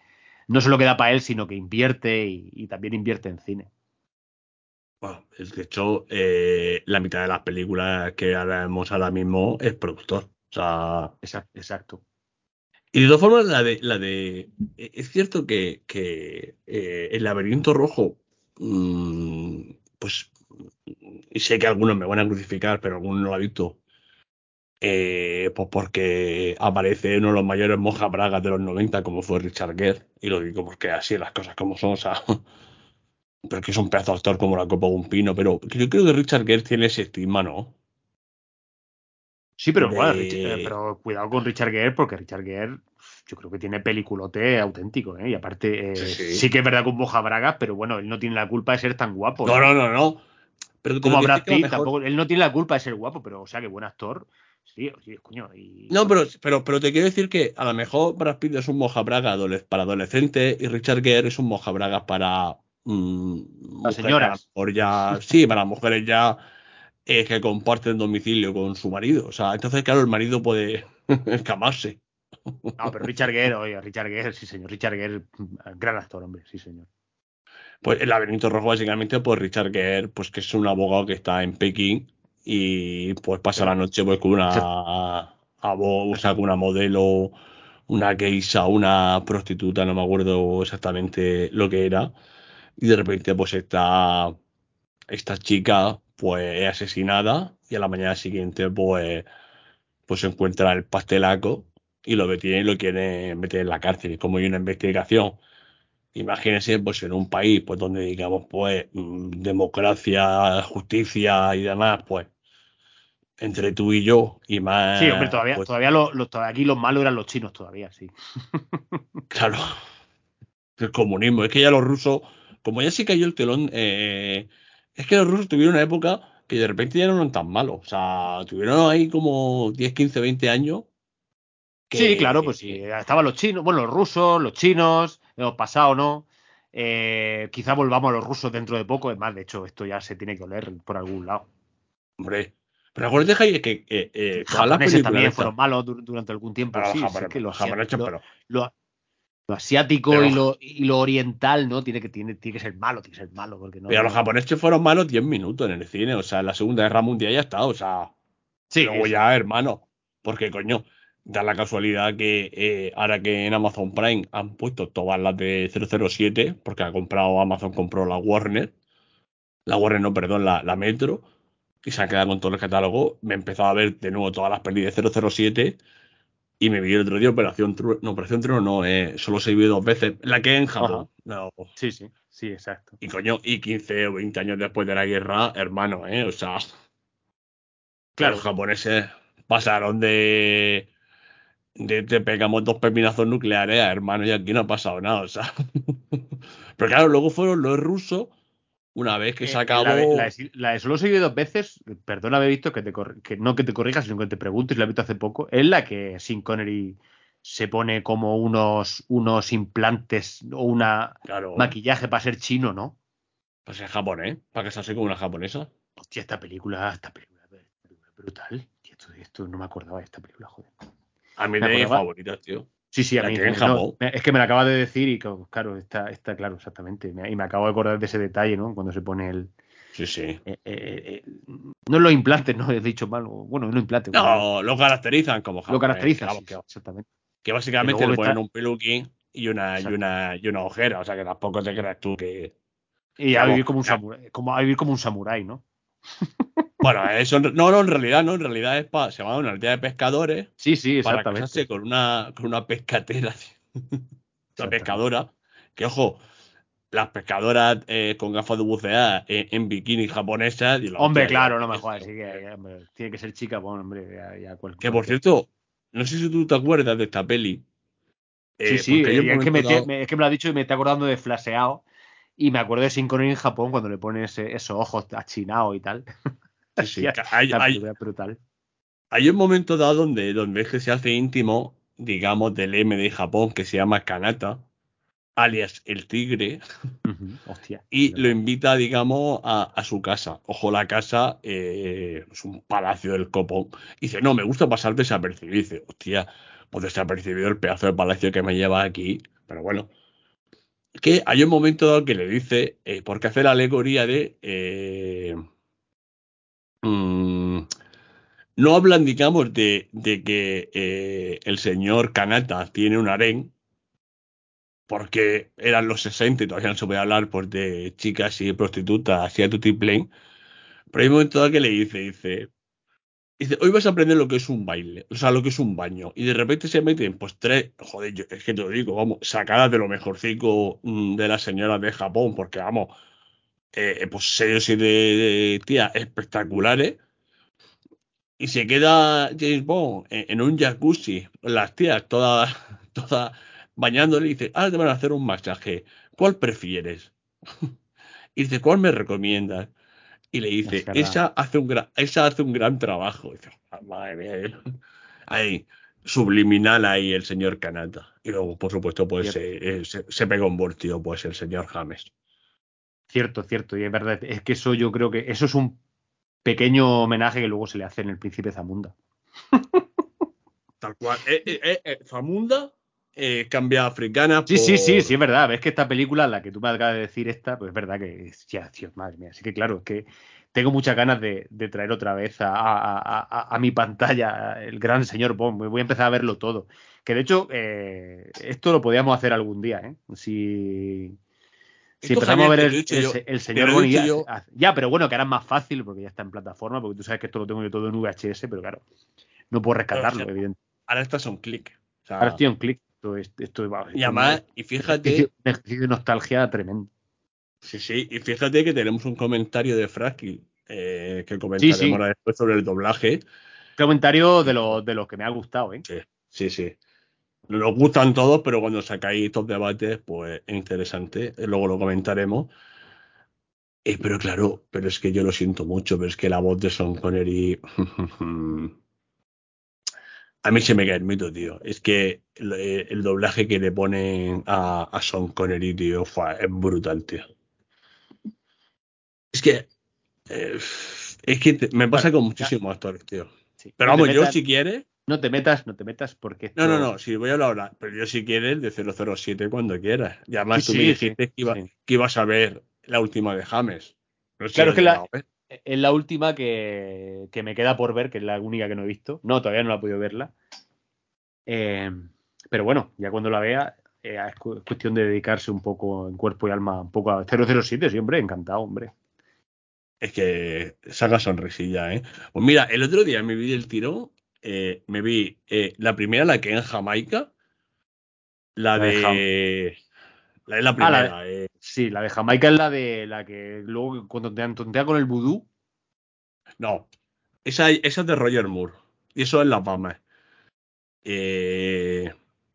S2: no solo queda para él, sino que invierte y, y también invierte en cine.
S1: Bueno, es de hecho, eh, la mitad de las películas que haremos ahora mismo es productor. O sea,
S2: Exacto. exacto.
S1: Y de todas formas, la de, la de, eh, es cierto que, que eh, el laberinto rojo, mm, pues, y sé que algunos me van a crucificar, pero algunos no lo han visto. Eh, pues porque aparece uno de los mayores mojas bragas de los 90, como fue Richard Gere, y lo digo porque así las cosas como son, o sea, [LAUGHS] pero que es un pedazo actor como la copa de un pino, pero yo creo que Richard Gere tiene ese estigma, ¿no?
S2: Sí, pero
S1: De-
S2: bueno, eh, pero cuidado con Richard Gere, porque Richard Gere yo creo que tiene peliculote auténtico, ¿eh? Y aparte, eh,
S1: Sí,
S2: sí,
S1: sí.
S2: que es verdad con Moja Bragas, pero bueno, él no tiene la culpa de ser tan guapo.
S1: No,
S2: ¿eh?
S1: no, no, no. Pero
S2: Como
S1: que
S2: Brad
S1: que
S2: Pitt, tampoco, él no tiene la culpa de ser guapo, pero o sea, que buen actor. Sí, sí, coño. Y,
S1: No, pero, pero, pero te quiero decir que a lo mejor Brad Pitt es un moja braga para adolescentes y Richard Gere es un moja braga para mm, que a lo
S2: señoras.
S1: mejor ya, sí, para mujeres ya eh, que comparten domicilio con su marido. O sea, entonces, claro, el marido puede [LAUGHS] escamarse.
S2: No, pero Richard Gere, oye, Richard Gere, sí, señor. Richard Gere, mm, gran actor, hombre, sí, señor.
S1: Pues el laberinto rojo, básicamente, pues Richard Gere, pues que es un abogado que está en Pekín y pues pasa la noche pues con una o sea, con una modelo, una geisha, una prostituta, no me acuerdo exactamente lo que era. Y de repente, pues esta, esta chica, pues es asesinada y a la mañana siguiente, pues, pues se encuentra el pastelaco y lo detiene y lo quiere meter en la cárcel. Y como hay una investigación Imagínense, pues en un país, pues donde digamos, pues, mm, democracia, justicia y demás, pues, entre tú y yo, y más,
S2: Sí, hombre, todavía,
S1: pues,
S2: todavía lo- lo- todavía aquí los malos eran los chinos todavía, sí. [LAUGHS] [LAUGHS]
S1: claro, el comunismo. Es que ya los rusos, como ya se cayó el telón, eh, es que los rusos tuvieron una época que de repente ya no eran tan malos. O sea, tuvieron ahí como 10, 15, 20 años. que-
S2: Sí, claro, pues sí. Estaban los chinos, bueno, los rusos, los chinos, hemos pasado, ¿no? Eh, quizá volvamos a los rusos dentro de poco. Es más, de hecho, esto ya se tiene que oler por algún lado.
S1: Hombre, pero acuérdate, Jaime, que eh, eh,
S2: japoneses también fueron malos dur- durante algún tiempo. Sí,
S1: los
S2: sí,
S1: japoneses-
S2: que
S1: los pero-
S2: Lo asiático
S1: Pero-
S2: y, lo, y lo oriental, ¿no? Tiene que, tiene, tiene que ser malo, tiene que ser malo. Porque no,
S1: Pero los japoneses fueron malos 10 minutos en el cine. O sea, en la Segunda Guerra Mundial ya está. O sea,
S2: Sí,
S1: luego ya, hermano. Porque, coño, da la casualidad que eh, ahora que en Amazon Prime han puesto todas las de 007, porque ha comprado Amazon, compró la Warner. La Warner, no, perdón, la, la Metro. Y se han quedado con todo el catálogo. Me he empezado a ver de nuevo todas las pelis de 007. Y me vi el otro día Operación Trueno. No, Operación Trueno no, eh, solo se vio dos veces. La que en Japón. No,
S2: Sí, sí, sí, exacto.
S1: y coño, y 15 o 20 años después de la guerra, hermano, ¿eh? O sea,
S2: Claro.
S1: los japoneses pasaron de, de te pegamos dos pepinazos nucleares hermano y aquí no ha pasado nada, o sea. [LAUGHS] Pero claro, luego fueron los rusos, una vez que se
S2: Eh,
S1: acabó.
S2: La de, la la solo se vive dos veces, perdón haber visto que, te que no que te corrijas, sino que te preguntes, la he visto hace poco, es la que Sin Connery se pone como unos, unos implantes o una
S1: claro,
S2: maquillaje para ser chino, ¿no?
S1: pues es japonés, para que se hace como una japonesa.
S2: Hostia, esta película, esta película, es brutal. Esto, esto no me acordaba de esta película, joder.
S1: A mí
S2: Me
S1: de mis favoritas, tío.
S2: Sí, sí, a
S1: La
S2: mí
S1: que en
S2: no,
S1: Japón.
S2: es que me la acabas de decir y claro, está, está claro, exactamente. Me- Y me acabo de acordar de ese detalle, ¿no? Cuando se pone el.
S1: Sí, sí.
S2: eh, eh, eh, no los implantes, no he dicho mal. Bueno, no implantes. bueno,
S1: No, lo caracterizan como japonés.
S2: lo caracteriza.
S1: vamos,
S2: sí,
S1: que-
S2: exactamente.
S1: Que básicamente le ponen
S2: está-
S1: un peluquín y una, y una, y una ojera. O sea que tampoco te creas tú que.
S2: Y a vivir como un samurái, como a vivir como un samurái, ¿no? [LAUGHS]
S1: Bueno, eso no, no, en realidad no, en realidad es para. Se llama una aldea de pescadores
S2: Sí, sí,
S1: para
S2: exactamente.
S1: casarse con una, con una pescatera, [LAUGHS] una pescadora. Que ojo, las pescadoras eh, con gafas de bucear eh, en bikini japonesas. y
S2: Hombre, claro, no me jodas. Sí que, hombre, tiene que ser chica, bueno, hombre, ya, ya cual-
S1: Que por cierto, no sé si tú te acuerdas de esta peli.
S2: Sí,
S1: Eh,
S2: sí, es, que me,
S1: momento dado-
S2: me- es que me lo ha dicho y me está acordando de flaseado. Y me acuerdo de Sin Connery en Japón cuando le pone ese- esos ojos achinados y tal. [LAUGHS]
S1: sí, sí, [LAUGHS] hay,
S2: brutal.
S1: Un momento dado donde, es que se hace íntimo, digamos, del M de Japón que se llama Kanata, alias el tigre,
S2: Hostia.
S1: y lo invita, digamos, a, a su casa. Ojo, la casa eh, es un palacio del copón. Y dice, no, me gusta pasar desapercibido. Y dice, hostia, pues desapercibido el pedazo de palacio que me lleva aquí. Pero bueno, que hay un momento dado que le dice, eh, porque hace la alegoría de... eh, mm, no hablan, digamos, de, que eh, el señor Kanata tiene un harén, porque eran los 60 y todavía no se puede hablar pues, de chicas y prostitutas así a tutiplén. Pero hay un momento que le dice, dice, dice, hoy vas a aprender lo que es un baile, o sea, lo que es un baño. Y de repente se meten, pues tres, joder, yo, es que te lo digo, vamos, sacadas de lo mejorcico mm, de las señoras de Japón, porque vamos, eh, pues sellos y de, de tías espectaculares. Y se queda James Bond en, un jacuzzi, las tías todas, [LAUGHS] todas bañándole y dice, ahora te van a hacer un masaje. ¿Cuál prefieres? [LAUGHS] Y dice, ¿cuál me recomiendas? Y le dice,
S2: Es
S1: esa hace un gran, esa hace un gran trabajo. Y dice, "Ah, madre mía. [LAUGHS] Ahí, subliminal ahí el señor Kanata. Y luego, por supuesto, pues eh, eh, se, se pega un voltio, pues el señor James.
S2: Cierto, cierto. Y es verdad, es que eso yo creo que eso es un pequeño homenaje que luego se le hace en el Príncipe Zamunda.
S1: Tal cual. Eh, eh, eh, Zamunda cambia a africana.
S2: Sí, sí, sí, sí, es verdad. Ves que esta película, la que tú me acabas de decir esta, pues es verdad que, ya, tío, madre mía. Así que claro, es que tengo muchas ganas de, de traer otra vez a, a- a- a- mi pantalla el gran señor Bond. Voy a empezar a verlo todo. Que de hecho, eh, esto lo podíamos hacer algún día, ¿eh? Si, si
S1: Esto,
S2: empezamos a ver el,
S1: yo.
S2: señor
S1: dicho
S2: ya,
S1: yo.
S2: ya, pero bueno, que ahora es más fácil porque ya está en plataforma, porque tú sabes que esto lo tengo yo todo en VHS, pero claro, no puedo rescatarlo,
S1: Pero, o sea,
S2: evidentemente.
S1: Ahora estás a un clic. O sea,
S2: Ahora estoy en clic. Esto, es- esto, va-
S1: y
S2: esto
S1: además, y
S2: un
S1: fíjate,
S2: un ejercicio de nostalgia tremendo.
S1: sí, sí, y fíjate que tenemos un comentario de Fraki eh, que comentaremos
S2: sí.
S1: ahora después sobre el doblaje.
S2: Comentario de los de los que me ha gustado, ¿eh?
S1: Sí, sí, sí. Nos gustan todos, pero cuando sacáis estos debates, pues es interesante. Luego lo comentaremos. Eh, pero claro, pero es que yo lo siento mucho, pero es que la voz de Sean Connery. [LAUGHS] A mí se me cae el mito, tío. Es que el, eh, el doblaje que le ponen a, a Sean Connery, tío, fue- es brutal, tío. Es que. eh, es que te- me pasa con muchísimos actores, tío.
S2: Sí.
S1: Pero vamos, yo si quieres.
S2: No te metas, no te metas porque.
S1: No, no, no, sí, voy a hablar ahora. Pero yo, si quieres, de 007 cuando quieras. Y además,
S2: Sí,
S1: tú me dijiste
S2: sí,
S1: que, iba-
S2: sí.
S1: que ibas a ver la última de James. No sé
S2: Claro, que la-
S1: ver.
S2: Es la última que, que me queda por ver, que es la única que no he visto. No, todavía no la he podido verla. Eh, pero bueno, ya cuando la vea, eh, es cu- es cuestión de dedicarse un poco en cuerpo y alma, un poco a 007, sí, hombre, encantado, hombre.
S1: Es que saca sonrisilla, ¿eh? Pues mira, el otro día me vi el tirón. Eh, me vi eh, la primera, la que en Jamaica. La,
S2: La de
S1: de. La
S2: Ah,
S1: primera. eh,
S2: Sí, la de Jamaica es la de la que luego cuando te tontea con el vudú.
S1: No, esa, esa es de Roger Moore. Y eso es La Palma. Eh,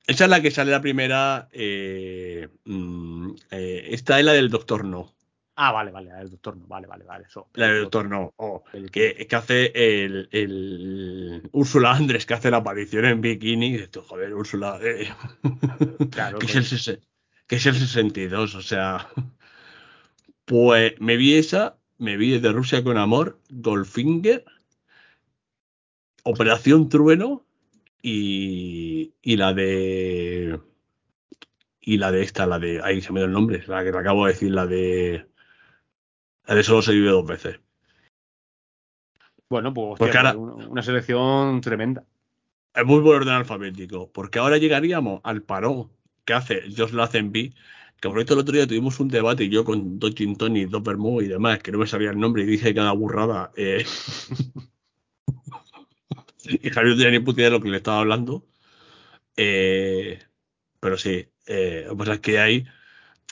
S1: esa es la que sale la primera. eh, mm, eh, esta es la del Doctor No.
S2: Ah, vale, vale, la del doctor no, vale, vale, vale. Eso,
S1: La del Doctor No. oh,
S2: El-
S1: que, que hace el, el Úrsula Andrés, que hace la aparición en bikini. Esto, joder, Úrsula. eh, [LAUGHS]
S2: Claro, [LAUGHS]
S1: que, es el, sese- que es el 62, o sea. Pues me vi esa, me vi de Rusia con Amor, Goldfinger, Operación Trueno y, y la de. Y la de esta, la de. Ahí se me dio el nombre, la que te acabo de decir, la de. La de solo se vive dos veces.
S2: Bueno, pues
S1: Porque
S2: hostia,
S1: ahora-
S2: una, selección tremenda.
S1: Es muy buen orden alfabético, porque ahora llegaríamos al parón que hace Josh Lazenby, que por cierto el otro día tuvimos un debate y yo con dos tonic, dos vermouth y demás, que no me sabía el nombre y dije cada burrada. eh. [LAUGHS] y Javier no tenía ni puta idea de lo que le estaba hablando. Eh, pero sí, eh, lo que pasa es que hay...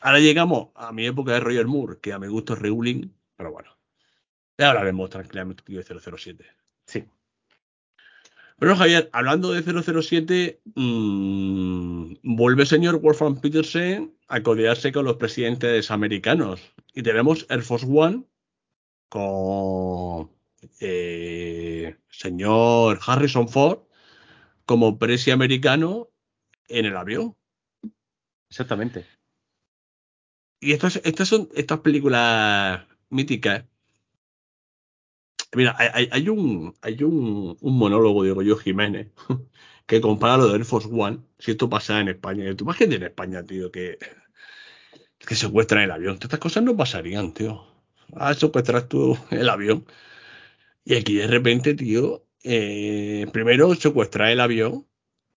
S1: Ahora llegamos a mi época de Roger Moore, que a mi gusto es Reuling, pero bueno. Ya hablaremos tranquilamente de 007.
S2: Sí.
S1: Pero Javier, hablando de 007, mmm, vuelve señor Wolfgang Petersen a codearse con los presidentes americanos. Y tenemos Air Force One con eh, señor Harrison Ford como presi americano en el avión.
S2: Exactamente.
S1: Y estas, estas son estas películas míticas. Mira, hay, hay- un, hay un, un monólogo de Goyo Jiménez [LAUGHS] que compara lo de Air Force One, si esto pasara en España. ¿Tú imagínate en España, tío, que, que secuestran el avión? Estas cosas no pasarían, tío. Ah, secuestras tú el avión. Y aquí de repente, tío, eh, primero secuestrar el avión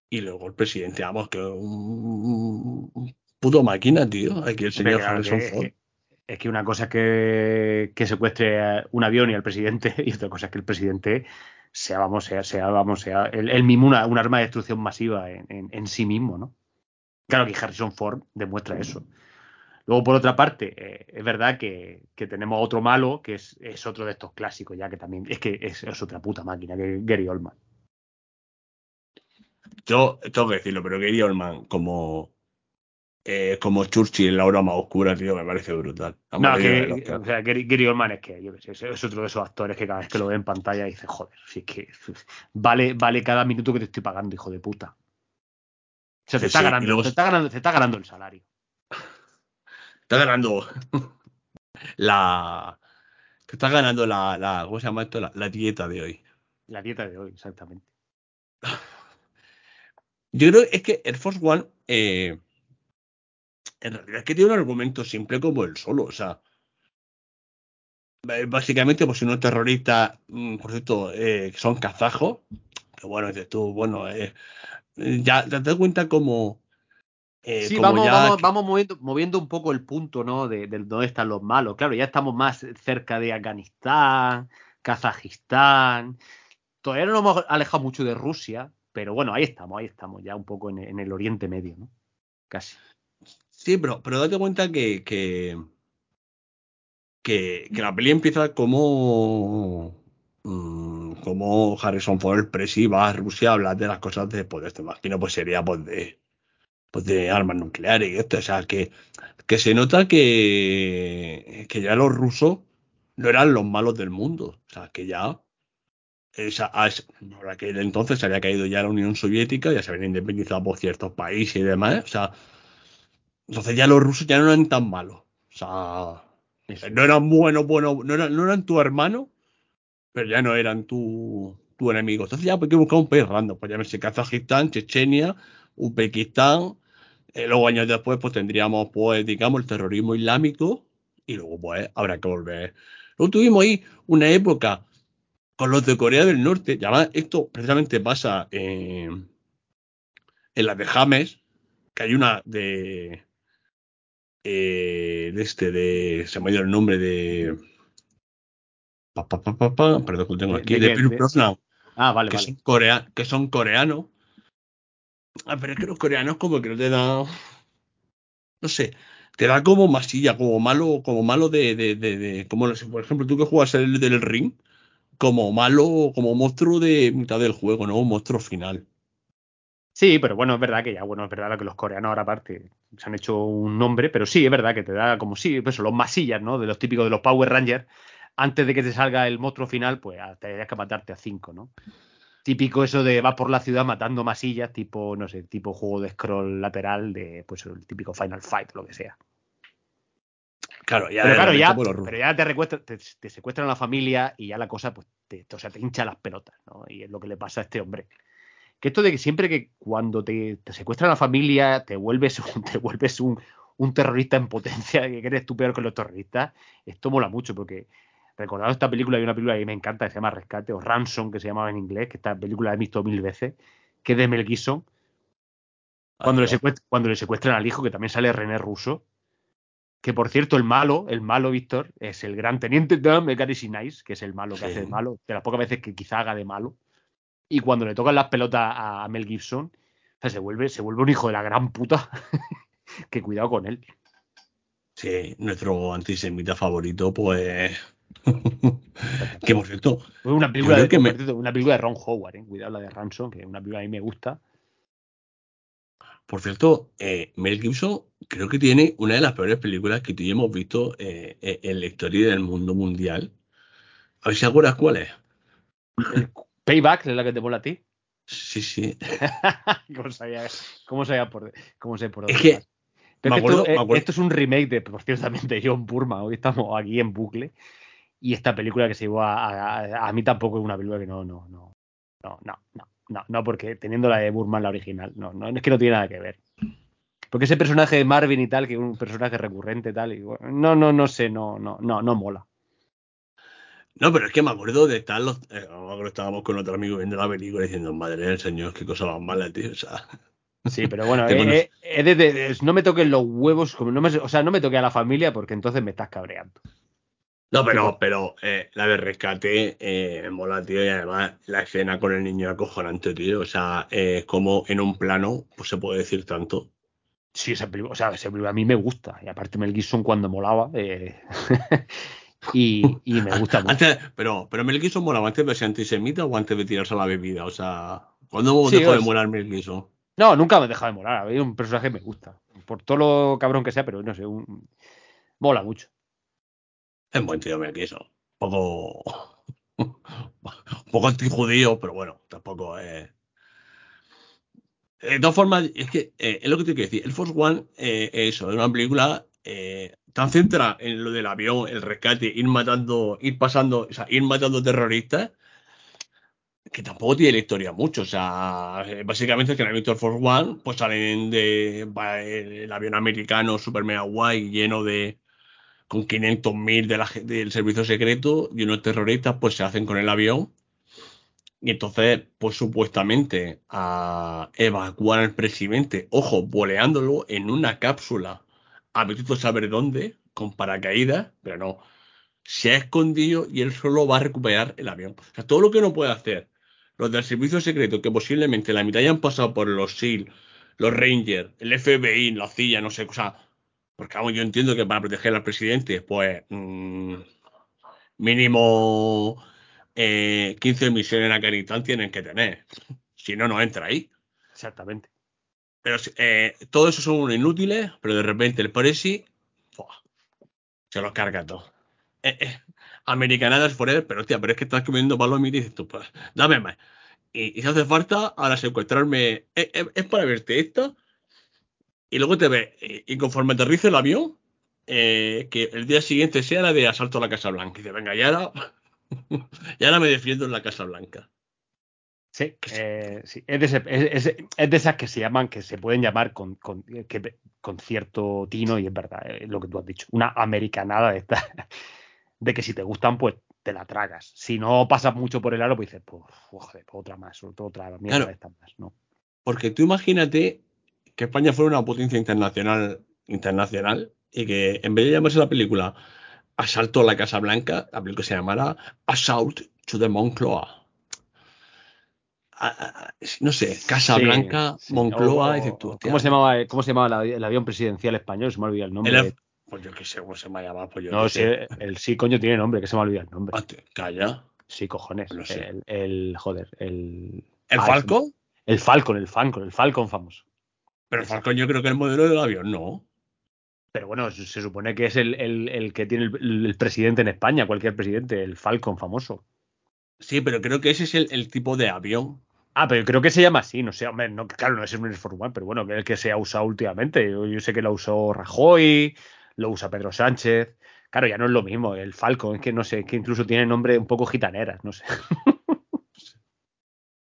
S1: y luego el presidente, vamos, que un puto máquina, tío. Aquí el señor Harrison
S2: que-
S1: Ford.
S2: que- es que una cosa es que, que secuestre un avión y al presidente, [LAUGHS] y otra cosa es que el presidente sea, vamos, sea, sea, vamos, sea él, él mismo una, un arma de destrucción masiva en, en- en sí mismo, ¿no? Claro que Harrison Ford demuestra eso. Luego, por otra parte, eh, es verdad que, que tenemos otro malo, que es, es otro de estos clásicos, ya que también es que es, es otra puta máquina, que Gary Oldman.
S1: Yo tengo que decirlo, pero Gary Oldman como, eh, como Churchill en la hora más oscura, tío, me parece brutal.
S2: No,
S1: Vamos,
S2: que, o sea, Gary, Oldman es que, yo qué sé, es, otro de esos actores que cada vez que lo ve en pantalla dice, joder, si es que [LAUGHS] vale, vale cada minuto que te estoy pagando, hijo de puta. O sea, te,
S1: Sí,
S2: está
S1: sí,
S2: ganando,
S1: luego-
S2: te, está ganando, te está ganando el salario. [LAUGHS]
S1: Está ganando la. Te está ganando la, la. ¿Cómo se llama esto? La, la dieta de hoy.
S2: La dieta de hoy, exactamente. [LAUGHS]
S1: Yo creo es que Air Force One. eh, en realidad es que tiene un argumento simple como el solo. O sea. Básicamente, pues unos terroristas, mm, por cierto, eh, son kazajos. Que bueno, dices tú, bueno, eh, ya te das cuenta como. eh,
S2: Sí,
S1: como
S2: vamos,
S1: ya
S2: vamos, moviendo, moviendo un poco el punto, ¿no? De, de dónde están los malos. Claro, ya estamos más cerca de Afganistán, Kazajistán. Todavía no nos hemos alejado mucho de Rusia, pero bueno, ahí estamos, ahí estamos, ya un poco en, en el Oriente Medio, ¿no? Casi.
S1: Sí, pero, pero date cuenta que, que, que, la peli empieza como, mm, como Harrison Ford, presi, va a Rusia a hablar de las cosas de, pues, este imagino, pues sería pues de, pues de armas nucleares y esto. O sea, que, que se nota que, que ya los rusos no eran los malos del mundo. O sea, que ya esa, a ese- por aquel entonces había caído ya la Unión Soviética, ya se habían independizado por ciertos países y demás. O sea, entonces ya los rusos ya no eran tan malos. O sea, no eran buenos, buenos, no eran, no eran tu hermano, pero ya no eran tu, tu enemigo. Entonces ya hay que buscar un país random, pues llámese Kazajistán, Chechenia, Uzbekistán. Eh, luego años después, pues tendríamos, pues, digamos, el terrorismo islámico. Y luego, pues, habrá que volver. Luego tuvimos ahí una época con los de Corea del Norte. Y además, esto precisamente pasa en, en la de James, que hay una de. Eh, de este, de. Se me ha ido el nombre de. Pa, pa, pa, perdón que lo tengo
S2: ¿De-
S1: aquí.
S2: de
S1: De? Pierce
S2: De-
S1: Brosnan,
S2: Ah, vale,
S1: que,
S2: vale.
S1: son corea- que son coreanos. Ah, pero es que los coreanos como que no te dan. No sé. Te da como masilla, como malo, como malo de, de, de, de- como no sé, por ejemplo, tú que juegas el del ring, como malo, como monstruo de mitad del juego, ¿no? Un monstruo final.
S2: Sí, pero bueno, es verdad que ya, bueno, es verdad que los coreanos ahora aparte se han hecho un nombre, pero sí, es verdad que te da como sí, pues los masillas, ¿no? De los típicos de los Power Rangers. Antes de que te salga el monstruo final, pues ah, tendrías que matarte a cinco, ¿no? Típico eso de vas por la ciudad matando masillas, tipo, no sé, tipo juego de scroll lateral de, pues el típico Final Fight o lo que sea.
S1: Claro, ya
S2: Pero claro, ya, pero ya te, recuestra- te, te secuestran a la familia y ya la cosa, pues, te, o sea, te hincha las pelotas, ¿no? Y es lo que le pasa a este hombre. Que esto de que siempre que cuando te, te secuestran a la familia, te vuelves [LAUGHS] un, te vuelves un, un terrorista en potencia, que eres tú peor que los terroristas, esto mola mucho, porque recordado esta película, hay una película que me encanta, que se llama Rescate, o Ransom, que se llamaba en inglés, que esta película la he visto mil veces, que es de Mel Gibson, cuando, le, secuest- cuando le secuestran al hijo, que también sale René Russo. Que por cierto, el malo, el malo, Víctor, es el gran teniente Dan Mechanism Nice, que es el malo que
S1: Sí.
S2: hace de malo, de las pocas veces que quizá haga de malo. Y cuando le tocan las pelotas a, Mel Gibson, o sea, se vuelve, se vuelve un hijo de la gran puta. [LAUGHS] que cuidado con él.
S1: Sí, nuestro antisemita favorito, pues. [LAUGHS] que por cierto,
S2: Fue una película,
S1: creo
S2: de,
S1: que me-
S2: por cierto, una película de Ron Howard, ¿eh? cuidado la de Ransom, que es una película que a mí me gusta.
S1: por cierto, eh, Mel Gibson creo que tiene una de las peores películas que tú y yo hemos visto eh, eh, en la historia del mundo mundial. A ver si acuerdas cuál es. [CLEARS THROAT]
S2: Payback es la que te mola a ti.
S1: Sí, sí.
S2: ¿Cómo, sabía, cómo, sabía por, cómo
S1: Es que, me acuerdo,
S2: esto, es un remake de, pues, ciertamente, John Burma. Hoy estamos aquí en bucle. Y esta película que se llevó a, a, mí tampoco es una película que no, no, no, no, no, no, no, no porque teniendo la de Burma la original, no, no, es que no tiene nada que ver. Porque ese personaje de Marvin y tal, que es un personaje recurrente y tal, no, no, no sé, no, no, no, no mola.
S1: No, pero es que me acuerdo de estar los. eh, me acuerdo que estábamos con otro amigo viendo la película diciendo, madre del señor, qué cosa más mala, tío. O sea,
S2: Sí, pero bueno, [LAUGHS] eh, eh, es de- no me toques los huevos, como no me, o sea, no me toque a la familia porque entonces me estás cabreando.
S1: No, pero, pero eh, la de rescate eh, mola, tío, y además la escena con el niño acojonante, tío. O sea, eh, como en un plano, pues se puede decir tanto.
S2: Sí, esa película, o sea, esa película a mí me gusta. Y aparte Mel Gibson cuando molaba. [LAUGHS] eh, y, y me gusta mucho.
S1: Antes, pero, pero Mel Gibson molaba antes de ser antisemita o antes de tirarse a la bebida. O sea, ¿cuándo
S2: Sí,
S1: dejó de molar Mel Gibson?
S2: No, nunca me he dejado de molar. A mí un personaje me gusta. Por todo lo cabrón que sea, pero no sé, un- mola mucho.
S1: Es buen tío Mel Gibson. Un poco. un [LAUGHS] poco antijudío, pero bueno, tampoco es. De todas formas, es que eh, es lo que te quiero decir. El Force One, eh, eso, es una película eh, tan centrada en lo del avión, el rescate, ir matando, ir pasando, ir matando terroristas, que tampoco tiene la historia mucho. O sea, eh, básicamente es que en el Victor Force One, pues salen de el, avión americano super mega guay, lleno de con 500.000 de la, del servicio secreto y unos terroristas pues se hacen con el avión y entonces pues supuestamente a evacuar al presidente, ojo, voleándolo en una cápsula a Betito saber dónde, con paracaídas, pero no, se ha escondido y él solo va a recuperar el avión. O sea, todo lo que no puede hacer los del servicio secreto, que posiblemente la mitad hayan pasado por los SEAL, los Rangers, el FBI, la CIA, no sé, o sea, porque vamos, yo entiendo que para proteger al presidente, pues mm, mínimo eh, 15 misiones en Afganistán tienen que tener. Si no, no entra ahí.
S2: Exactamente.
S1: Pero eh, todo eso son unos inútiles, pero de repente el Presi se los carga todo. Eh, eh, Americanadas forever, pero hostia, pero es que estás comiendo palomitas y dices tú, pues, dame más. Y, y si hace falta, ahora secuestrarme, eh, eh, es para verte esto, y luego te ve, y, conforme aterrice el avión, eh, que el día siguiente sea la de asalto a la Casa Blanca. Y dice, venga, y ahora, [LAUGHS] ahora me defiendo en la Casa Blanca.
S2: Sí, eh, sí. Es, de ese- es- de esas que se llaman, que se pueden llamar con, con, que- con cierto tino, y es verdad, es lo que tú has dicho. Una americanada de estas, [LAUGHS] de que si te gustan, pues te la tragas. Si no pasas mucho por el aro, pues dices, pues, joder, pues otra más, otra mierda
S1: Claro.
S2: de estas más, ¿no?
S1: Porque tú imagínate que España fuera una potencia internacional, internacional y que en vez de llamarse la película Asalto a la Casa Blanca, la película se llamara Assault to the Moncloa. A- a- a- no sé, Casa
S2: Sí,
S1: Blanca,
S2: sí.
S1: Moncloa,
S2: O-
S1: tú,
S2: ¿Cómo se llamaba, cómo se llamaba la- el avión presidencial español? Se me ha olvidado el nombre.
S1: el- pues yo qué sé, cómo se me llama, pues yo
S2: no,
S1: sé.
S2: el sí, coño, tiene nombre, que se me ha olvidado el nombre.
S1: Calla.
S2: Sí, cojones.
S1: No sé.
S2: El, el- joder, el.
S1: ¿El
S2: Ah,
S1: Falcon?
S2: El Falcon, el Falcon, el Falcon famoso.
S1: Pero el Falcon yo creo que el modelo del avión, no.
S2: Pero bueno, se, se supone que es el, el- el que tiene el, el presidente en España, cualquier presidente, el Falcon famoso.
S1: Sí, pero creo que ese es el, el tipo de avión.
S2: Ah, pero creo que se llama así, no sé, hombre, no, claro, no es un Air Force One, pero bueno, el que se ha usado últimamente. Yo, yo sé que lo usó Rajoy, lo usa Pedro Sánchez. Claro, ya no es lo mismo, el Falcon, es que no sé, es que incluso tiene nombre un poco gitaneras, no sé. [LAUGHS]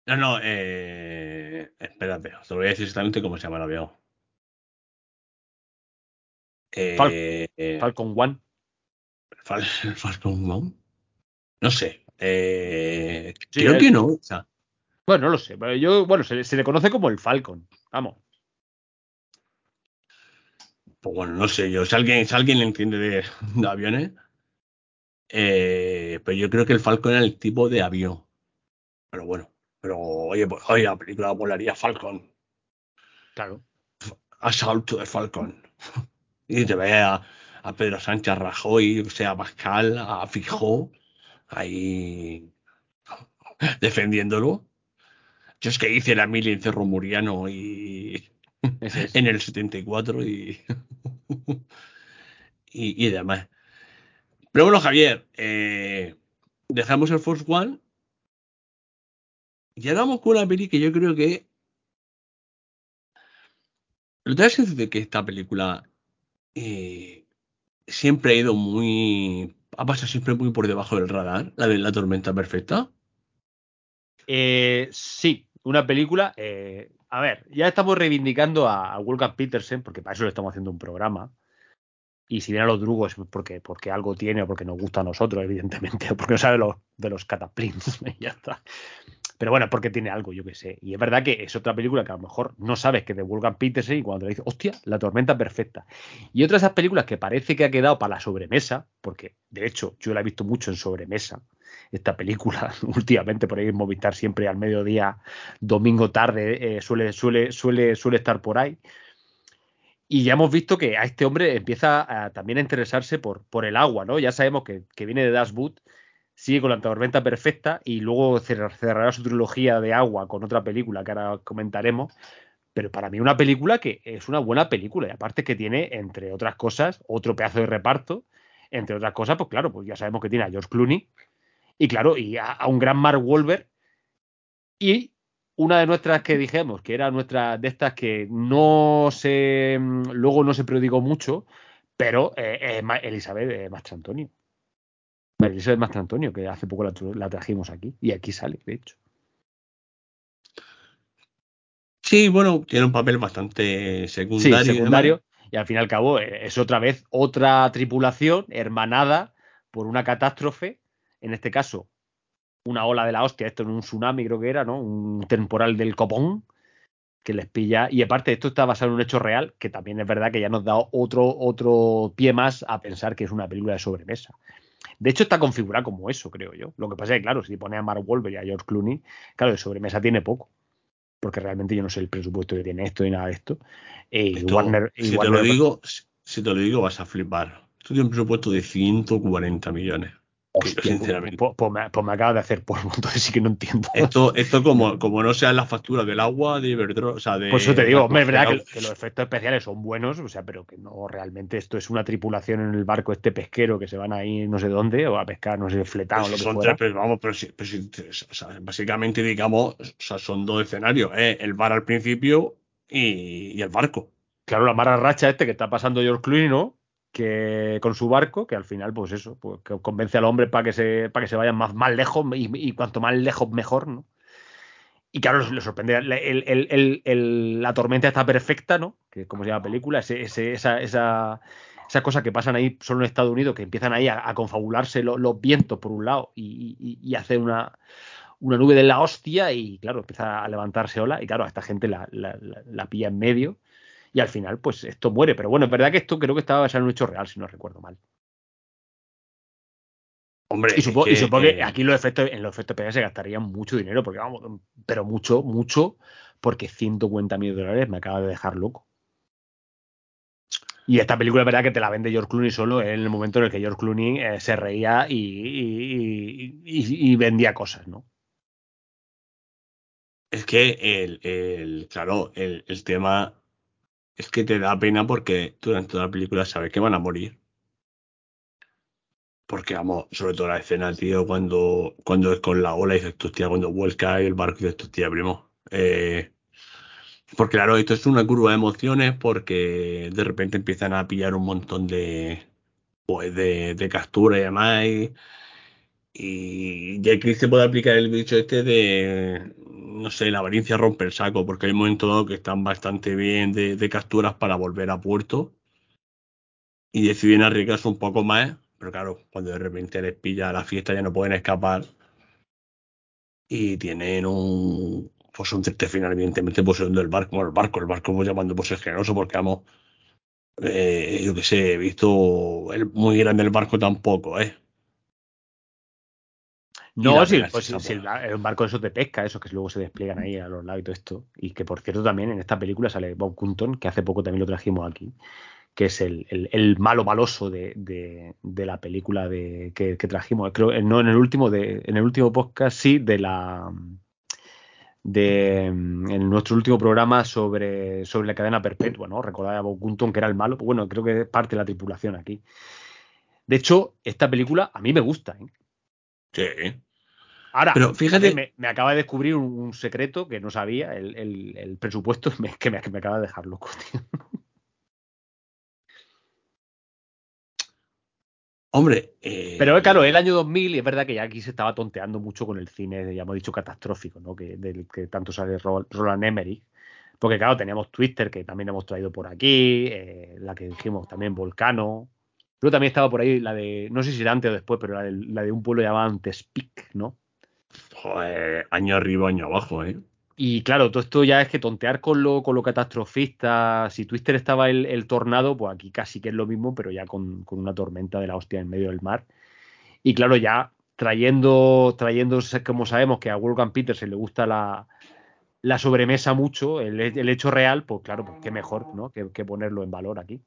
S1: No, no, eh, espérate, te lo voy a decir exactamente cómo se llama el avión. Eh,
S2: Fal-
S1: eh,
S2: Falcon One.
S1: Fal- [LAUGHS] Falcon One. No sé. eh,
S2: Sí,
S1: creo
S2: el-
S1: que no. o sea,
S2: Bueno, no lo sé, pero yo, bueno, se, se le conoce como el Falcon, vamos.
S1: pues bueno, no sé yo. Si alguien, si alguien le entiende de, de aviones. eh, pero yo creo que el Falcon era el tipo de avión. Pero bueno. Pero oye, pues, oye, la película volaría Falcon.
S2: Claro.
S1: Asalto de Falcon. [LAUGHS] Y te ve a, a Pedro Sánchez, a Rajoy, o sea, a Pascal, a Fijó, ahí [LAUGHS] defendiéndolo. Yo es que hice la mili en Cerro Muriano y
S2: es. [LAUGHS]
S1: en el 74 y, [LAUGHS] y, y demás. Pero bueno, Javier, eh, dejamos el Force One y ahora vamos con una peli que yo creo que. ¿Lo te das de que esta película eh, siempre ha ido muy. ha pasado siempre muy por debajo del radar, la de la tormenta perfecta?
S2: Eh, sí, una película. eh, a ver, ya estamos reivindicando a, Wolfgang Petersen, porque para eso le estamos haciendo un programa. Y si viene a los drugos porque, porque algo tiene o porque nos gusta a nosotros, evidentemente, [LAUGHS] o porque no sabe los, de los cataplints. [LAUGHS] y ya está. Pero bueno, porque tiene algo, yo que sé. Y es verdad que es otra película que a lo mejor no sabes que es de Wolfgang Petersen y cuando te dices, hostia, la tormenta perfecta. Y otra de esas películas que parece que ha quedado para la sobremesa, porque de hecho yo la he visto mucho en sobremesa, esta película [LAUGHS] últimamente por ahí en Movistar siempre al mediodía, domingo tarde, eh, suele, suele, suele, suele estar por ahí. Y ya hemos visto que a este hombre empieza a, también a interesarse por, por el agua, ¿no? Ya sabemos que, que viene de Das Boot, sigue con la tormenta perfecta y luego cerrar- cerrará su trilogía de agua con otra película que ahora comentaremos. Pero para mí una película que es una buena película y aparte que tiene, entre otras cosas, otro pedazo de reparto. Entre otras cosas, pues claro, pues ya sabemos que tiene a George Clooney y claro, y a, a un gran Mark Wahlberg y una de nuestras que dijimos, que era nuestra de estas que no se mm, luego no se prodigó mucho, pero eh, Ma- Elizabeth eh, Mastrantonio. Elizabeth Mastrantonio, que hace poco la, trajimos aquí y aquí sale, de hecho.
S1: Sí, bueno, tiene un papel bastante
S2: Sí,
S1: secundario. y
S2: secundario. Y al fin y al cabo eh, es otra vez otra tripulación hermanada por una catástrofe, en este caso una ola de la hostia, esto en un tsunami creo que era, ¿no? Un temporal del copón que les pilla. Y aparte, esto está basado en un hecho real, que también es verdad que ya nos da otro, otro pie más a pensar que es una película de sobremesa. De hecho, está configurada como eso, creo yo. Lo que pasa es que, claro, si pone a Mark Wahlberg y a George Clooney, claro, de sobremesa tiene poco. Porque realmente yo no sé el presupuesto que tiene esto y nada de esto. Eh, y
S1: Esto,
S2: Warner,
S1: si te lo digo, si, si te lo digo, vas a flipar. Esto tiene un presupuesto de 140 millones. Yo, sinceramente.
S2: pues, pues me, pues me acaba de hacer polvo, [LAUGHS] entonces sí que no entiendo.
S1: Esto, esto como, como no sea la factura del agua, de Iberdrola, o sea, de.
S2: Por eso te digo, hombre, es verdad que, que los efectos especiales son buenos, o sea, pero que no realmente esto es una tripulación en el barco este pesquero que se van ahí no sé dónde o a pescar, no sé, fletado o
S1: Pues
S2: lo
S1: si
S2: que
S1: son
S2: fuera.
S1: tres, pero vamos, pero, si- pero si- o sea, básicamente digamos, o sea, son dos escenarios, ¿eh? el bar al principio y, y el barco.
S2: Claro, la mala racha este que está pasando George Clooney, ¿no? Que con su barco, que al final, pues eso, pues que convence al hombre para que se, para que se vayan más, más lejos y, y cuanto más lejos mejor, ¿no? Y claro, le sorprende. el- el- el- la tormenta está perfecta, ¿no? Que como se llama la película, ese- ese- esa, esa, esas cosas que pasan ahí solo en Estados Unidos, que empiezan ahí a, a confabularse lo- los vientos por un lado y, y, y hacer una, una nube de la hostia y claro, empieza a levantarse ola y claro, a esta gente la, la- la- la pilla en medio y al final pues esto muere. Pero bueno, es verdad que esto creo que estaba basado en un hecho real, si no recuerdo mal.
S1: Hombre,
S2: Y, supo-
S1: es
S2: y supongo que
S1: eh,
S2: aquí los efectos, en los efectos especiales se gastarían mucho dinero, porque vamos, pero mucho, mucho, porque 150 millones de dólares me acaba de dejar loco. Y esta película es verdad que te la vende George Clooney solo en el momento en el que George Clooney eh, se reía y- y vendía cosas, ¿no?
S1: Es que el, el claro, el, el tema es que te da pena porque durante toda la película sabes que van a morir. Porque, vamos, sobre todo la escena, tío, cuando, cuando es con la ola y dices, hostia, cuando vuelca el barco y dices, hostia, primo. Eh, porque, claro, esto es una curva de emociones porque de repente empiezan a pillar un montón de, pues, de, de captura y demás. Y ya aquí se puede aplicar el bicho este de, no sé, la avaricia rompe el saco, porque hay momentos que están bastante bien de, capturas para volver a puerto y deciden arriesgarse un poco más, pero claro, cuando de repente les pilla la fiesta ya no pueden escapar y tienen un, pues un triste final, evidentemente, poseyendo el barco, bueno, el barco, el barco pues llamando por ser generoso, porque vamos, eh, yo que sé, he visto muy grande el barco tampoco, ¿eh?
S2: No, pues, el,
S1: pues.
S2: el barco de esos de pesca, esos que luego se despliegan ahí a los lados y todo esto. Y que por cierto también en esta película sale Bob Cunton, que hace poco también lo trajimos aquí, que es el, el- el malo maloso de, de- de la película de, que, que trajimos. Creo, eh, no en el último de, en el último podcast, sí, de la de en nuestro último programa sobre, sobre la cadena perpetua, ¿no? Recordaba a Bob Cunton que era el malo, pues bueno, creo que es parte de la tripulación aquí. De hecho, esta película a mí me gusta, ¿eh?
S1: Sí.
S2: Ahora,
S1: Pero fíjate-
S2: me, me acaba de descubrir un, secreto que no sabía, el, el- el presupuesto [LAUGHS] me- que, me, que me acaba de dejar loco, tío.
S1: Hombre, eh,
S2: Pero claro, el año 2000, y es verdad que ya aquí se estaba tonteando mucho con el cine, ya hemos dicho, catastrófico, ¿no? Que, del que tanto sale Ro- Roland Emmerich. Porque claro, teníamos Twister, que también hemos traído por aquí, eh, la que dijimos también Volcano. Luego también estaba por ahí la de, no sé si era antes o después, pero la de, la de un pueblo llamado Antespic, ¿no?
S1: Joder, año arriba, año abajo, ¿eh?
S2: Y claro, todo esto ya es que tontear con lo, con lo catastrofista. Si Twister estaba el, el tornado, pues aquí casi que es lo mismo, pero ya con, con una tormenta de la hostia en medio del mar. Y claro, ya trayendo, trayendo, como sabemos que a Wolfgang Petersen le gusta la, la sobremesa mucho, el, el hecho real, pues claro, pues qué mejor, ¿no? Que, que ponerlo en valor aquí.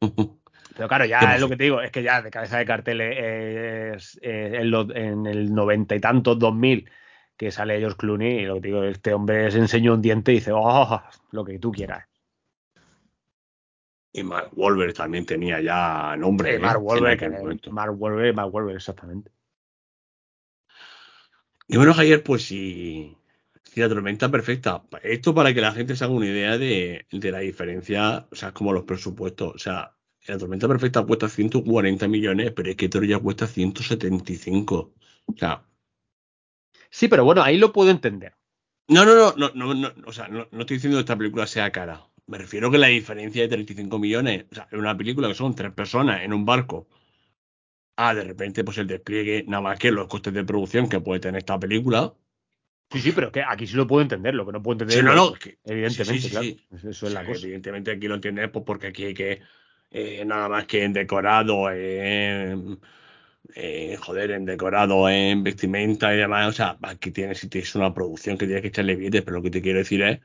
S2: [LAUGHS] Pero claro,
S1: ¿Qué
S2: ya es lo que te digo, es que ya de cabeza de cartel es, es en, lo- en el noventa y tantos, dos mil, que sale George Clooney y lo que te digo, este hombre se enseña un diente y dice, oh, lo que tú quieras.
S1: Y Mark Wahlberg también tenía ya nombre,
S2: Eh,
S1: ¿eh?
S2: Mark
S1: aquel
S2: que-
S1: momento.
S2: Mark Wahlberg, Mark Wahlberg, exactamente.
S1: Y bueno, Javier, pues si la tormenta perfecta, esto para que la gente se haga una idea de, de la diferencia, o sea, como los presupuestos, o sea, la tormenta perfecta cuesta 140 millones, pero es que Toro ya cuesta 175. O sea,
S2: Sí, pero bueno, ahí lo puedo entender.
S1: no, no, no, no, no, no, o sea, no, no estoy diciendo que esta película sea cara. Me refiero que la diferencia de 35 millones, o sea, en una película que son tres personas en un barco, ah, de repente, pues el despliegue, nada más que los costes de producción que puede tener esta película,
S2: Sí, sí, pero que aquí sí lo puedo entender, lo que no puedo entender
S1: Sí,
S2: es
S1: no, no, que-
S2: evidentemente,
S1: sí, sí,
S2: claro. Eso es
S1: O
S2: la cosa.
S1: Evidentemente aquí lo entiendes pues porque aquí hay que eh, nada más que en decorado, en, joder, en decorado, en vestimenta y demás. O sea, aquí tienes, si tienes una producción que tienes que echarle billetes, pero lo que te quiero decir es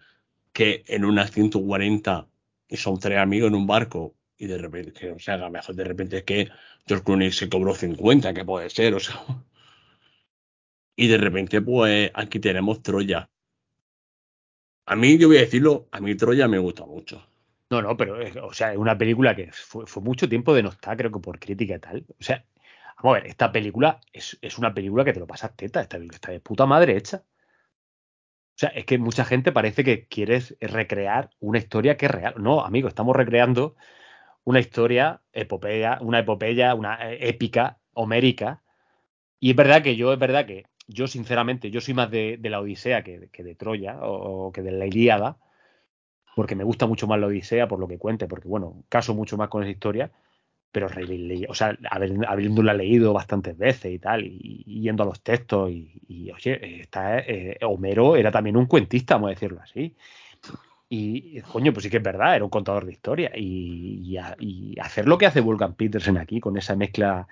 S1: que en unas 140 y son tres amigos en un barco y de repente que no se haga mejor, de repente es que George Clooney se cobró 50, que puede ser, o sea. Y de repente, pues aquí tenemos Troya. A mí, yo voy a decirlo, a mí Troya me gusta mucho.
S2: No, no, pero, o sea, es una película que fue, fue mucho tiempo denostada, creo que por crítica y tal. O sea, vamos a ver, esta película es, es una película que te lo pasas teta, esta película está de puta madre hecha. O sea, es que mucha gente parece que quieres recrear una historia que es real. No, amigo, estamos recreando una historia, epopeya, una epopeya, una eh, épica, homérica. Y es verdad que yo, es verdad que yo sinceramente, yo soy más de, la Odisea que, de Troya o, que de la Ilíada, porque me gusta mucho más la Odisea por lo que cuente, porque bueno, caso mucho más con esa historia, pero o sea, habiéndola leído bastantes veces y tal, y, yendo a los textos, y, oye, eh, Homero era también un cuentista, vamos a decirlo así. Y, coño, pues sí que es verdad, era un contador de historia. Y, hacer lo que hace Wolfgang Petersen aquí, con esa mezcla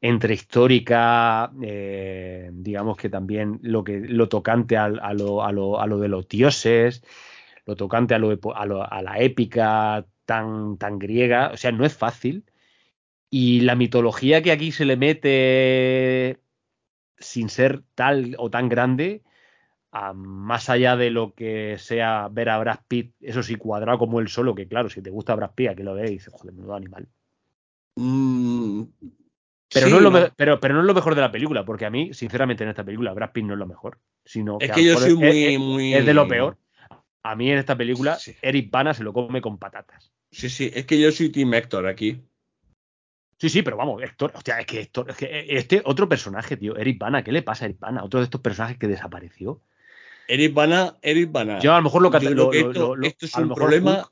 S2: entre histórica, eh, digamos que también lo que lo tocante a, lo, a, lo, a, lo, de los dioses, lo tocante a, lo, a, la épica tan, tan griega, o sea, no es fácil. Y la mitología que aquí se le mete sin ser tal o tan grande, más allá de lo que sea ver a Brad Pitt, eso sí, cuadrado como él solo, que claro, si te gusta Brad Pitt, aquí lo ves y dices, joder, menudo animal.
S1: Mm,
S2: pero, no es lo pero, pero no es lo mejor de la película, porque a mí, sinceramente, en esta película, Brad Pitt no es lo mejor. Sino
S1: es que, yo soy muy,
S2: es,
S1: muy.
S2: Es de lo peor. A mí en esta película, Eric Bana se lo come con patatas.
S1: Sí, sí, es que yo soy Team Héctor aquí.
S2: Sí, sí, pero vamos, Héctor, hostia, es que Héctor, es que este otro personaje, tío, Eric Bana, ¿qué le pasa a Eric Bana? Otro de estos personajes que desapareció.
S1: Eric Bana, Eric Bana.
S2: Yo a lo mejor lo
S1: que esto, esto es un problema.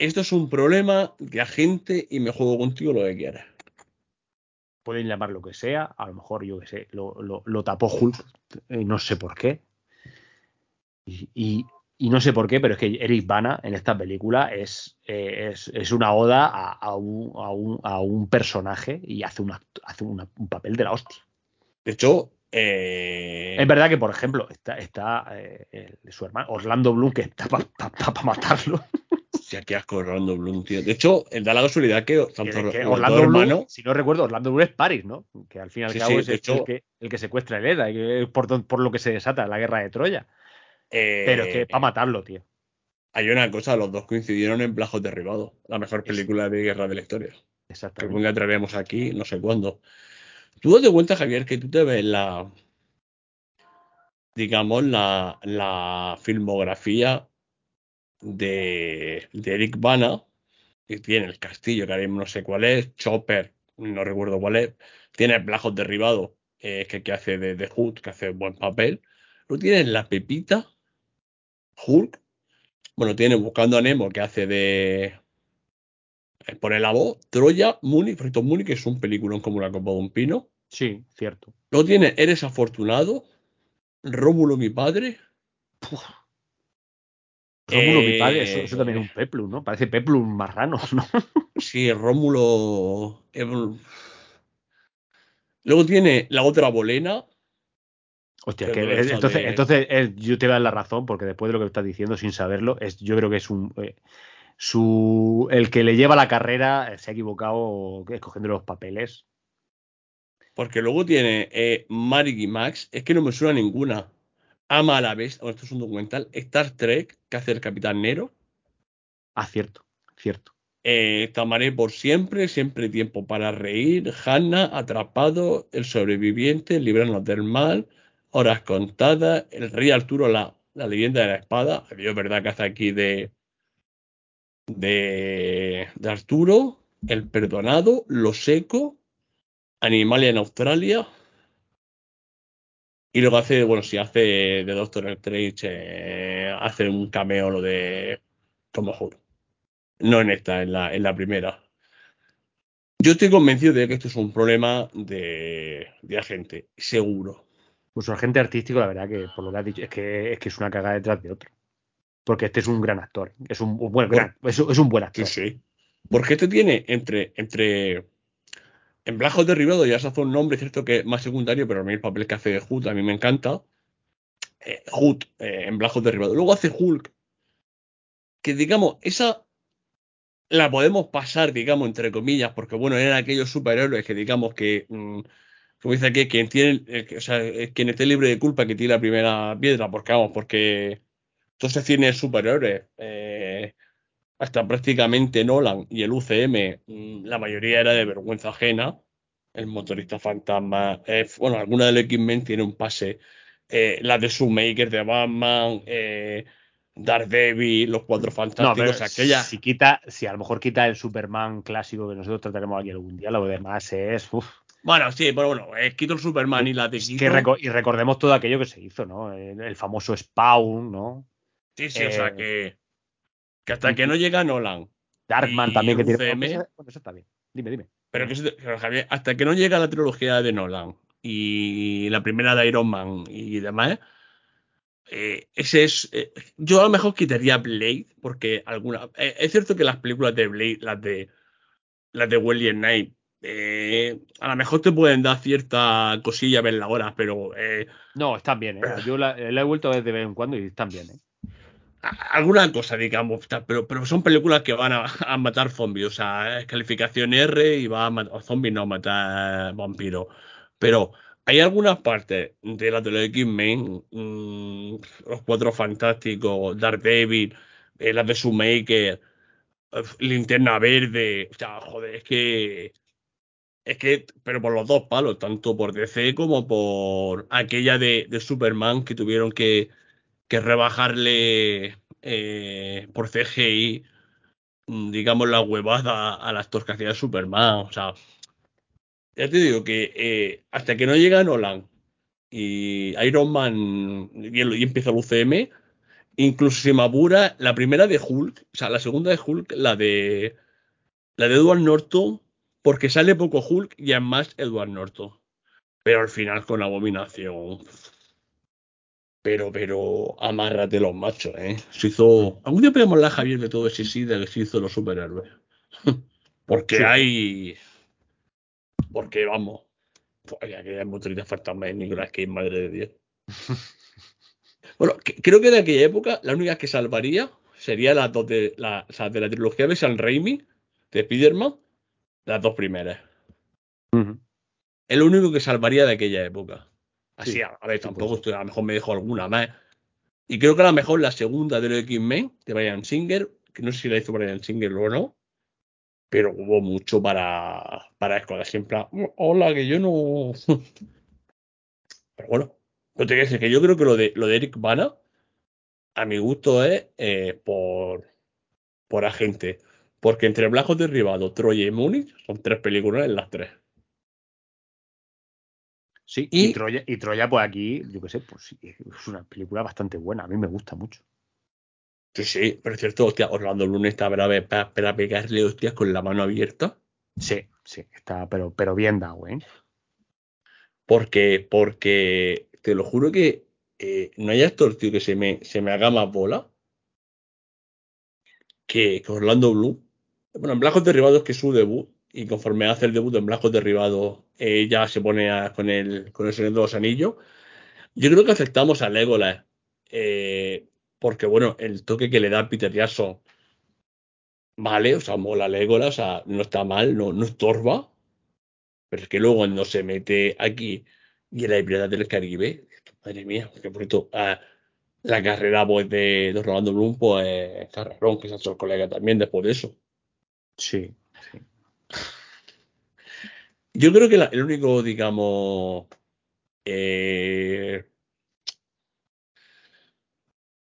S1: Esto es un problema de agente y me juego contigo lo que quieras.
S2: Pueden llamar lo que sea, a lo mejor yo que sé, lo, lo, tapó Hulk, eh, no sé por qué. Y, no sé por qué, pero es que Eric Bana en esta película es, eh, es, una oda a, un, a, un, a, un, personaje y hace, una, hace un papel de la hostia.
S1: De hecho, eh,
S2: es verdad que, por ejemplo, está, está eh, su hermano Orlando Bloom, que está para matarlo. [LAUGHS]
S1: Ya qué asco Orlando Bloom, tío. De hecho, da la casualidad que,
S2: Orlando Bloom, si no recuerdo, Orlando Bloom es Paris, ¿no? Que al fin y al cabo es el, que, el, que, secuestra a Elena, y por, por, lo que se desata la guerra de Troya. Pero es que para matarlo, tío.
S1: Hay una cosa, los dos coincidieron en Plajos Derribados, la mejor película de guerra de la historia.
S2: Exactamente.
S1: Que traeremos aquí, no sé cuándo. Tú das de cuenta, Javier, que tú te ves la, digamos, la, la filmografía de, de, Eric Bana, que tiene el castillo, que ahora no sé cuál es, Chopper, no recuerdo cuál es, tiene Plajos Derribados, eh, que, que, hace de, de Hood, que hace buen papel, lo tiene La Pepita, Hulk, bueno, tiene Buscando a Nemo, que hace de, por la voz, Troya, Muni, Frito Muni, que es un película como la copa de un pino.
S2: Sí, cierto.
S1: Luego tiene Eres afortunado, Rómulo mi padre.
S2: Rómulo mi padre, eso, también es un peplum, ¿no? Parece peplum marrano, [LAUGHS] ¿no?
S1: sí, Rómulo. Luego tiene la otra bolena.
S2: Hostia, que entonces, entonces yo te voy a dar la razón, porque después de lo que estás diciendo, sin saberlo, es, yo creo que es un. Eh, su, el que le lleva la carrera se ha equivocado escogiendo los papeles.
S1: Porque luego tiene eh, y Max, es que no me suena ninguna. Ama a la vez, bueno, esto es un documental, Star Trek, que hace el Capitán Nero.
S2: Ah, cierto, cierto.
S1: Eh, Tamaré por siempre, siempre tiempo para reír, Hanna, Atrapado, El sobreviviente, Librarnos del mal, Horas contadas, El rey Arturo, la, la leyenda de la espada, es verdad que hace aquí de, de, Arturo, El Perdonado, Lo Seco, Animalia en Australia. Y luego hace, bueno, si hace de Doctor Strange, eh, hace un cameo lo de como juro. No en esta, en la, en la primera. Yo estoy convencido de que esto es un problema de, de agente, seguro.
S2: Pues su agente artístico, la verdad que por lo que has dicho, es que es, que es una cagada detrás de otro porque este es un gran actor. Es un, buen, es, un buen actor.
S1: Sí, sí. Porque este tiene entre, entre en Black Derribado ya se hace un nombre, cierto que es más secundario, pero a mí el papel que hace de Hood a mí me encanta. Eh, Hood eh, en Black Derribado. Luego hace Hulk, que digamos, esa la podemos pasar, digamos, entre comillas, porque bueno, eran aquellos superhéroes que digamos que, mm, como dice aquí, quien tiene, eh, o sea, quien esté libre de culpa que tiene la primera piedra, porque vamos, porque todos estos cines superiores, eh, hasta prácticamente Nolan y el UCM, mm, la mayoría era de vergüenza ajena. El motorista fantasma, eh, bueno, alguna de los X-Men tiene un pase. Eh, la de Shoemaker de Batman, eh, Daredevil, los cuatro fantásticos, aquella.
S2: Si quita, si a lo mejor quita el Superman clásico que nosotros trataremos aquí algún día, lo demás es.
S1: Bueno, sí, pero bueno, eh, quito el Superman y la de
S2: reco- y recordemos todo aquello que se hizo, ¿no? El, el famoso Spawn, ¿no?
S1: Sí, sí, o sea
S2: eh,
S1: que, que hasta que no llega Nolan.
S2: Darkman también que tiene. Bueno, eso está bien. Dime, dime.
S1: Pero que pero, Javier, hasta que no llega la trilogía de Nolan y la primera de Iron Man y demás, eh, ese es. eh, yo a lo mejor quitaría Blade, porque alguna. eh, es cierto que las películas de Blade, las de las de Welly Knight, eh, a lo mejor te pueden dar cierta cosilla verla ahora, pero eh,
S2: No, están bien, ¿eh? Yo la, la he vuelto a ver de vez en cuando y están bien, ¿eh?
S1: alguna cosa, digamos, pero, pero son películas que van a, a matar zombies, o sea, es calificación R y va a matar zombies, no a matar vampiros. Pero hay algunas partes de la de los X-Men, mm, los Cuatro Fantásticos, Daredevil, eh, las de Shoemaker, eh, Linterna Verde, o sea, joder, es que. Es que, pero por los dos palos, tanto por DC como por aquella de, de Superman que tuvieron que, que rebajarle eh, por CGI, mm, digamos, la huevada a las actor que hacía Superman. O sea, ya te digo que eh, hasta que no llega Nolan y Iron Man y, empieza el UCM, incluso si me apura, la primera de Hulk, o sea, la segunda de Hulk, la de la de Edward Norton, porque sale poco Hulk y es más Edward Norton. Pero al final con Abominación. Pero, pero, amárrate los machos, ¿eh? Se hizo. Algún día podemos hablar, Javier, de todo ese sí de que se hizo los superhéroes. [LAUGHS] Porque
S2: Sí.
S1: hay. Porque vamos. Pues ya que hay motoritas fantasmas en Nicolas Cage, madre de Dios. [LAUGHS] Bueno, que- creo que de aquella época la única que salvaría sería las dos de la, o sea, de la trilogía de San Raimi, de Spider-Man, las dos primeras.
S2: Ujú.
S1: El único que salvaría de aquella época. Así,
S2: Sí,
S1: a, a ver, tampoco estoy, a lo mejor me dejo alguna más. Y creo que a lo mejor la segunda de los X-Men, de Brian Singer, que no sé si la hizo Brian Singer o no, pero hubo mucho para, para escoger siempre. Hola, que yo no. [LAUGHS] Pero bueno, no te decir que yo creo que lo de, lo de Eric Bana, a mi gusto, es eh, por, por agente. Porque entre Blanco Derribado, Troya y Múnich son tres películas en las tres.
S2: Sí,
S1: Y-
S2: y, Troya, y Troya, pues aquí, yo qué sé, pues sí, es una película bastante buena. A mí me gusta mucho.
S1: Sí, sí, pero es cierto, hostia, Orlando Lunes está para, para, para pegarle hostias con la mano abierta.
S2: Sí, sí, está, pero, pero bien dado, ¿eh?
S1: Porque, porque te lo juro que eh, no hay actor, tío, que se me, se me haga más bola que, que Orlando Bloom. Bueno, en Blancos Derribados, que es su debut, y conforme hace el debut en Blancos Derribados, ya se pone a- con, el, con el Señor de los Anillos. Yo creo que aceptamos a Legolas, eh, porque, bueno, el toque que le da Peter Jackson, vale, o sea, mola Legolas, o sea, no está mal, no, no estorba, pero es que luego cuando se mete aquí y en la Piratas del Caribe, madre mía, que por cierto, ah, la carrera pues, de, de Rolando Bloom, pues, carrerón, que hecho el colega también después de eso.
S2: Sí.
S1: Yo creo que la- el único, digamos, eh,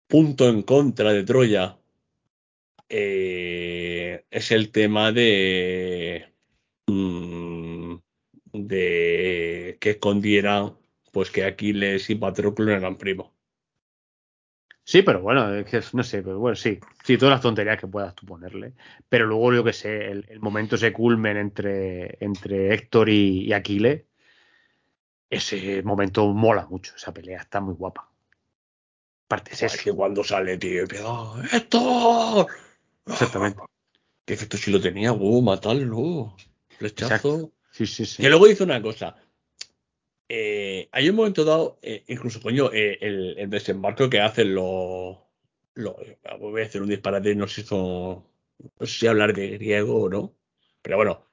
S1: punto en contra de Troya eh, es el tema de, mm, de que escondieran pues que Aquiles y Patroclo eran primos.
S2: Sí, pero bueno, es que no sé, pero bueno, sí, sí, todas las tonterías que puedas tú ponerle. Pero luego, yo que sé, el, el momento ese culmen entre, entre Héctor y, y Aquiles, ese momento mola mucho, esa pelea está muy guapa. Aparte es eso,
S1: que cuando sale, tío, empieza, ¡Oh, ¡Héctor!
S2: exactamente.
S1: Que efecto si lo tenía, huevo, matarlo. Flechazo.
S2: Exacto. Sí, sí, sí.
S1: Que luego hizo una cosa. Eh, hay un momento dado, eh, incluso, coño, eh, el, desembarco que hacen los, Voy a hacer un disparate, no sé son- si hablar de griego o no. Pero bueno,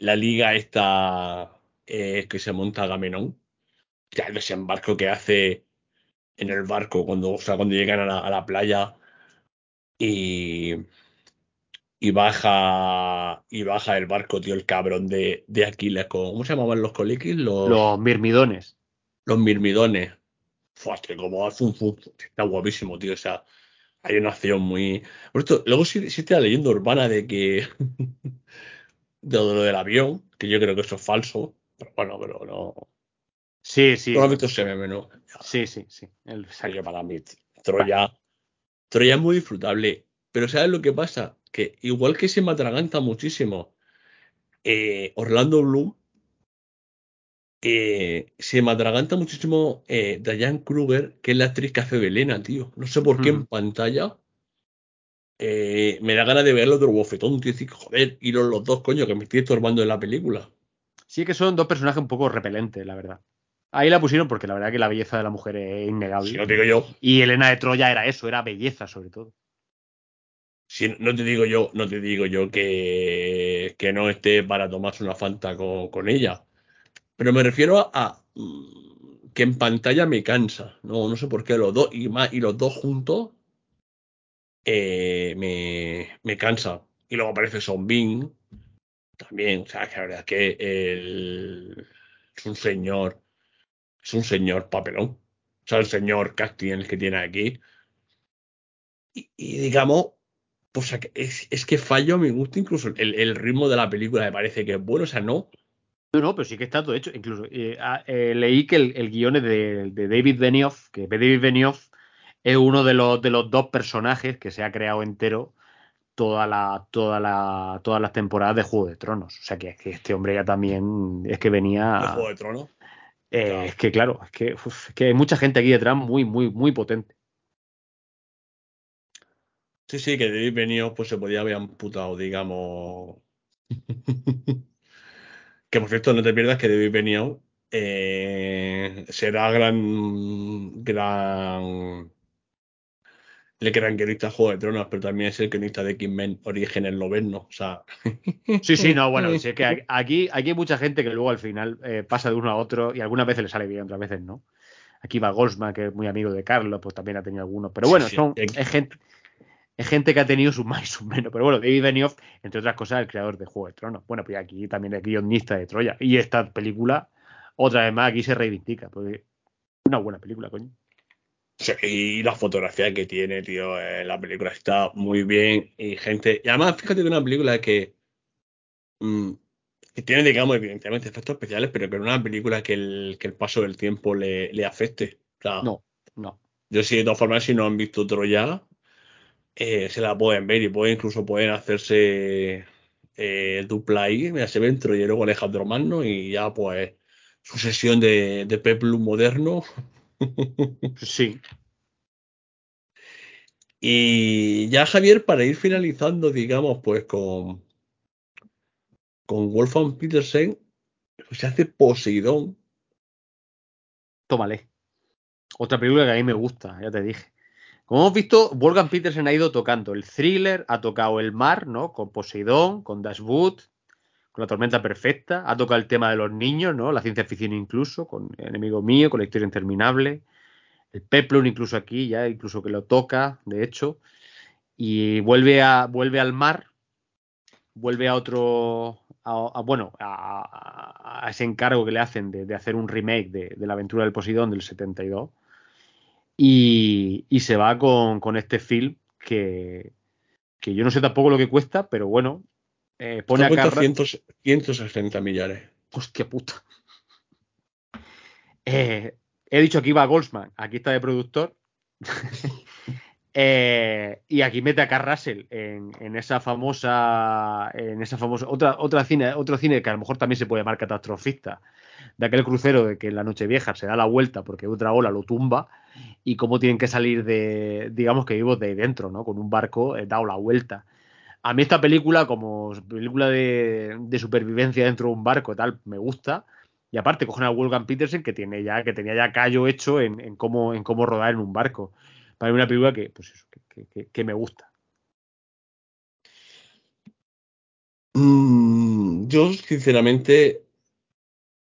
S1: la liga esta que se monta Agamenón, ya el desembarco que hace en el barco cuando llegan a la, a la playa y, y baja y baja el barco, tío, el cabrón de, de Aquiles ¿cómo se llamaban los coliquis? Los,
S2: Los mirmidones.
S1: los mirmidones. Fua, tío, como hace un está guapísimo, tío. O sea, hay una acción muy. Por esto, luego sí, sí está la leyenda urbana de que. [LAUGHS] de lo del avión, que yo creo que eso es falso. Pero bueno, pero no.
S2: Sí, sí.
S1: Visto ese meme, ¿no?
S2: Sí, sí, sí. El
S1: que para mí, Troya, Troya es muy disfrutable. Pero ¿sabes lo que pasa? Que igual que se me atraganta muchísimo eh, Orlando Bloom, eh, se me atraganta muchísimo eh, Diane Kruger, que es la actriz que hace Belena, tío. No sé por qué en pantalla eh, me da ganas de verlo otro bofetón, tío. Decir, joder, y los, dos, coño, que me estoy estorbando en la película.
S2: Sí, que son dos personajes un poco repelentes, la verdad. Ahí la pusieron porque la verdad que la belleza de la mujer es innegable.
S1: Sí, lo digo yo.
S2: Y Elena de Troya era eso, era belleza sobre todo.
S1: No te digo yo, no te digo yo que, que no esté para tomarse una fanta con, ella. Pero me refiero a, mm, que en pantalla me cansa. No, no sé por qué los dos, y más, y los dos juntos eh, me, me, cansa. Y luego aparece Son Bing también. O sea, que la verdad es que es un señor. Es un señor papelón. O sea, el señor casting el que tiene aquí. Y, digamos, pues es, es, que fallo a mi gusto incluso el, el, ritmo de la película me parece que es bueno, o sea, no.
S2: No, no, pero sí que está todo hecho. Incluso eh, ah, eh, leí que el, el guion es de, de, David Benioff, que David Benioff es uno de los, de los dos personajes que se ha creado entero toda la, toda la, todas las temporadas de Juego de Tronos. O sea que, que este hombre ya también es que venía.
S1: ¿De Juego de Tronos?
S2: Eh, es que claro, es que, que hay mucha gente aquí detrás muy, muy, muy potente.
S1: Sí, sí, que David Benioff pues se podía haber amputado, digamos. [LAUGHS] que por cierto, no te pierdas que David Benioff eh, será gran, gran el gran guionista de Juego de Tronos, pero también es el guionista de X-Men Orígenes Loberno. O sea. [LAUGHS]
S2: Sí, sí, no, bueno, [LAUGHS] es que aquí, aquí hay mucha gente que luego al final eh, pasa de uno a otro y algunas veces le sale bien, otras veces no. Aquí va Goldsman, que es muy amigo de Carlos, pues también ha tenido algunos. Pero bueno, son, es, gente, es gente que ha tenido sus más y sus menos. Pero bueno, David Benioff, entre otras cosas, el creador de Juego de Tronos. Bueno, pues aquí también es guionista de Troya. Y esta película, otra vez más, aquí se reivindica. Porque una buena película, coño
S1: y la fotografía que tiene, tío, eh, la película está muy bien y gente... Y además, fíjate que una película que, mm, que tiene, digamos, evidentemente efectos especiales, pero que es una película que el, que el paso del tiempo le, le afecte.
S2: no, no.
S1: Yo sí, de todas formas, si no han visto Troya, eh, se la pueden ver y pueden, incluso pueden hacerse eh, dupla ahí. Mira, se ven Troyero con Alejandro Magno y ya, pues, su sesión de, de Peplum moderno [LAUGHS]
S2: Sí.
S1: Y ya Javier, para ir finalizando, digamos, pues con, con Wolfgang Petersen, pues se hace Poseidón.
S2: Tómale. Otra película que a mí me gusta, ya te dije. Como hemos visto, Wolfgang Petersen ha ido tocando el thriller, ha tocado el mar, ¿no? Con Poseidón, con Dashwood, con La Tormenta Perfecta, ha tocado el tema de los niños, ¿no? La ciencia ficción incluso, con Enemigo Mío, con La Historia Interminable, el Peplum incluso aquí, ya incluso que lo toca, de hecho, y vuelve, a, vuelve al mar, vuelve a otro, a, bueno, a, ese encargo que le hacen de, hacer un remake de, La aventura del Poseidón del 72, y, y se va con, con este film que, que yo no sé tampoco lo que cuesta, pero bueno, eh, pone
S1: acá. 160 millares.
S2: Hostia puta. Eh, he dicho que iba a Goldsman, aquí está de productor. [LAUGHS] Eh, y aquí mete a Carl Russell en, esa famosa. En esa famosa. Otra, otra cine, otro cine que a lo mejor también se puede llamar catastrofista. De aquel crucero de que en la noche vieja se da la vuelta porque otra ola lo tumba. Y cómo tienen que salir de. digamos que vivo de dentro, ¿no? Con un barco dado la vuelta. A mí esta película, como película de, supervivencia dentro de un barco, tal, me gusta. Y aparte cogen a Wolfgang Petersen que tiene ya, que tenía ya callo hecho en, cómo, en cómo rodar en un barco. Para mí una película que, pues eso, que, me gusta.
S1: Mm, yo, sinceramente,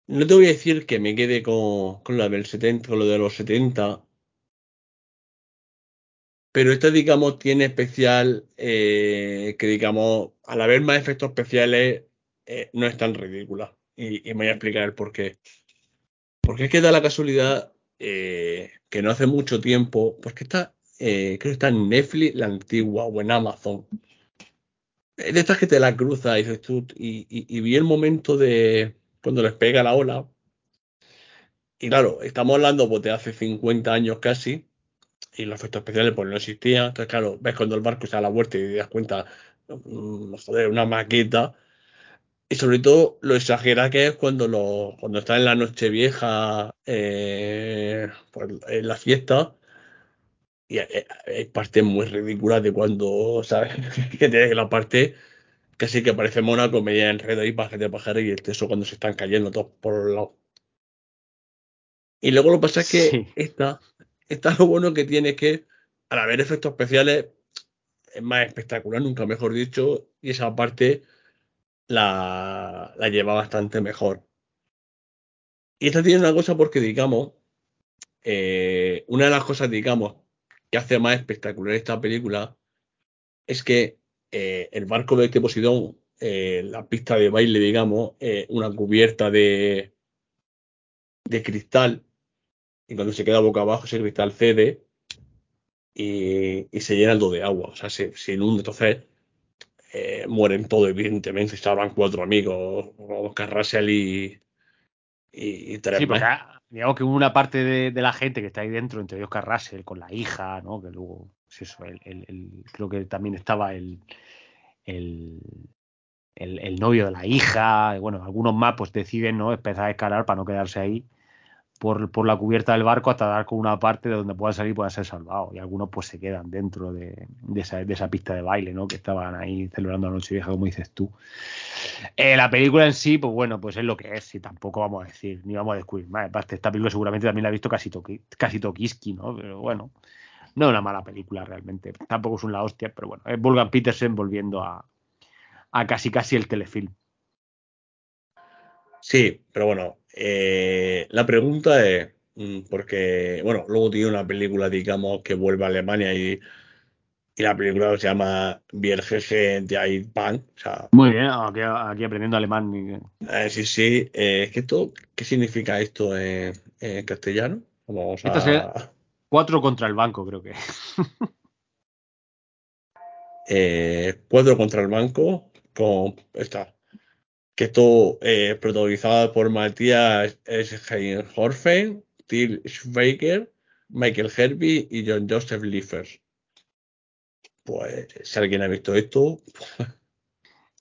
S1: no te voy a decir que me quede con, con la del 70, con lo de los 70, pero esta, digamos, tiene especial eh, que, digamos, al haber más efectos especiales, eh, no es tan ridícula. Y, me voy a explicar el por qué. Porque es que da la casualidad eh, que no hace mucho tiempo, pues que está, creo que está en Netflix, la antigua, o en Amazon. De estas que te la cruza y dices tú, y, vi el momento de, cuando les pega la ola. Y claro, estamos hablando pues, de hace 50 años casi, y los efectos especiales pues no existían. Entonces, claro, ves cuando el barco se da la vuelta y te das cuenta, mm, joder, una maqueta. Y sobre todo lo exagera que es cuando cuando está en la noche vieja, eh, pues, en la fiesta, y hay, hay partes muy ridículas de cuando, ¿sabes? [LAUGHS] que tiene la parte casi que parece Mónaco, media enredo para de pájaro y el teso cuando se están cayendo todos por los lados. Y luego lo que pasa es que
S2: Sí.
S1: esta, esta lo bueno que tiene es que al haber efectos especiales es más espectacular, nunca mejor dicho, y esa parte la, la lleva bastante mejor. Y esta tiene una cosa porque, digamos, eh, una de las cosas, digamos, que hace más espectacular esta película es que eh, el barco de este Poseidón, eh, la pista de baile, digamos, eh, una cubierta de, de cristal, y cuando se queda boca abajo ese cristal cede y, y se llena todo de agua, o sea, se, se inunda, entonces mueren todos, evidentemente, salvan cuatro amigos, Oscar Russell y, y, y tres
S2: Sí, porque
S1: más.
S2: digamos que una parte de, de la gente que está ahí dentro, entre Oscar Russell, con la hija, ¿no? Que luego, pues eso, el, el- creo que también estaba el, el, novio de la hija, bueno, algunos más pues deciden, ¿no? Empezar a escalar para no quedarse ahí por, por la cubierta del barco hasta dar con una parte de donde puedan salir y puedan ser salvados. Y algunos pues se quedan dentro de, de esa, de esa pista de baile, ¿no? Que estaban ahí celebrando la noche vieja, como dices tú. Eh, la película en sí, pues bueno, pues es lo que es, y tampoco vamos a decir, ni vamos a descubrir más. Esta película seguramente también la ha visto casi, casi Tokiski, ¿no? Pero bueno, no es una mala película realmente. Tampoco es una hostia, pero bueno, es Volgan Petersen volviendo a, a casi casi el telefilm.
S1: Sí, pero bueno, eh, la pregunta es, mm, porque, bueno, luego tiene una película, digamos, que vuelve a Alemania y, y la película se llama Viergeje de Pan, o sea,
S2: Muy bien, aquí, aquí aprendiendo alemán. y-
S1: eh, sí, sí, eh, es que esto, ¿qué significa esto en, en castellano? Vamos a...
S2: Cuatro contra el banco, creo que. [LAUGHS]
S1: eh, cuatro contra el banco con esta que esto eh, protagonizada por Matías Scheinhorfen, Till Schweiger, Michael Herbie y John Joseph Liefers. Pues si alguien ha visto esto, [LAUGHS]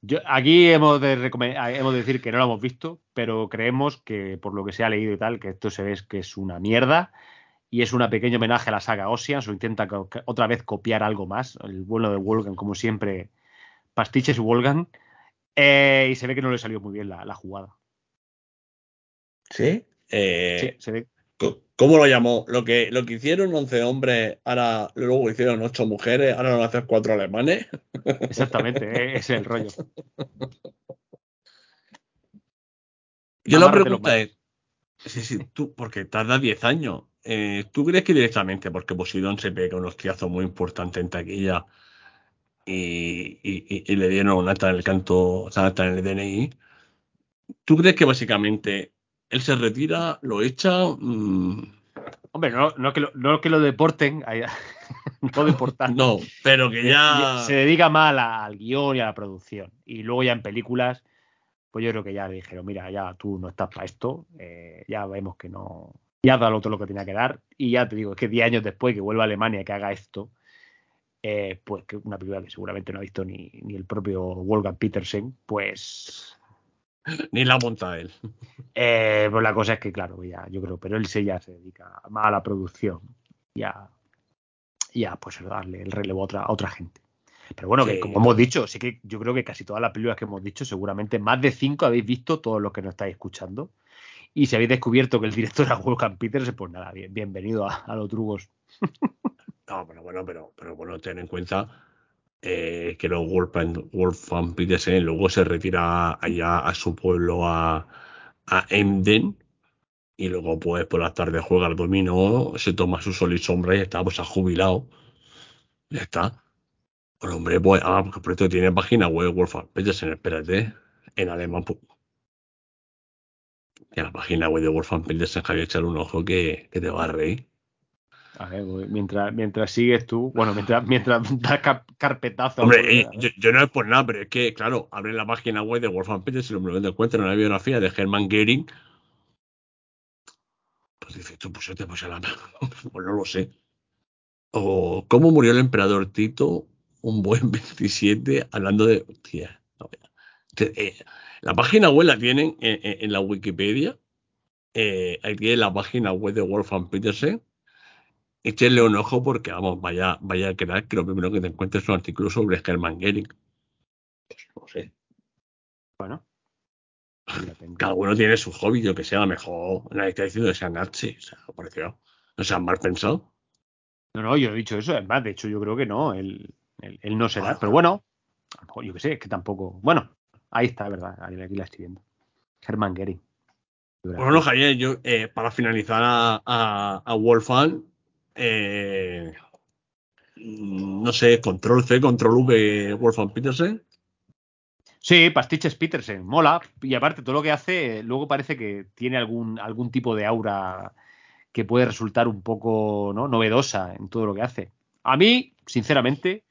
S2: Yo, aquí hemos de, recome- hemos de decir que no lo hemos visto, pero creemos que, por lo que se ha leído y tal, que esto se ve que es una mierda y es un pequeño homenaje a la saga Oceans o intenta otra vez copiar algo más. El vuelo de Wolfgang, como siempre, pastiches Wolfgang. Eh, y se ve que no le salió muy bien la, la jugada.
S1: ¿sí? Eh,
S2: Sí, se ve.
S1: ¿Cómo lo llamó? Lo que, lo que hicieron 11 hombres, ahora luego hicieron 8 mujeres, ahora van a hacer 4 alemanes. [LAUGHS]
S2: Exactamente, eh, ese es el rollo.
S1: Yo la
S2: Amárrate
S1: pregunta es, sí, sí, tú, porque tarda 10 años, eh, ¿tú crees que directamente, porque Poseidón se pega un hostiazo muy importante en taquilla y, y- y- y le dieron un acta en el canto, o sea, un acta en el DNI, ¿tú crees que básicamente él se retira, lo echa? mm,
S2: Hombre, no, no que lo, no que lo deporten, [LAUGHS] no deportar.
S1: no, pero que
S2: Se-
S1: ya...
S2: se dedica la- al guion y a la producción. Y luego ya en películas, pues yo creo que ya le dijeron, mira, ya tú no estás para esto, eh, ya vemos que no, ya dado todo lo que tenía que dar. Y ya te digo, es que 10 años después que vuelva a Alemania y que haga esto, eh, pues que una película que seguramente no ha visto ni, ni el propio Wolfgang Petersen, pues, [LAUGHS]
S1: Ni la monta él. [LAUGHS]
S2: eh, pues la cosa es que, claro, ya, yo creo, pero él sí ya se dedica más a la producción, ya, ya pues darle el relevo a otra, a otra gente. Pero bueno,
S1: Sí.
S2: que como hemos dicho, sí que yo creo que casi todas las películas que hemos dicho, seguramente más de cinco habéis visto, todos los que nos estáis escuchando. Y si habéis descubierto que el director [LAUGHS] era Wolfgang Peters, pues nada, bien, bienvenido a, a los drugos. [LAUGHS]
S1: No, pero bueno, pero, pero bueno, ten en cuenta eh, que los Wolfgang, Wolfgang Petersen luego se retira allá a su pueblo, a, a Emden, y luego pues por las tardes juega al dominó, se toma su sol y sombra y está, pues ha jubilado. Ya está. El hombre, pues, ah, porque por esto tiene página web Wolfgang Petersen, espérate, en alemán. Pues, y a la página web de Wolfgang Petersen, Javier, echar un ojo que, que te va a reír.
S2: A ver, mientras, mientras sigues tú, bueno, mientras, [LAUGHS] mientras das carpetazo.
S1: Hombre,
S2: pues,
S1: eh, yo, yo no es por nada, pero es que, claro, abre la página web de Wolfgang Petersen y lo primero que encuentra una biografía de Hermann Goering. Pues dices tú, pues este pues a la [LAUGHS] Pues no lo sé. O cómo murió el emperador Tito, un buen [LAUGHS] 27, hablando de. Hostia, no, te- eh, la página web la tienen en, en- en la Wikipedia. Eh, ahí tiene la página web de Wolfgang Petersen. Échenle un ojo porque, vamos, vaya, vaya a quedar que lo primero que te encuentres es un artículo sobre Hermann Goering. Pues, no sé.
S2: Bueno. [LAUGHS]
S1: Cada uno tiene su hobby, yo que sea, a lo mejor nadie está diciendo que sea nazi, o sea, pareció. No sea mal pensado.
S2: No, no, yo he dicho eso, es más, de hecho yo creo que no, él, él, él no será, pero bueno, yo que sé, es que tampoco, bueno, ahí está, ¿verdad? Ahí, aquí la estoy viendo. Hermann Goering.
S1: Bueno, Javier, yo, eh, para finalizar a, a, a Wolfgang, eh, no sé, control C, control V, Wolfgang Petersen.
S2: Sí, Pastiches Petersen, mola. Y aparte, todo lo que hace, luego parece que tiene algún, algún tipo de aura que puede resultar un poco ¿no? novedosa en todo lo que hace. A mí, sinceramente,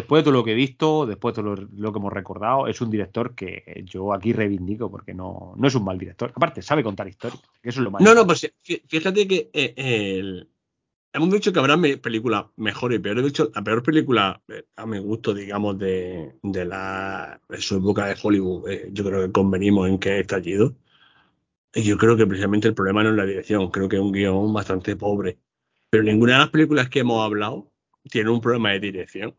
S2: después de todo lo que he visto, después de todo lo, lo que hemos recordado, es un director que yo aquí reivindico porque no, no es un mal director. Aparte, sabe contar historias, que eso es lo más
S1: No, no, pues fí- fíjate que eh, el- hemos dicho que habrá me- películas mejores y peores. De hecho, la peor película, eh, a mi gusto, digamos, de, de la de su época de Hollywood, eh, yo creo que convenimos en que es estallido. Y yo creo que precisamente el problema no es la dirección, creo que es un guion bastante pobre. Pero ninguna de las películas que hemos hablado tiene un problema de dirección.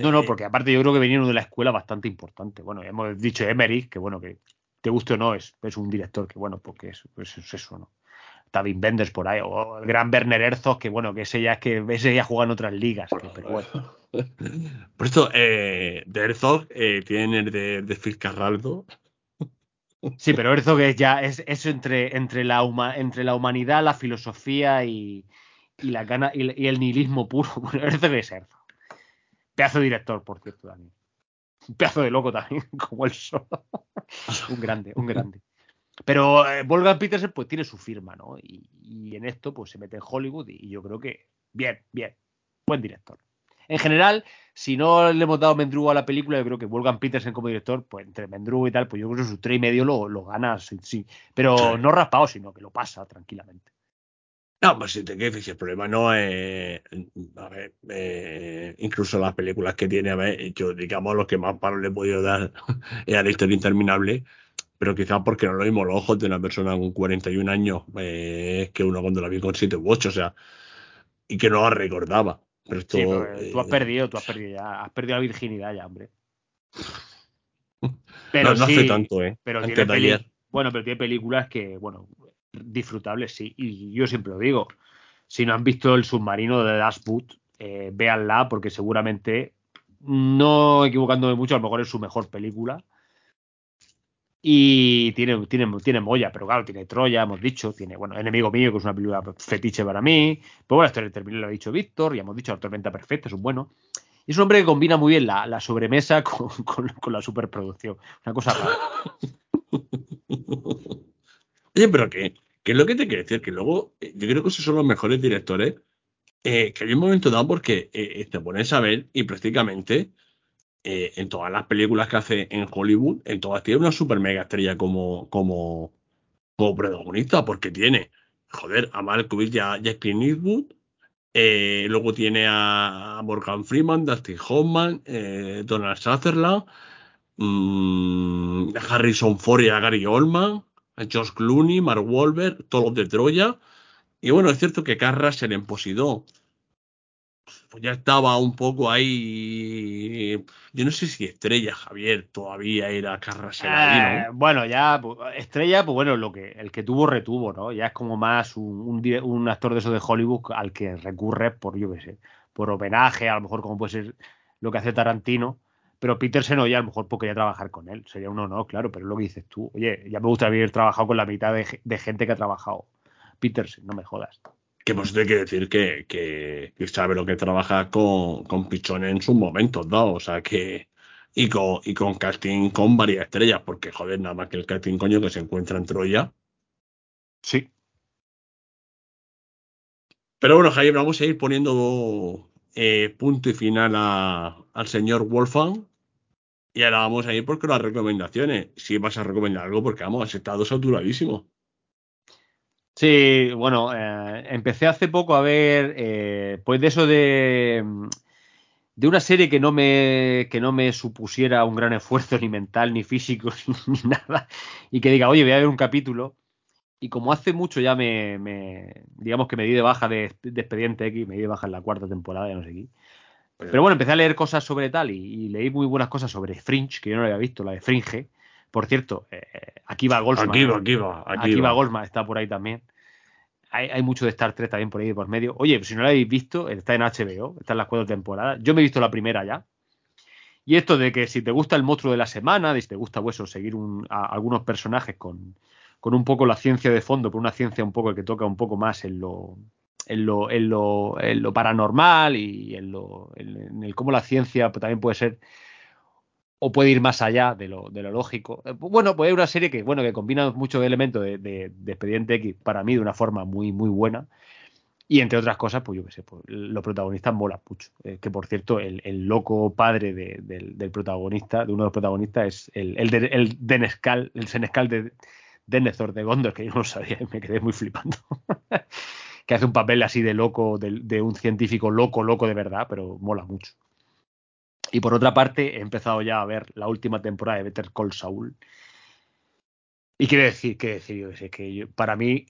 S2: No, no,
S1: eh,
S2: porque aparte yo creo que vinieron de la escuela bastante importante. Bueno, hemos dicho Emmerich, que bueno, que te guste o no, es, es un director que bueno, porque es, es eso, ¿no? David Benders por ahí, o el gran Werner Herzog, que bueno, que ese ya es que ese ya juega en otras ligas, que- pero bueno. [LAUGHS]
S1: Por esto, eh, de Herzog eh, tienen el de, de Fitzcarraldo. [LAUGHS]
S2: Sí, pero Herzog es ya, es eso entre, entre, la, huma- entre la humanidad, la filosofía y, y la gana, y, y el nihilismo puro. [LAUGHS] Bueno, Herzog es Herzog. Pedazo de director, por cierto, también. Un pedazo de loco también, [LAUGHS] como él solo. un grande, un grande. Pero eh, Wolfgang Petersen pues tiene su firma, ¿no? Y, y en esto pues se mete en Hollywood y, yo creo que bien, bien, buen director. En general, si no le hemos dado Mendrugo a la película, yo creo que Wolfgang Petersen como director, pues entre Mendrugo y tal, pues yo creo que su tres y medio lo, lo gana, sí, sí. Pero
S1: Sí.
S2: no raspado, sino que lo pasa tranquilamente.
S1: No, pues si te si el problema no es. A ver, eh, incluso las películas que tiene, a ver, yo digamos lo que más paro le he podido dar [LAUGHS] es a la historia interminable, pero quizás porque no lo mismo los ojos de una persona con 41 años eh, que uno cuando la vi con 7 u 8, o sea, y que no la recordaba. Pero esto.
S2: Sí, pero eh, tú has
S1: eh,
S2: perdido, tú has perdido ya, has perdido la virginidad ya, hombre. [LAUGHS]
S1: no, no
S2: sí,
S1: hace tanto, ¿eh?
S2: Pero
S1: Antes
S2: tiene
S1: de ayer.
S2: Bueno, pero tiene películas que, bueno, disfrutables, sí. Y yo siempre lo digo. Si no han visto El submarino de Das Boot, eh, véanla, porque seguramente, no equivocándome mucho, a lo mejor es su mejor película. Y tiene, tiene, tiene molla, pero claro, tiene Troya, hemos dicho, tiene, bueno, Enemigo Mío, que es una película fetiche para mí. Pero bueno, esto terminé, lo ha dicho Víctor, y hemos dicho La Tormenta Perfecta, es un bueno. Y es un hombre que combina muy bien la, la sobremesa [LAUGHS] con, con- con la superproducción. Una cosa rara. [LAUGHS]
S1: Oye, pero ¿qué, ¿qué es lo que te quiere decir? Que luego, eh, yo creo que esos son los mejores directores eh, que hay un momento dado porque eh, te pones a ver y prácticamente en todas las películas que hace en Hollywood, en todas tiene una super mega estrella como, como, como protagonista, porque tiene, joder, a Malkovich y a, a Clint Eastwood, luego tiene a, Morgan Freeman, Dustin Hoffman, Donald Sutherland, mm, Harrison Ford y a Gary Oldman, Josh Clooney, Mark Wahlberg, todos los de Troya. Y bueno, es cierto que Carl Russell en Posidón pues ya estaba un poco ahí. Yo no sé si Estrella Javier todavía era Carl Russell ahí,
S2: Eh,
S1: ¿no?
S2: bueno, ya, estrella, pues bueno, lo que, el que tuvo retuvo, ¿no? Ya es como más un actor de esos de Hollywood al que recurre por, yo qué sé, por homenaje, a lo mejor como puede ser lo que hace Tarantino, pero Peterson, oye, a lo mejor porque ya trabajar con él, sería un honor, claro, pero es lo que dices tú, oye, ya me gustaría haber trabajado con la mitad de, ge- de gente que ha trabajado. Peterson, no me jodas.
S1: Que pues hay que decir que, que, que sabe lo que trabaja con, con Pichón en sus momentos dados. O sea que. Y con, y con casting con varias estrellas, porque joder, nada más que el casting coño que se encuentra en Troya.
S2: Sí.
S1: Pero bueno, Javier, vamos a ir poniendo eh, punto y final al señor Wolfgang. Y ahora vamos a ir por las recomendaciones. Si vas a recomendar algo, porque vamos, has estado saturadísimo.
S2: Sí, bueno, eh, empecé hace poco a ver, eh, pues de eso de, mm, de una serie que no me, que no me supusiera un gran esfuerzo [LAUGHS] ni mental, ni físico, [LAUGHS] ni nada, y que diga, oye, voy a ver un capítulo. Y como hace mucho ya me, me- digamos que me di de baja de, de Expediente X, me di de baja en la cuarta temporada, ya no sé qué. Pero bueno, empecé a leer cosas sobre tal y, y leí muy buenas cosas sobre Fringe, que yo no lo había visto, la de Fringe. Por cierto, eh, aquí va Goldsman.
S1: Aquí va, aquí va, aquí,
S2: Aquí va
S1: va.
S2: Goldsman, está por ahí también. Hay, hay mucho de Star Trek también por ahí por medio. Oye, si no lo habéis visto, está en HBO, está en las cuatro temporadas. Yo me he visto la primera ya. Y esto de que si te gusta el monstruo de la semana, de si te gusta pues, seguir un- a algunos personajes con, con un poco la ciencia de fondo, pero una ciencia un poco que toca un poco más en lo, en lo, en lo, en lo paranormal y en, lo, en, el cómo la ciencia también puede ser o puede ir más allá de lo, de lo lógico. Eh, Bueno, pues es una serie que, bueno, que combina muchos elementos de, de- de Expediente X para mí de una forma muy, muy buena. Y entre otras cosas, pues yo qué sé, pues, los protagonistas molan mucho. Eh, que por cierto, el, el loco padre de- del, protagonista, de uno de los protagonistas, es el, el, el Denescal, el Senescal de Denethor de Gondor, que yo no lo sabía me quedé muy flipando. [LAUGHS] que hace un papel así de loco, de, de un científico loco, loco de verdad, pero mola mucho. Y por otra parte, he empezado ya a ver la última temporada de Better Call Saul. Y quiero decir, quiero decir, yo que para mí,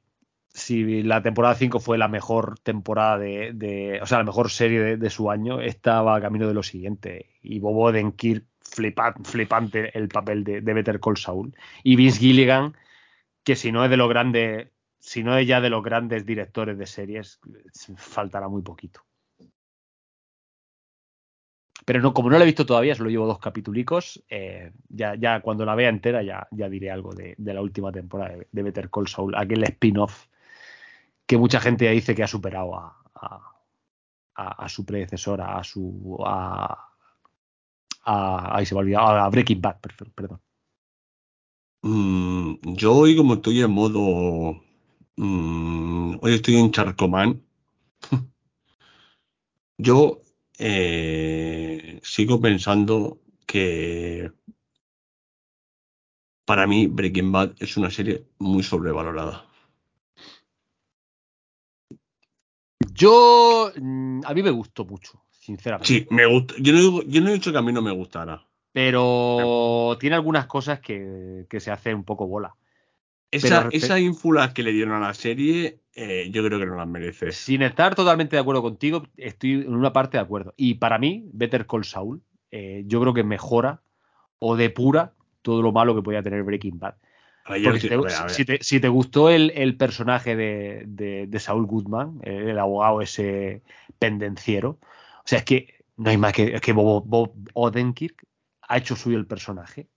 S2: si la temporada 5 fue la mejor temporada de, de- o sea, la mejor serie de, de su año, esta va camino de lo siguiente. Y Bob Odenkirk, flipa- flipante el papel de, de Better Call Saul. Y Vince Gilligan, que si no es de los grandes, si no es ya de los grandes directores de series, faltará muy poquito. Pero no, como no la he visto todavía, solo llevo dos capitulicos, eh, ya, ya cuando la vea entera ya, ya diré algo de, la última temporada de, Better Call Saul, aquel spin-off que mucha gente dice que ha superado a, a, a- su predecesora, a su a, ahí se me ha olvidado, a Breaking Bad, per- perdón.
S1: Mm, yo hoy como estoy en modo... mm, hoy estoy en Charcomán. [LAUGHS] Yo eh, sigo pensando que para mí Breaking Bad es una serie muy sobrevalorada.
S2: Yo, mm, a mí me gustó mucho, sinceramente.
S1: Sí, me gusta. Yo no, yo no he dicho que a mí no me gustara.
S2: Pero tiene algunas cosas que, que se hace un poco bola.
S1: Esa,
S2: respe-
S1: esa ínfula que le dieron a la serie, eh, yo creo que no la merece.
S2: Sin estar totalmente de acuerdo contigo, estoy en una parte de acuerdo. Y para mí, Better Call Saul, eh, yo creo que mejora o depura todo lo malo que podía tener Breaking Bad.
S1: Ver,
S2: Porque si te,
S1: a ver, a ver.
S2: si te- si te gustó el, el personaje de, de- de Saul Goodman, el abogado ese pendenciero, o sea, es que no hay más que, es que Bob, Bob Odenkirk ha hecho suyo el personaje.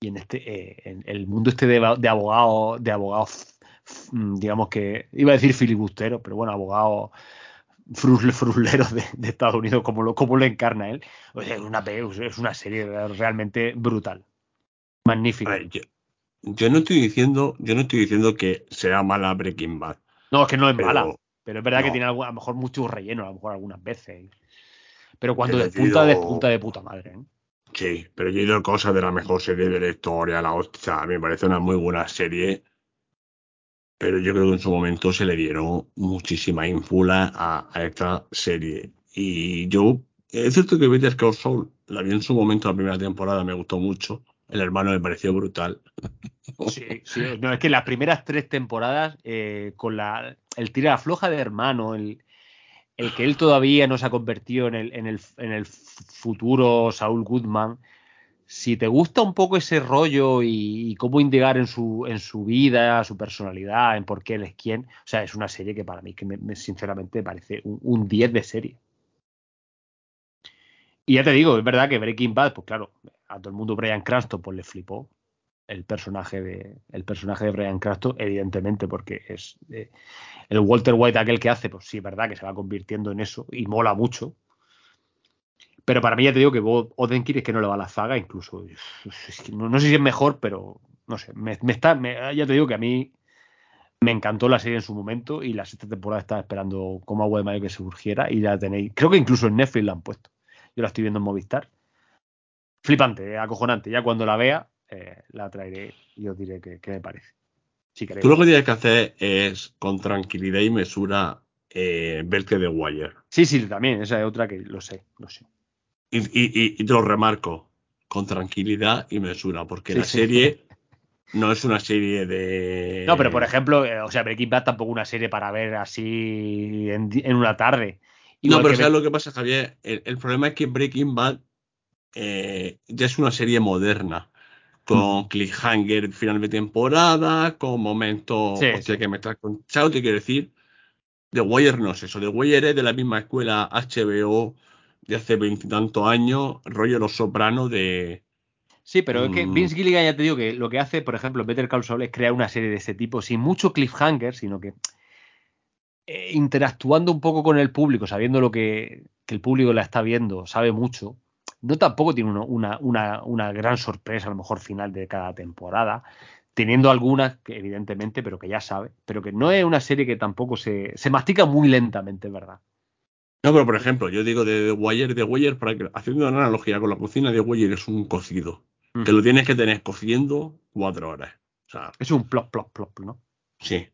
S2: Y en este, eh, en el mundo este de, de abogados, de abogados, mm, digamos que, iba a decir filibusteros, pero bueno, abogados frusle- frusleros de, de Estados Unidos, como lo, como lo encarna él. O sea, es una, es una serie realmente brutal.
S1: A
S2: Magnífica.
S1: ver, yo, yo no estoy diciendo, yo no estoy diciendo que sea mala Breaking Bad.
S2: No, es que no es
S1: Pero-
S2: mala. Pero es verdad que tiene algo- a lo mejor mucho relleno, a lo mejor algunas veces. Pero cuando despunta, despunta de puta madre. ¿eh?
S1: Sí, pero yo he oído cosas de la mejor serie de la historia, la hostia, me parece una muy buena serie. Pero yo creo que en su momento se le dieron muchísima ínfula a, a esta serie. Y yo, es cierto que Better Call Saul la vi en su momento, la primera temporada, me gustó mucho. El hermano me pareció brutal.
S2: Sí, sí. No, es que las primeras tres temporadas, eh, con la, el tira floja de hermano, el, el que él todavía no se ha convertido en el, en el, en el futuro Saul Goodman, si te gusta un poco ese rollo y, cómo indagar en su, en su vida, su personalidad, en por qué él es quién, o sea, es una serie que para mí, que me, me- sinceramente, me parece un, un 10 de serie. Y ya te digo, es verdad que Breaking Bad, pues claro, a todo el mundo Brian Cranston pues le flipó el personaje de el personaje de Brian Cranston, evidentemente, porque es eh, el Walter White aquel que hace, pues sí, es verdad que se va convirtiendo en eso y mola mucho. Pero para mí ya te digo que Bob es que no le va a la zaga, incluso no, sé si es mejor, pero no sé, me, está, ya te digo que a mí Me encantó la serie en su momento y la sexta temporada estaba esperando como agua de mayo que se surgiera y ya tenéis. Creo que incluso en Netflix la han puesto. Yo la estoy viendo en Movistar. Flipante, eh, acojonante. Ya cuando la vea, eh, la traeré y os diré qué, me parece. Si.
S1: Tú lo que tienes que hacer es, con tranquilidad y mesura, eh, verte de Wire.
S2: Sí, sí, también. Esa es otra que lo sé, lo sé.
S1: Y, y- y- te lo remarco, con tranquilidad y mesura, porque
S2: Sí,
S1: la
S2: sí.
S1: serie no es una serie de...
S2: No, pero por ejemplo, eh, o sea, Breaking Bad tampoco una serie para ver así en, una tarde.
S1: No, pero ¿sabes
S2: Be-
S1: lo que pasa, Javier? El, el problema es que Breaking Bad eh, ya es una serie moderna, con
S2: Mm.
S1: cliffhanger final de temporada, con momentos,
S2: Sí,
S1: hostia,
S2: sí.
S1: que me estás conchado, te quiero decir. The Wire no es eso, The Wire es de la misma escuela HBO de hace veintitantos años, rollo Los Sopranos de...
S2: Sí, pero es que
S1: Mm.
S2: Vince Gilligan ya te digo que lo que hace, por ejemplo, Better Call Saul es crear una serie de ese tipo sin mucho cliffhanger, sino que eh, interactuando un poco con el público, sabiendo lo que, que el público la está viendo, sabe mucho. No tampoco tiene uno- una, una, una gran sorpresa, a lo mejor final de cada temporada, teniendo algunas, que evidentemente, pero que ya sabe, pero que no es una serie que tampoco se, se mastica muy lentamente, verdad.
S1: No, pero por ejemplo, yo digo de The Wire, The Wire, para que, haciendo una analogía con la cocina, The Wire es un cocido, que lo tienes que tener cociendo cuatro horas. O sea,
S2: Es un plop, plop, plop, ¿no?
S1: Sí.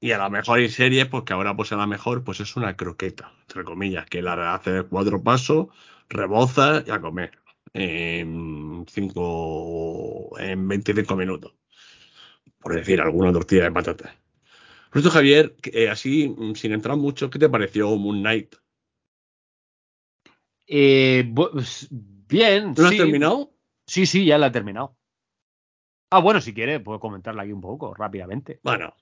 S1: Y a lo mejor hay series, pues que ahora pues a lo mejor pues es una croqueta, entre comillas, que la hace cuatro pasos, reboza y a comer. En cinco, en 25 minutos. Por decir, alguna tortilla de patatas. Por esto, Javier, eh, así, mm, sin entrar mucho, ¿qué te pareció Moon Knight?
S2: Eh, pues, bien,
S1: ¿Tú lo has
S2: sí.
S1: terminado?
S2: Sí, sí, ya la he terminado. Ah, bueno, si quiere, puedo comentarla aquí un poco rápidamente.
S1: Bueno.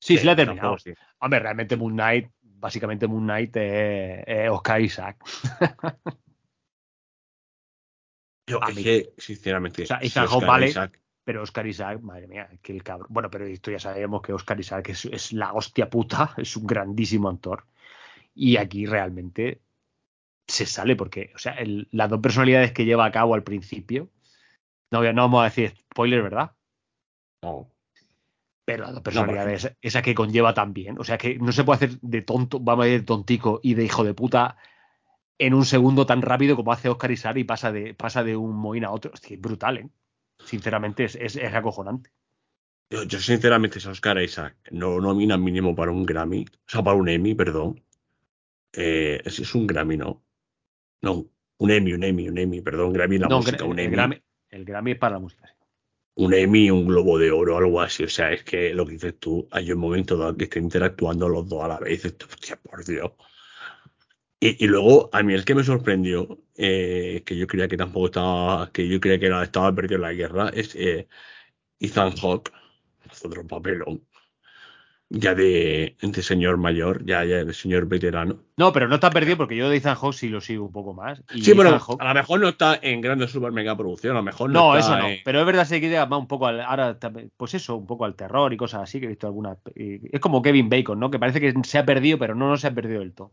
S2: Sí, sí, la he
S1: tampoco
S2: terminado.
S1: sí.
S2: Hombre, realmente Moon Knight, básicamente Moon Knight es, es Oscar Isaac. [LAUGHS]
S1: Yo,
S2: A
S1: es
S2: mí-
S1: que, sinceramente,
S2: O sea,
S1: si
S2: Ethan Hawke
S1: Oscar
S2: vale.
S1: Isaac-
S2: Pero Oscar Isaac, madre mía, que el cabrón. Bueno, pero esto ya sabemos que Oscar Isaac es, es la hostia puta, [LAUGHS] es un grandísimo actor. Y aquí realmente se sale porque, o sea, el- las dos personalidades que lleva a cabo al principio, no, no vamos a decir spoiler, ¿verdad?
S1: no.
S2: Pero las dos personalidades, esa que conlleva también. O sea que no se puede hacer de tonto, vamos a decir tontico y de hijo de puta en un segundo tan rápido como hace Oscar Isaac y pasa de, pasa de un Moín a otro. Hostia, es brutal, ¿eh? Sinceramente es, es, es acojonante.
S1: Yo, yo sinceramente, si Oscar Isaac no nomina mínimo para un Grammy, o sea, para un Emmy, perdón. Eh, es, es un Grammy, ¿no? No, un Emmy, un Emmy, un Emmy, perdón, Grammy la
S2: No,
S1: música, un
S2: el
S1: Emmy,
S2: Grammy, el Grammy es para la música. sí.
S1: un Emmy, un Globo de Oro, algo así. O sea, es que lo que dices tú, hay un momento dado que estén interactuando los dos a la vez, dices hostia, por Dios. Y, y luego, a mí el que me sorprendió, eh, que yo creía que tampoco estaba, que yo creía que era- estaba perdido en la guerra, es eh, Ethan Hawke, otro papelón, ya de, de señor mayor, ya, ya de señor veterano.
S2: No, pero no está perdido porque yo de Ethan Hawke sí lo sigo un poco más. Y
S1: Sí, pero
S2: Ethan Hawke-
S1: a lo mejor no está en grandes super mega producción, a lo mejor
S2: No,
S1: no,
S2: eso no. Pero es verdad, se queda más un poco al, ahora, pues eso, un poco al terror y cosas así, que he visto algunas. y Es como Kevin Bacon, ¿no? Que parece que se ha perdido, pero no, no se ha perdido del todo.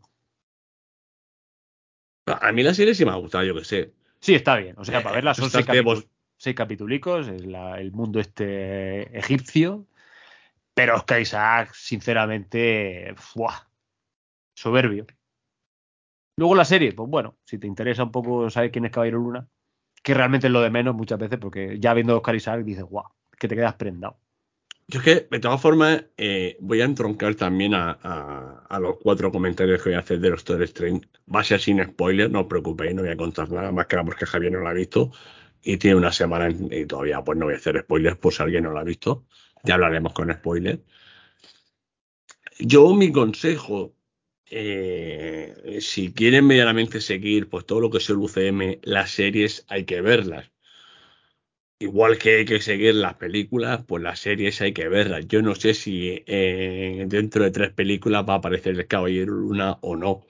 S1: A mí la serie sí me ha gustado, yo que sé.
S2: Sí, está bien. O sea,
S1: Eh,
S2: para verla son
S1: estas
S2: seis,
S1: que
S2: capitul-
S1: vos-
S2: seis capitulicos, es la- el mundo este egipcio. Pero Oscar Isaac, sinceramente, ¡fua! soberbio. Luego la serie, pues bueno, si te interesa un poco saber quién es Caballero Luna, que realmente es lo de menos muchas veces, porque ya viendo Oscar Isaac dices, guau, que te quedas prendado.
S1: Yo es que, de todas formas, eh, voy a entroncar también a, a- los cuatro comentarios que voy a hacer de los Doctor Strange. Va a ser sin spoiler, no os preocupéis, no voy a contar nada más que nada porque Javier no lo ha visto. Y tiene una semana y todavía pues no voy a hacer spoilers por si alguien no lo ha visto. Ya hablaremos con spoilers. Yo, mi consejo, eh, si quieren medianamente seguir pues todo lo que es el UCM, las series hay que verlas. Igual que hay que seguir las películas, pues las series hay que verlas. Yo no sé si eh, dentro de tres películas va a aparecer el Caballero Luna o no.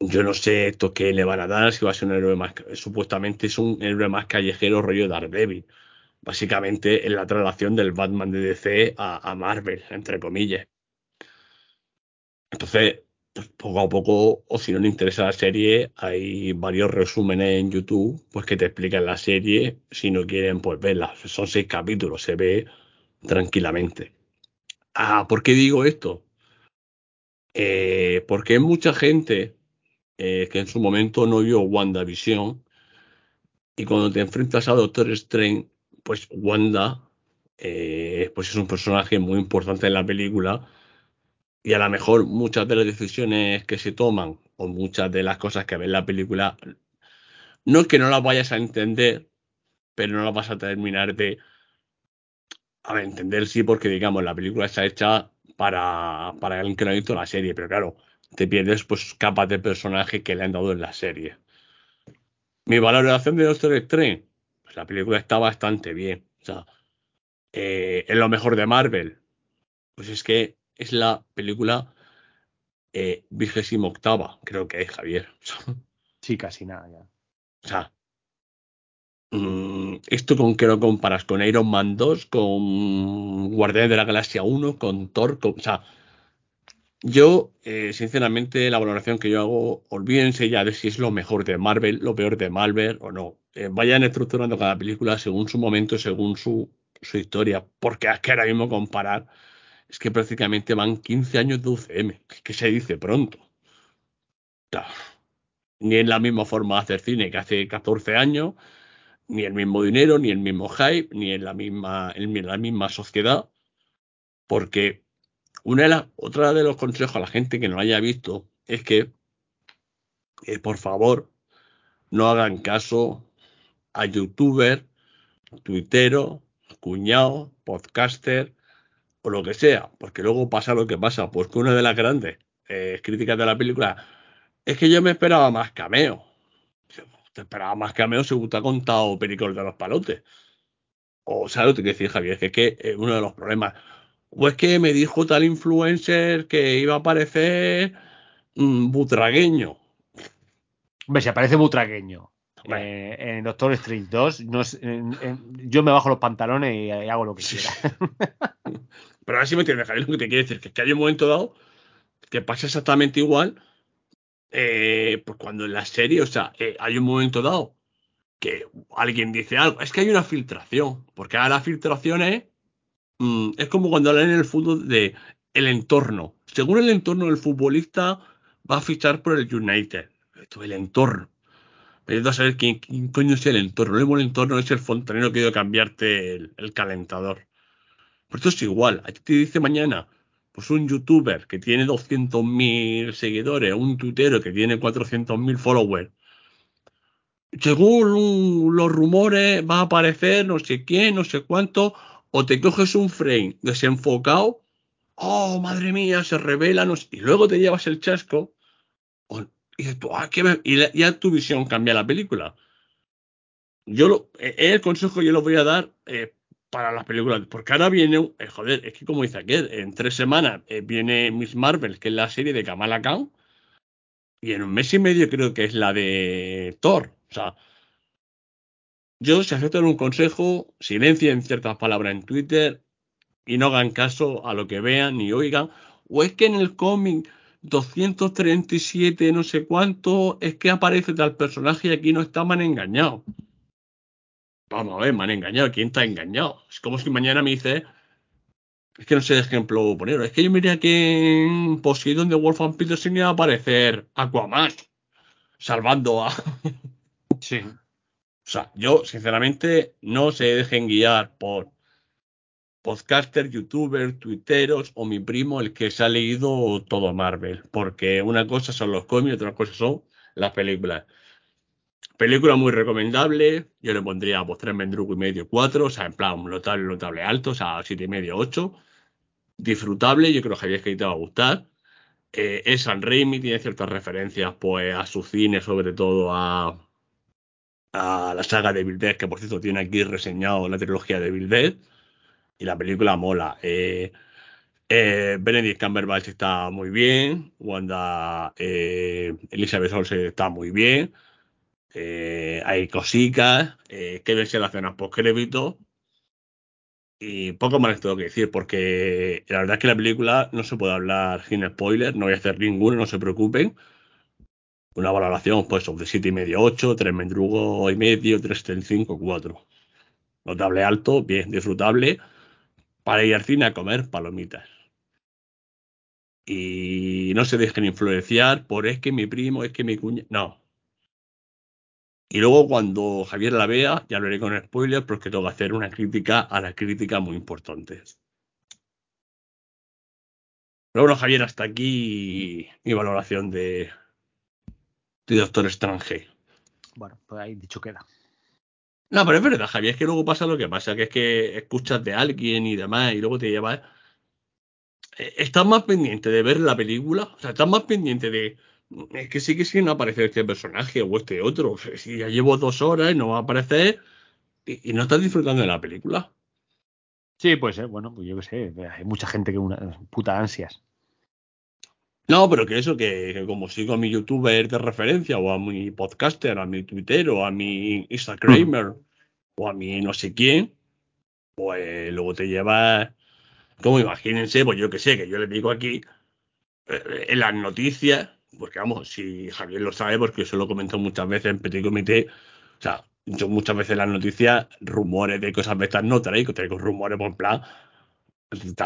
S1: Yo no sé esto qué le van a dar, si va a ser un héroe más... Supuestamente es un héroe más callejero rollo Daredevil. Básicamente es la traslación del Batman de DC a Marvel, entre comillas. Entonces, pues, poco a poco, o si no le interesa la serie, hay varios resúmenes en YouTube pues que te explican la serie. Si no quieren, pues verla. Son seis capítulos, se ve tranquilamente. Ah, ¿por qué digo esto? Eh, porque mucha gente eh, que en su momento no vio WandaVision y cuando te enfrentas a Doctor Strange, pues Wanda eh, pues es un personaje muy importante en la película y a lo mejor muchas de las decisiones que se toman o muchas de las cosas que ves en la película no es que no las vayas a entender, pero no las vas a terminar de a ver, entender sí, porque digamos, la película está hecha para, para alguien que no ha visto la serie, pero claro, te pierdes pues capas de personaje que le han dado en la serie. Mi valoración de Doctor Strange, pues la película está bastante bien. O sea, eh, es lo mejor de Marvel. Pues es que es la película eh, vigésimo octava, creo que es, Javier. [LAUGHS]
S2: Sí, casi nada ya.
S1: O sea, mm, ¿esto con qué lo comparas? ¿Con Iron Man 2? ¿Con Guardianes de la Galaxia 1? ¿Con Thor? Con- o sea, yo, eh, sinceramente, la valoración que yo hago, olvídense ya de si es lo mejor de Marvel, lo peor de Marvel o no. Eh, vayan estructurando cada película según su momento, según su, su historia, porque es que ahora mismo comparar es que prácticamente van 15 años de UCM, que, se dice pronto. Ni en la misma forma de hacer cine que hace 14 años, ni el mismo dinero, ni el mismo hype, ni en la misma, en la misma sociedad, porque una de las, otra de los consejos a la gente que no haya visto es que, eh, por favor, no hagan caso a youtubers, tuiteros, cuñados, podcaster o lo que sea, porque luego pasa lo que pasa, pues que una de las grandes eh, críticas de la película es que yo me esperaba más cameo. Te esperaba más cameo según te ha contado Pericol de los Palotes. O sea, lo que decir, Javier, que es que es uno de los problemas. O es que me dijo tal influencer que iba a aparecer mm, butragueño.
S2: Hombre, se parece butragueño. Eh, en Doctor Strange 2, no es- en- en- yo me bajo los pantalones y, y hago lo que quiera. [LAUGHS]
S1: Pero ahora sí me entiendes, Javier, lo que te quiero decir, que es que hay un momento dado que pasa exactamente igual, eh, pues cuando en la serie, o sea, eh, hay un momento dado que alguien dice algo, es que hay una filtración, porque ahora la filtración es, mm, es como cuando hablan en el fútbol de el entorno. Según el entorno del futbolista, va a fichar por el United. Esto es el entorno. Pero a saber quién, coño es el entorno. El entorno es el fontanero que ha a cambiarte el, calentador. Por esto es igual. A ti te dice mañana, pues un youtuber que tiene 200.000 seguidores, un tuitero que tiene 400.000 followers. Según los rumores va a aparecer no sé quién, no sé cuánto, o te coges un frame desenfocado, oh, madre mía, se revela, y luego te llevas el chasco, y qué y ya tu visión cambia la película. Yo lo, eh, el consejo yo lo voy a dar eh, para las películas, porque ahora viene, eh, joder, es que como dice aquel, en tres semanas eh, viene Miss Marvel, que es la serie de Kamala Khan, y en un mes y medio creo que es la de Thor. O sea, yo si aceptan un consejo, silencien ciertas palabras en Twitter y no hagan caso a lo que vean ni oigan. O es que en el cómic 237 no sé cuánto es que aparece tal personaje y aquí no está, me han engañado. Vamos a ver, me han engañado. ¿Quién está engañado? Es como si mañana me dice, es que no sé de ejemplo poner. Es que yo miré que en Poseidon de Wolf and Peterson iba a aparecer Aquaman salvando a,
S2: Sí. [LAUGHS]
S1: O sea, yo, sinceramente, no se dejen guiar por podcaster, youtuber, tuiteros o mi primo, el que se ha leído todo Marvel. Porque una cosa son los cómics, otra cosa son las películas. Película muy recomendable. Yo le pondría pues tres mendrugo y medio, cuatro. O sea, en plan, notable, notable alto. O sea, siete y medio, ocho. Disfrutable. Yo creo, Javier, que te va a gustar. Eh, es San Raimi, tiene ciertas referencias, pues, a su cine, sobre todo a, la saga de Dead, que por cierto tiene aquí reseñado la trilogía de Dead, y la película mola. Eh, eh, Benedict Cumberbatch está muy bien, Wanda eh, Elizabeth Olsen está muy bien, eh, hay cositas, eh, que verse las cenas post crédito y poco más les tengo que decir, porque la verdad es que la película no se puede hablar sin spoiler, no voy a hacer ninguno, no se preocupen. Una valoración, pues, de 7 y medio, 8, 3 mendrugo y medio, 3 del 5, 4. Notable alto, bien, disfrutable. Para ir al cine a comer palomitas. y no se dejen influenciar por es que mi primo, es que mi cuña. No. Y luego cuando Javier la vea, ya lo haré con spoilers porque tengo que hacer una crítica a la crítica muy importante. Pero bueno, Javier, hasta aquí mi valoración de, de Doctor Strange.
S2: Bueno, pues ahí dicho queda.
S1: No, pero es verdad, Javier, es que luego pasa lo que pasa, que es que escuchas de alguien y demás, y luego te llevas. Eh, estás más pendiente de ver la película, o sea, estás más pendiente de. Es que sigue sin aparecer este personaje o este otro. Si ya llevo dos horas y no va a aparecer, y, no estás disfrutando de la película.
S2: Sí, pues ser. Bueno, pues yo qué sé. Hay mucha gente que una puta ansias.
S1: No, pero que eso, que, como sigo a mi youtuber de referencia, o a mi podcaster, a mi Twitter, o a mi Instagramer, o a mi no sé quién, pues luego te llevas. Como imagínense, pues yo que sé, que yo le digo aquí eh, en las noticias, porque vamos, si Javier lo sabe, porque yo lo comento muchas veces en Petit Comité, o sea, yo muchas veces en las noticias, rumores de cosas de estas no traigo, traigo rumores por plan,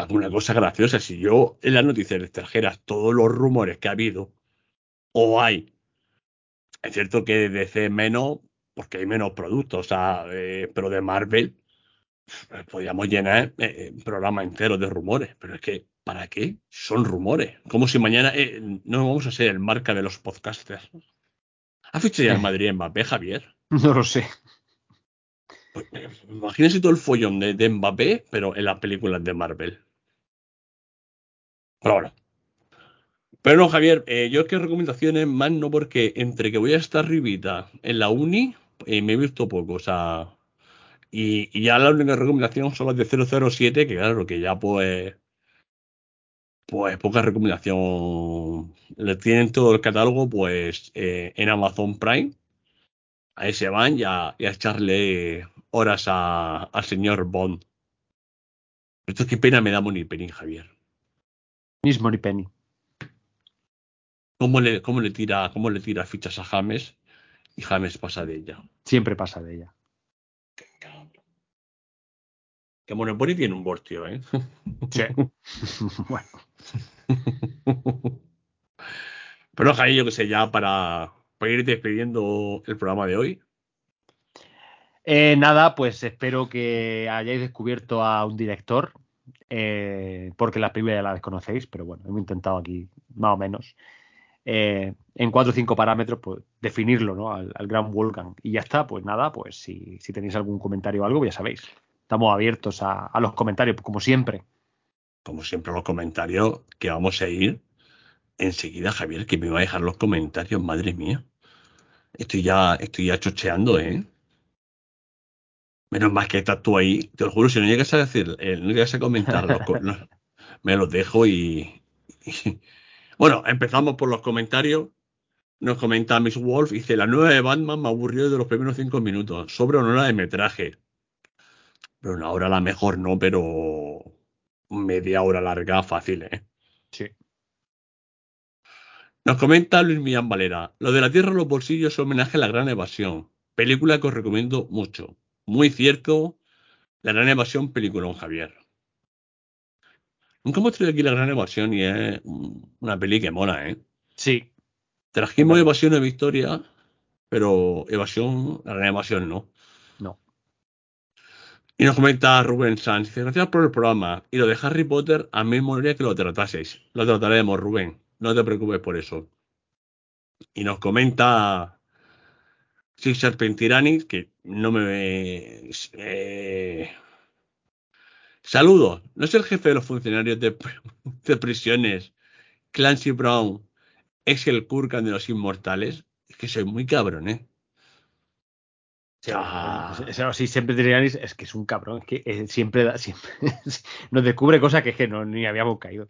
S1: una cosa graciosa. Si yo en las noticias extranjeras, todos los rumores que ha habido o hay, es cierto que de DC menos, porque hay menos productos, o sea, eh, pero de Marvel eh, podríamos llenar eh, programa entero de rumores, pero es que, ¿para qué? Son rumores. Como si mañana eh, no vamos a ser el marca de los podcasters. ¿Ha fichado ya el Madrid en Mbappé, Javier? [LAUGHS]
S2: No lo sé.
S1: Pues, imagínense todo el follón de, de Mbappé, pero en las películas de Marvel. Pero bueno. Pero no, Javier, eh, yo es que recomendaciones más no porque entre que voy a estar arribita en la uni, eh, me he visto poco, o sea, y, ya la única recomendación son las de 007, que claro, que ya pues, pues poca recomendación. Le tienen todo el catálogo pues eh, en Amazon Prime. Ahí se van y a, y a echarle horas a- al señor Bond. Esto es que pena me da Moniperin, Javier.
S2: Mismo ni Penny.
S1: ¿Cómo le, cómo le tira, cómo le tira fichas a James? Y James pasa de ella.
S2: Siempre pasa de ella.
S1: Que Monopoly tiene un bortio, ¿eh?
S2: Sí. [LAUGHS] bueno.
S1: Pero Javier, yo que sé, ya para, para ir despidiendo el programa de hoy.
S2: Eh, nada, pues espero que hayáis descubierto a un director, eh, porque las películas ya las desconocéis, pero bueno, hemos intentado aquí más o menos eh, en cuatro o cinco parámetros pues, definirlo ¿no? al, al gran Wolfgang. Y ya está, pues nada, pues si, si tenéis algún comentario o algo, ya sabéis. Estamos abiertos a, a los comentarios, como siempre.
S1: Como siempre, los comentarios que vamos a ir enseguida, Javier, que me va a dejar los comentarios, madre mía. Estoy ya, estoy ya chocheando, ¿eh? Menos mal que estás tú ahí. Te lo juro, si no llegas a decir, eh, no llegas a comentar, los co- no, me los dejo y, y- [LAUGHS] Bueno, empezamos por los comentarios. Nos comenta Miss Wolf, dice, la nueva de Batman me aburrió de los primeros cinco minutos. Sobre una hora de metraje. Pero una hora a la mejor no, pero media hora larga fácil, ¿eh?
S2: Sí.
S1: Nos comenta Luis Millán Valera. Lo de la Tierra en los bolsillos es homenaje a la Gran Evasión. Película que os recomiendo mucho. Muy cierto. La Gran Evasión, película, Javier. Nunca hemos traído aquí la Gran Evasión y es un- una peli que mola, ¿eh?
S2: Sí.
S1: Trajimos Evasión de Victoria, pero Evasión, la Gran Evasión no.
S2: No.
S1: Y nos comenta Rubén Sanz. Dice, gracias por el programa. Y lo de Harry Potter, a mí me molaría que lo trataseis. Lo trataremos, Rubén. No te preocupes por eso. Y nos comenta Six Serpentiranis, que no me... eh, Saludos. ¿No es el jefe de los funcionarios de, [LAUGHS] de prisiones, Clancy Brown, es el Kurgan de los Inmortales? Es que soy muy cabrón, ¿eh?
S2: Sí,
S1: Ah.
S2: es- es- sí, siempre Trianis es que es un cabrón, es que eh, siempre, da- [LAUGHS] siempre nos descubre cosas que es que no, ni habíamos caído.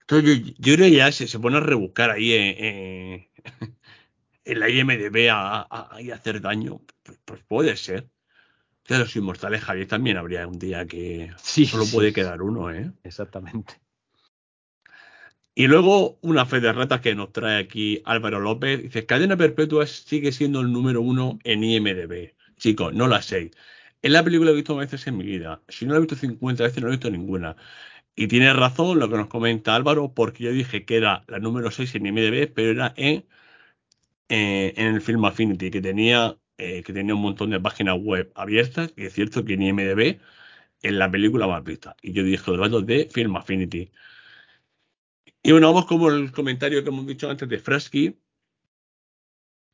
S1: Entonces, yo, yo creo que ya se, se pone a rebuscar ahí en, en- en la IMDB a, a- y a hacer daño. Pues, pues puede ser. Que los inmortales, Javier, también habría un día que
S2: Sí,
S1: solo
S2: sí.
S1: puede quedar uno, ¿eh?
S2: Exactamente.
S1: Y luego una fe de ratas que nos trae aquí Álvaro López. Dice, Cadena Perpetua sigue siendo el número uno en IMDB. Chicos, no la sé. Es la película que he visto veces en mi vida. Si no la he visto 50 veces, no he visto ninguna. Y tiene razón lo que nos comenta Álvaro, porque yo dije que era la número 6 en IMDb, pero era en, eh, en el Film Affinity, que tenía, eh, que tenía un montón de páginas web abiertas, y es cierto que en IMDb es la película más vista. Y yo dije los datos de Film Affinity. Y bueno, vamos como el comentario que hemos dicho antes de Frasky.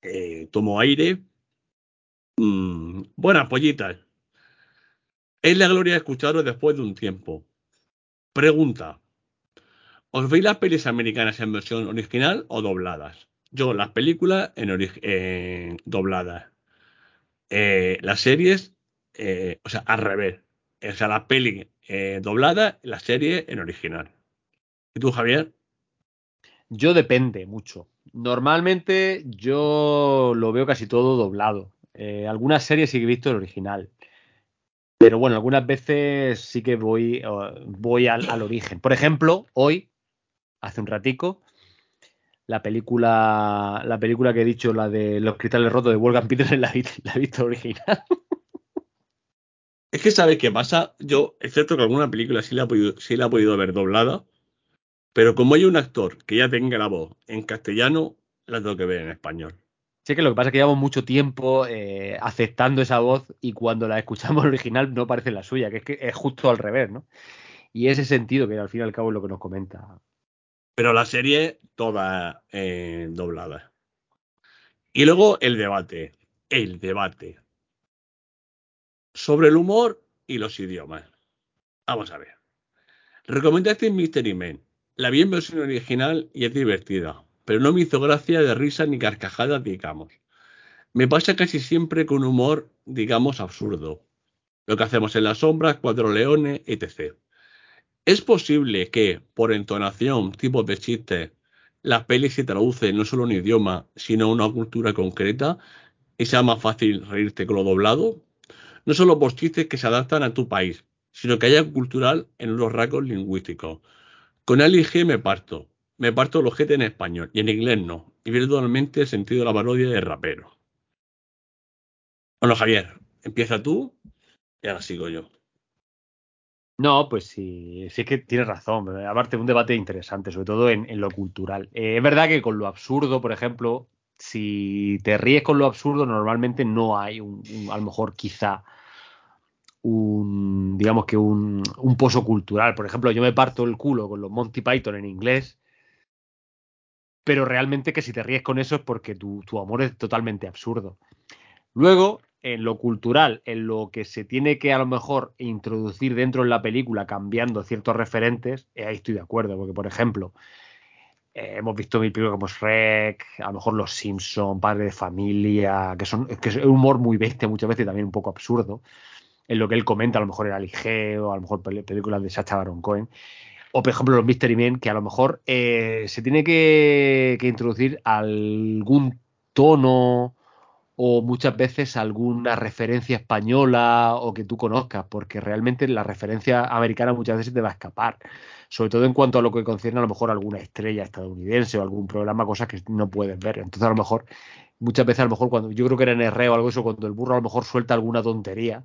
S1: Eh, tomo aire. Mm, buenas pollitas. Es la gloria de escucharos después de un tiempo. Pregunta. ¿Os veis las pelis americanas en versión original o dobladas? Yo las películas en eh, dobladas. Las series, eh, o sea, al revés. O sea, las pelis eh, dobladas, la serie en original. ¿Y tú, Javier?
S2: Yo depende mucho. Normalmente yo lo veo casi todo doblado. Eh, algunas series sí que he visto el original. Pero bueno, algunas veces sí que voy, voy al, al, origen. Por ejemplo, hoy, hace un ratico, la película, la película que he dicho, la de Los cristales rotos de Wolfgang Petersen, [LAUGHS] la, la he visto original.
S1: Es que sabes qué pasa. Yo, es cierto que alguna película sí la, he podido, sí la he podido ver doblada, pero como hay un actor que ya tenga la voz en castellano, la tengo que ver en español.
S2: Sí, que lo que pasa es que llevamos mucho tiempo eh, aceptando esa voz y cuando la escuchamos [LAUGHS] original no parece la suya, que es que es justo al revés, ¿no? Y ese sentido que al fin y al cabo es lo que nos comenta.
S1: Pero la serie toda eh, doblada. Y luego el debate. El debate. Sobre el humor y los idiomas. Vamos a ver. Recomendaste Mystery Man. La vi en versión original y es divertida pero no me hizo gracia de risa ni carcajadas, digamos. Me pasa casi siempre con humor, digamos, absurdo. Lo que hacemos en las sombras, Cuatro Leones, etc. Es posible que, por entonación, tipos de chistes, las pelis se traducen no solo en idioma, sino a una cultura concreta y sea más fácil reírte con lo doblado. No solo por chistes que se adaptan a tu país, sino que haya cultural en los rasgos lingüísticos. Con Ali G me parto, me parto los ojete en español y en inglés no. Y virtualmente el sentido de la parodia de rapero. Bueno, Javier, empieza tú y ahora sigo yo.
S2: No, pues sí, sí es que tienes razón. Aparte, un debate interesante, sobre todo en, lo cultural. Eh, es verdad que con lo absurdo, por ejemplo, si te ríes con lo absurdo, normalmente no hay un a lo mejor quizá un, digamos que un, un pozo cultural. Por ejemplo, yo me parto el culo con los Monty Python en inglés pero realmente que si te ríes con eso es porque tu, tu, amor es totalmente absurdo. Luego, en lo cultural, en lo que se tiene que a lo mejor introducir dentro de la película cambiando ciertos referentes, eh, ahí estoy de acuerdo, porque por ejemplo, eh, hemos visto mil películas como Shrek, a lo mejor Los Simpson, Padre de Familia, que son que es un humor muy bestia muchas veces y también un poco absurdo. En lo que él comenta, a lo mejor era ligero, a lo mejor películas de Sacha Baron Cohen. O, por ejemplo, los Mystery Men, que a lo mejor eh, se tiene que, que, introducir algún tono o muchas veces alguna referencia española o que tú conozcas, porque realmente la referencia americana muchas veces te va a escapar. Sobre todo en cuanto a lo que concierne a lo mejor alguna estrella estadounidense o algún programa, cosas que no puedes ver. Entonces, a lo mejor, muchas veces, a lo mejor, cuando yo creo que era en R o algo eso, cuando el burro a lo mejor suelta alguna tontería,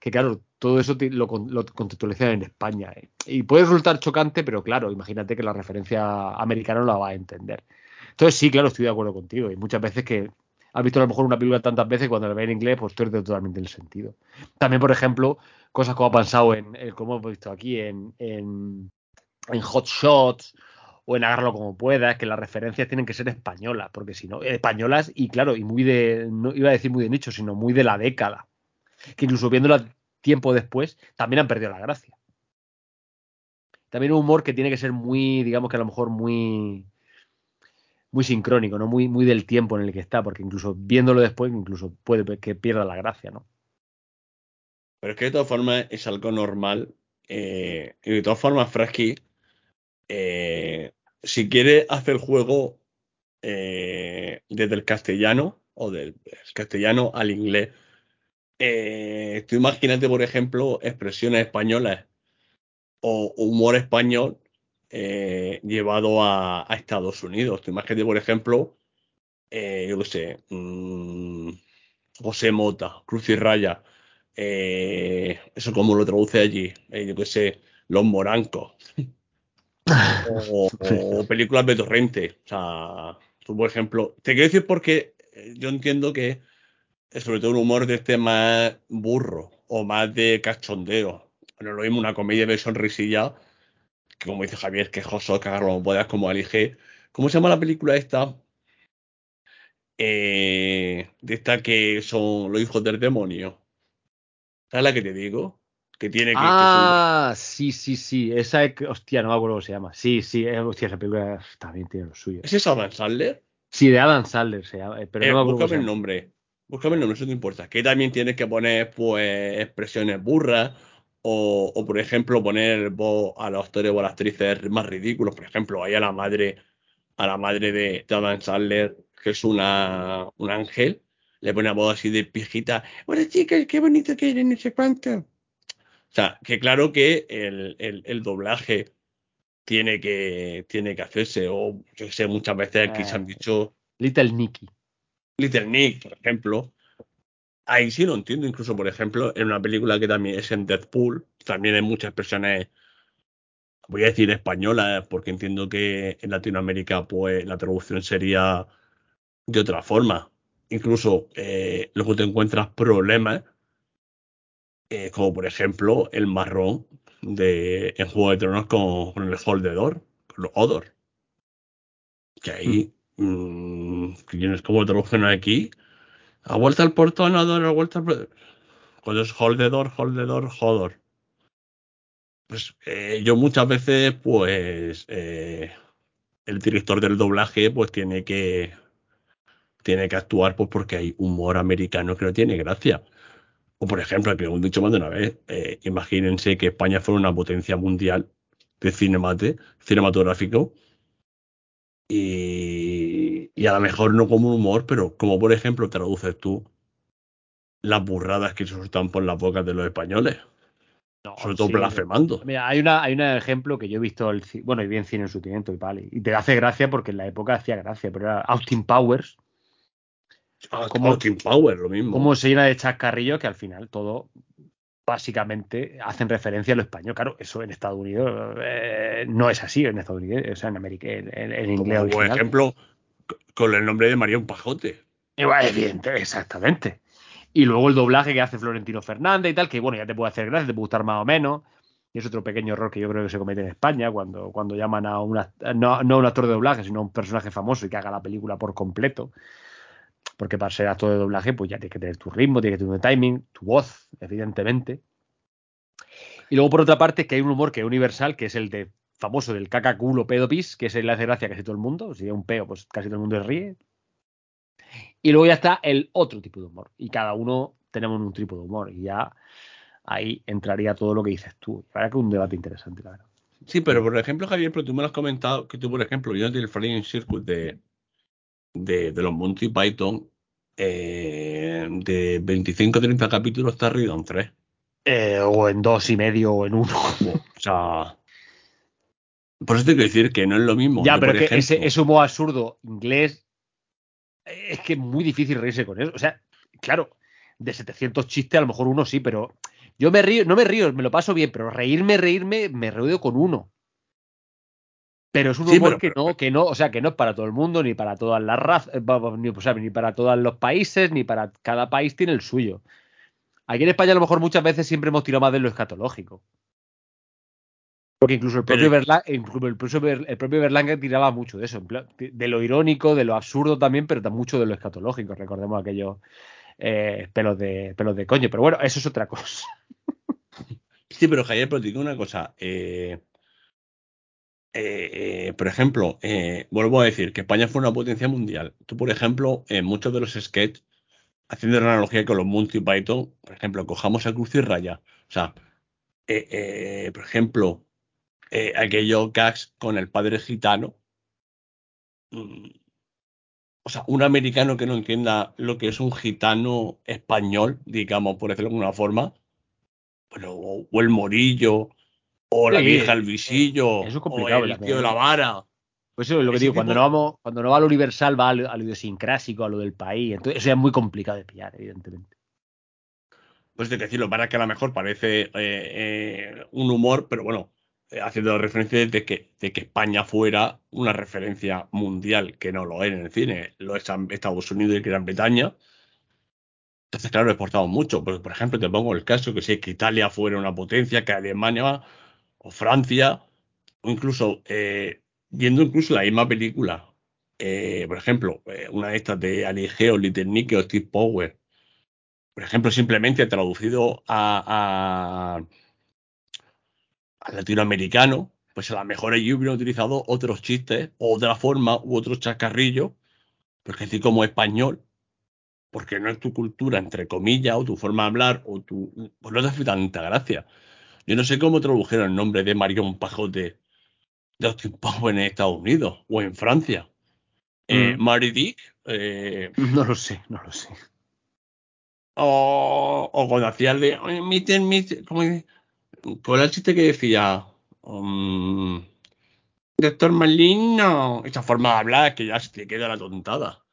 S2: que claro, todo eso lo, lo contextualizan en España. ¿eh? Y puede resultar chocante, pero claro, imagínate que la referencia americana no la va a entender. Entonces sí, claro, estoy de acuerdo contigo. Y muchas veces que has visto a lo mejor una película tantas veces cuando la ves en inglés, pues eres totalmente el sentido. También, por ejemplo, cosas como ha pasado en, como hemos visto aquí, en, en, en Hot Shots o en Agarrarlo como puedas, que las referencias tienen que ser españolas, porque si no, españolas y claro, y muy de, no iba a decir muy de nicho, sino muy de la década que incluso viéndola tiempo después, también han perdido la gracia. También un humor que tiene que ser muy, digamos que a lo mejor muy muy sincrónico, ¿no? Muy, muy del tiempo en el que está, porque incluso viéndolo después, incluso puede que pierda la gracia, ¿no?
S1: Pero es que de todas formas es algo normal. Eh, y de todas formas, Frasky, eh, si quiere hacer juego eh, desde el castellano o del castellano al inglés, tú imagínate, por ejemplo, expresiones españolas o humor español eh, llevado a, a, Estados Unidos. Tú imagínate, por ejemplo, eh, yo qué sé, mmm, José Mota, Cruz y Raya, eh, eso como lo traduce allí, yo qué sé, Los Morancos. [LAUGHS] o, o películas de Torrente. O sea, tú, por ejemplo, te quiero decir porque yo entiendo que sobre todo un humor de este más burro o más de cachondeo. No lo mismo una comedia de sonrisilla, que como dice Javier, quejoso, cagarlo como puedas, como elige. ¿Cómo se llama la película esta? Eh, de esta que son los hijos del demonio. ¿Sabes la que te digo? Que tiene que. que
S2: Ah, sí, sí, sí. Esa es. Hostia, no me acuerdo cómo se llama. Sí, sí. Hostia, esa película también tiene lo suyo.
S1: su- ¿Es esa Van Sandler?
S2: Sí, de Adam Sandler se llama. eh, Pero
S1: Eh,
S2: no me acuerdo
S1: búscame el nombre. Búscame el nombre, eso no importa. Que también tienes que poner, pues, expresiones burras. O, o, por ejemplo, poner voz a los actores o a las actrices más ridículos. Por ejemplo, ahí a la madre, a la madre de, de Adam Sandler, que es una, un ángel, le pone a voz así de pijita. Hola chicas, qué bonito que eres, no sé cuánto. O sea, que claro que el, el, el doblaje tiene que, tiene que hacerse. O yo sé, muchas veces aquí se han
S2: Eh.
S1: dicho.
S2: Little Nicky.
S1: Little Nick, por ejemplo. Ahí sí lo entiendo, incluso, por ejemplo, en una película que también es en Deadpool, también hay muchas expresiones, voy a decir españolas, porque entiendo que en Latinoamérica, pues, la traducción sería de otra forma. Incluso, eh, luego te encuentras problemas, eh, como por ejemplo el marrón de en Juego de Tronos con, con el Holdedor, con los Odor. Que ahí, mm, no sé cómo lo traducen aquí. A vuelta al portón, a dar a vuelta al... Cuando es holdedor, holdedor, hodor. Pues eh, yo muchas veces, pues, eh, el director del doblaje, pues tiene que, tiene que actuar, pues porque hay humor americano que no tiene gracia. O por ejemplo, que hemos dicho más de una vez, eh, imagínense que España fuera una potencia mundial de cinemate, cinematográfico, y, y a lo mejor no como humor, pero como por ejemplo traduces tú las burradas que se sueltan por las bocas de los españoles,
S2: No,
S1: sobre todo
S2: sí.
S1: blasfemando.
S2: Mira, hay, una, hay un ejemplo que yo he visto, el, bueno, y vi en cine en su tiempo y vale, y te hace gracia porque en la época hacía gracia, pero era Austin Powers,
S1: Ah,
S2: ¿Cómo-
S1: Austin Power, lo mismo.
S2: cómo se llena de chascarrillos que al final todo básicamente hacen referencia a lo español. Claro, eso en Estados Unidos eh, no es así, en Estados Unidos, o sea, en América, en, inglés
S1: Como por
S2: original.
S1: ejemplo, c- con el nombre de Marión Pajote.
S2: Igual, evidente, exactamente. Y luego el doblaje que hace Florentino Fernández y tal, que bueno, ya te puede hacer gracia, te puede gustar más o menos. Y es otro pequeño error que yo creo que se comete en España cuando, cuando llaman a un no, no a un actor de doblaje, sino a un personaje famoso y que haga la película por completo. Porque para ser actor de doblaje, pues ya tienes que tener tu ritmo, tienes que tener tu timing, tu voz, evidentemente. Y luego, por otra parte, que hay un humor que es universal, que es el de famoso del caca culo pedo pis, que ese le hace gracia a casi todo el mundo. Si es un peo, pues casi todo el mundo se ríe. Y luego ya está el otro tipo de humor. Y cada uno tenemos un tipo de humor. Y ya ahí entraría todo lo que dices tú. La verdad que es un debate interesante, la verdad.
S1: Sí, pero por ejemplo, Javier, pero tú me lo has comentado que tú, por ejemplo, yo el Flying Circus de, de, de los Monty Python, eh, de 25 a 30 capítulos está arriba en 3.
S2: Eh, o en dos y medio o en uno. [LAUGHS]
S1: O sea, por eso te quiero decir que no es lo mismo.
S2: ya, pero
S1: por
S2: que ese,
S1: ejemplo,
S2: ese humor absurdo inglés es que es muy difícil reírse con eso. O sea, claro, de 700 chistes a lo mejor uno sí, pero yo me río, no me río, me lo paso bien, pero reírme, reírme, me río con uno. Pero es un
S1: Sí,
S2: humor
S1: pero-
S2: que
S1: pero-
S2: no, que no, o sea, que no es para todo el mundo, ni para todas las razas, eh, ni, o sea, ni para todos los países, ni para cada país tiene el suyo. Aquí en España a lo mejor muchas veces siempre hemos tirado más de lo escatológico. Porque incluso el propio,
S1: Pero-
S2: Berla- incluso el propio, el propio Berlanga tiraba mucho de eso, de lo irónico, de lo absurdo también, pero mucho de lo escatológico. Recordemos aquellos eh, pelos, de, pelos de coño. Pero bueno, eso es otra cosa.
S1: Sí, pero Javier, pero te digo una cosa. eh, eh, eh, por ejemplo, eh, vuelvo a decir que España fue una potencia mundial. Tú, por ejemplo, en muchos de los sketches, haciendo la analogía con los Monty Python, por ejemplo, cojamos a Cruz y Raya. O sea, por ejemplo, aquellos gags con el padre gitano. mm, o sea, un americano que no entienda lo que es un gitano español, digamos, por decirlo de alguna forma, bueno, o el morillo, o la
S2: Sí,
S1: vieja el visillo,
S2: eso es complicado
S1: o el tío de la vara.
S2: Pues eso es lo que digo, cuando no vamos, cuando no va a lo universal, va a lo, a lo idiosincrásico, a lo del país. Entonces, eso es muy complicado de pillar, evidentemente.
S1: Pues de decirlo, para que a lo mejor parece eh, eh, un humor, pero bueno, eh, haciendo referencia de que, de que España fuera una referencia mundial, que no lo es en el cine, lo es Estados Unidos y Gran Bretaña. Entonces, claro, exportamos mucho. Porque, por ejemplo, te pongo el caso que si es que Italia fuera una potencia, que Alemania o Francia, o incluso eh, viendo incluso la misma película, eh, por ejemplo, eh, una de estas de Aligeo, Little Nicky o Steve Power, por ejemplo, simplemente traducido a, a, latinoamericano, pues a lo mejor allí hubieran utilizado otros chistes, otra forma, u otros chascarrillos, porque así como español, porque no es tu cultura, entre comillas, o tu forma de hablar, o tu. Pues no te hace tanta gracia. Yo no sé cómo tradujeron el nombre de Marion Pajote de Austin en Estados Unidos o en Francia. Eh, mm. Mary Dick. Eh, [LAUGHS]
S2: no lo sé, no lo sé.
S1: O, o cuando hacía el de. Miten, miten, ¿cómo ¿Cuál era el chiste que decía? Um, Doctor Malin, no. Esa forma de hablar que ya se te queda la tontada.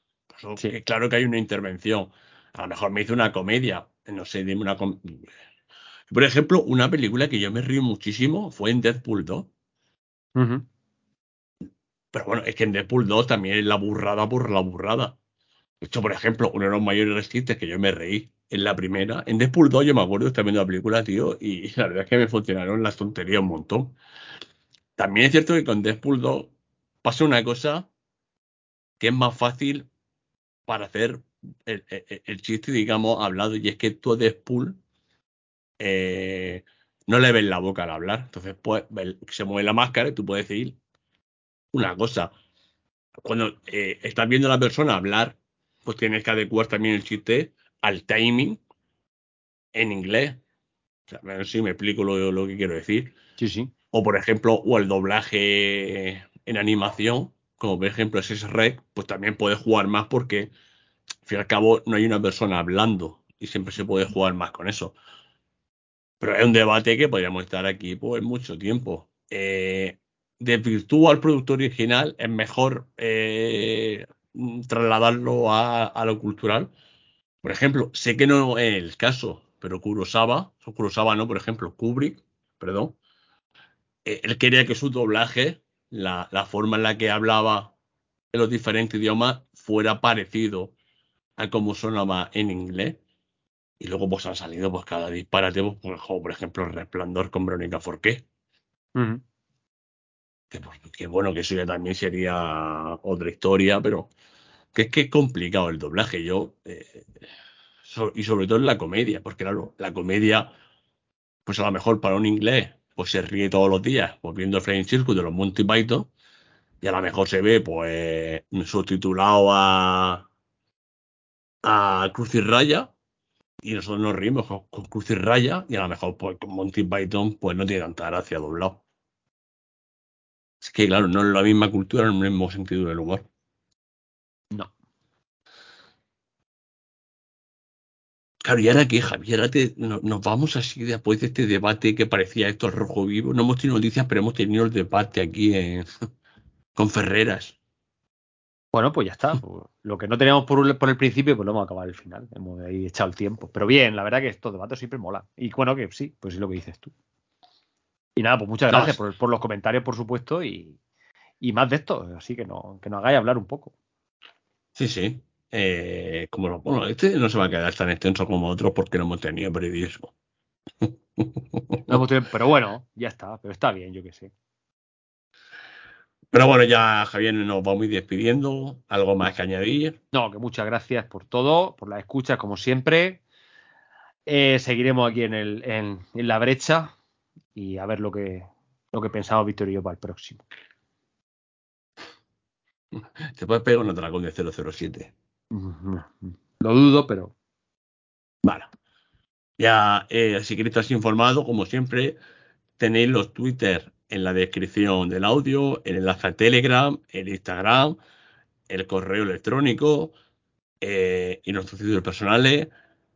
S1: Sí. Claro que hay una intervención. A lo mejor me hizo una comedia. No sé, dime una. Por ejemplo, una película que yo me río muchísimo fue en Deadpool 2. Pero bueno, es que en Deadpool 2 también es la burrada por la burrada. De hecho, por ejemplo, uno de los mayores chistes que yo me reí en la primera. En Deadpool 2 yo me acuerdo de estar viendo la película, tío, y [LAUGHS] la verdad es que me funcionaron las tonterías un montón. También es cierto que con Deadpool 2 pasa una cosa que es más fácil para hacer el, chiste, digamos, hablado, y es que tú a Deadpool eh, no le ves la boca al hablar. Entonces, pues, se mueve la máscara y tú puedes decir una cosa. Cuando eh, estás viendo a la persona hablar, pues tienes que adecuar también el chiste al timing en inglés. O sea, si me explico lo, lo que quiero decir.
S2: Sí, sí.
S1: O, por ejemplo, o el doblaje en animación como por ejemplo es Rec, pues también puede jugar más porque, al fin y al cabo, no hay una persona hablando y siempre se puede jugar más con eso. Pero es un debate que podríamos estar aquí por mucho tiempo. Eh, virtud al producto original, es mejor eh, trasladarlo a, lo cultural. Por ejemplo, sé que no es el caso, pero Kurosawa, Kurosawa no, por ejemplo, Kubrick, perdón, eh, él quería que su doblaje la, forma en la que hablaba en los diferentes idiomas fuera parecido a como sonaba en inglés. Y luego pues han salido pues cada disparate, pues, por ejemplo, Resplandor con Verónica Forqué. que, pues, que, bueno, que eso ya también sería otra historia, pero que es que es complicado el doblaje. Yo, eh, y sobre todo en la comedia, porque claro, la comedia, pues a lo mejor para un inglés pues se ríe todos los días pues viendo el Flying Circus de los Monty Python y a lo mejor se ve pues subtitulado a a Cruz y Raya y nosotros nos rimos con, Cruz y Raya y a lo mejor pues con Monty Python pues no tiene tanta gracia doblado. Es que claro, no es la misma cultura, no es el mismo sentido del humor.
S2: No.
S1: Claro, y ahora que Javier, nos vamos así después de este debate que parecía esto rojo vivo. No hemos tenido noticias, pero hemos tenido el debate aquí [LAUGHS] con Ferreras.
S2: Bueno, pues ya está. Pues, lo que no teníamos por, el principio, pues lo hemos acabado al final. Hemos ahí echado el tiempo. Pero bien, la verdad que estos debates siempre mola. Y bueno, que sí, pues es lo que dices tú. Y nada, pues muchas gracias por, los comentarios, por supuesto, y, más de esto. Así que, no, que nos hagáis hablar un poco.
S1: Sí, sí. Eh, como bueno, este no se va a quedar tan extenso como otros porque no hemos tenido periodismo.
S2: pero bueno, ya está, pero está bien, yo que sé.
S1: Pero bueno, ya Javier nos vamos a ir despidiendo. ¿Algo más que añadir?
S2: No, que muchas gracias por todo, por la escucha, como siempre. Eh, seguiremos aquí en, el, en, la brecha y a ver lo que, lo que pensamos Víctor y yo para el próximo. [LAUGHS]
S1: Te puedes pegar una dragón de 007.
S2: Lo dudo, pero.
S1: Vale. Ya, eh, si queréis estar informado, como siempre, tenéis los Twitter en la descripción del audio, el enlace a Telegram, el Instagram, el correo electrónico eh, y nuestros sitios personales.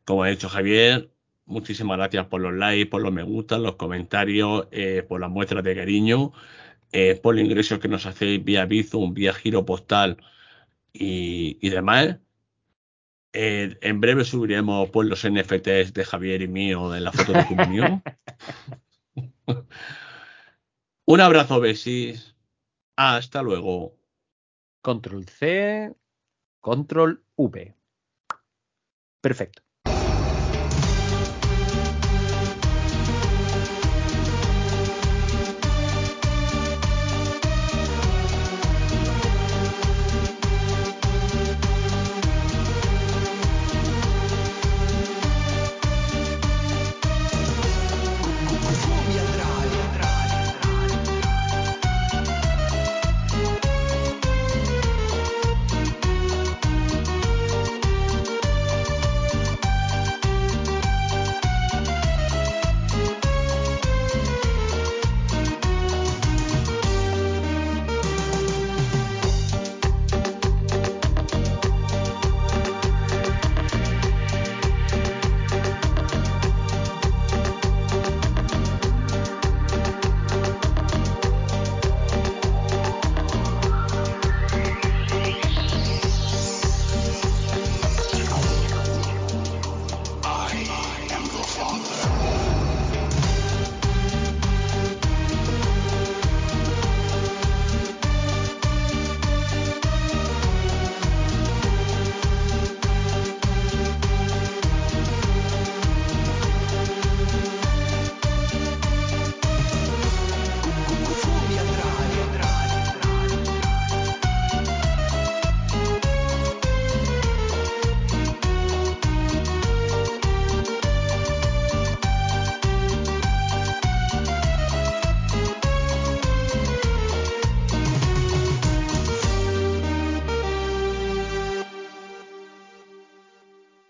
S1: Como ha dicho Javier, muchísimas gracias por los likes, por los me gusta, los comentarios, eh, por las muestras de cariño, por los ingresos que nos hacéis vía Bizum, vía giro postal y, demás. Eh, en breve subiremos pues, los NFTs de Javier y mío en la foto de comunión. [LAUGHS] [LAUGHS] Un abrazo, besis. Hasta luego.
S2: Control C, Control V. Perfecto.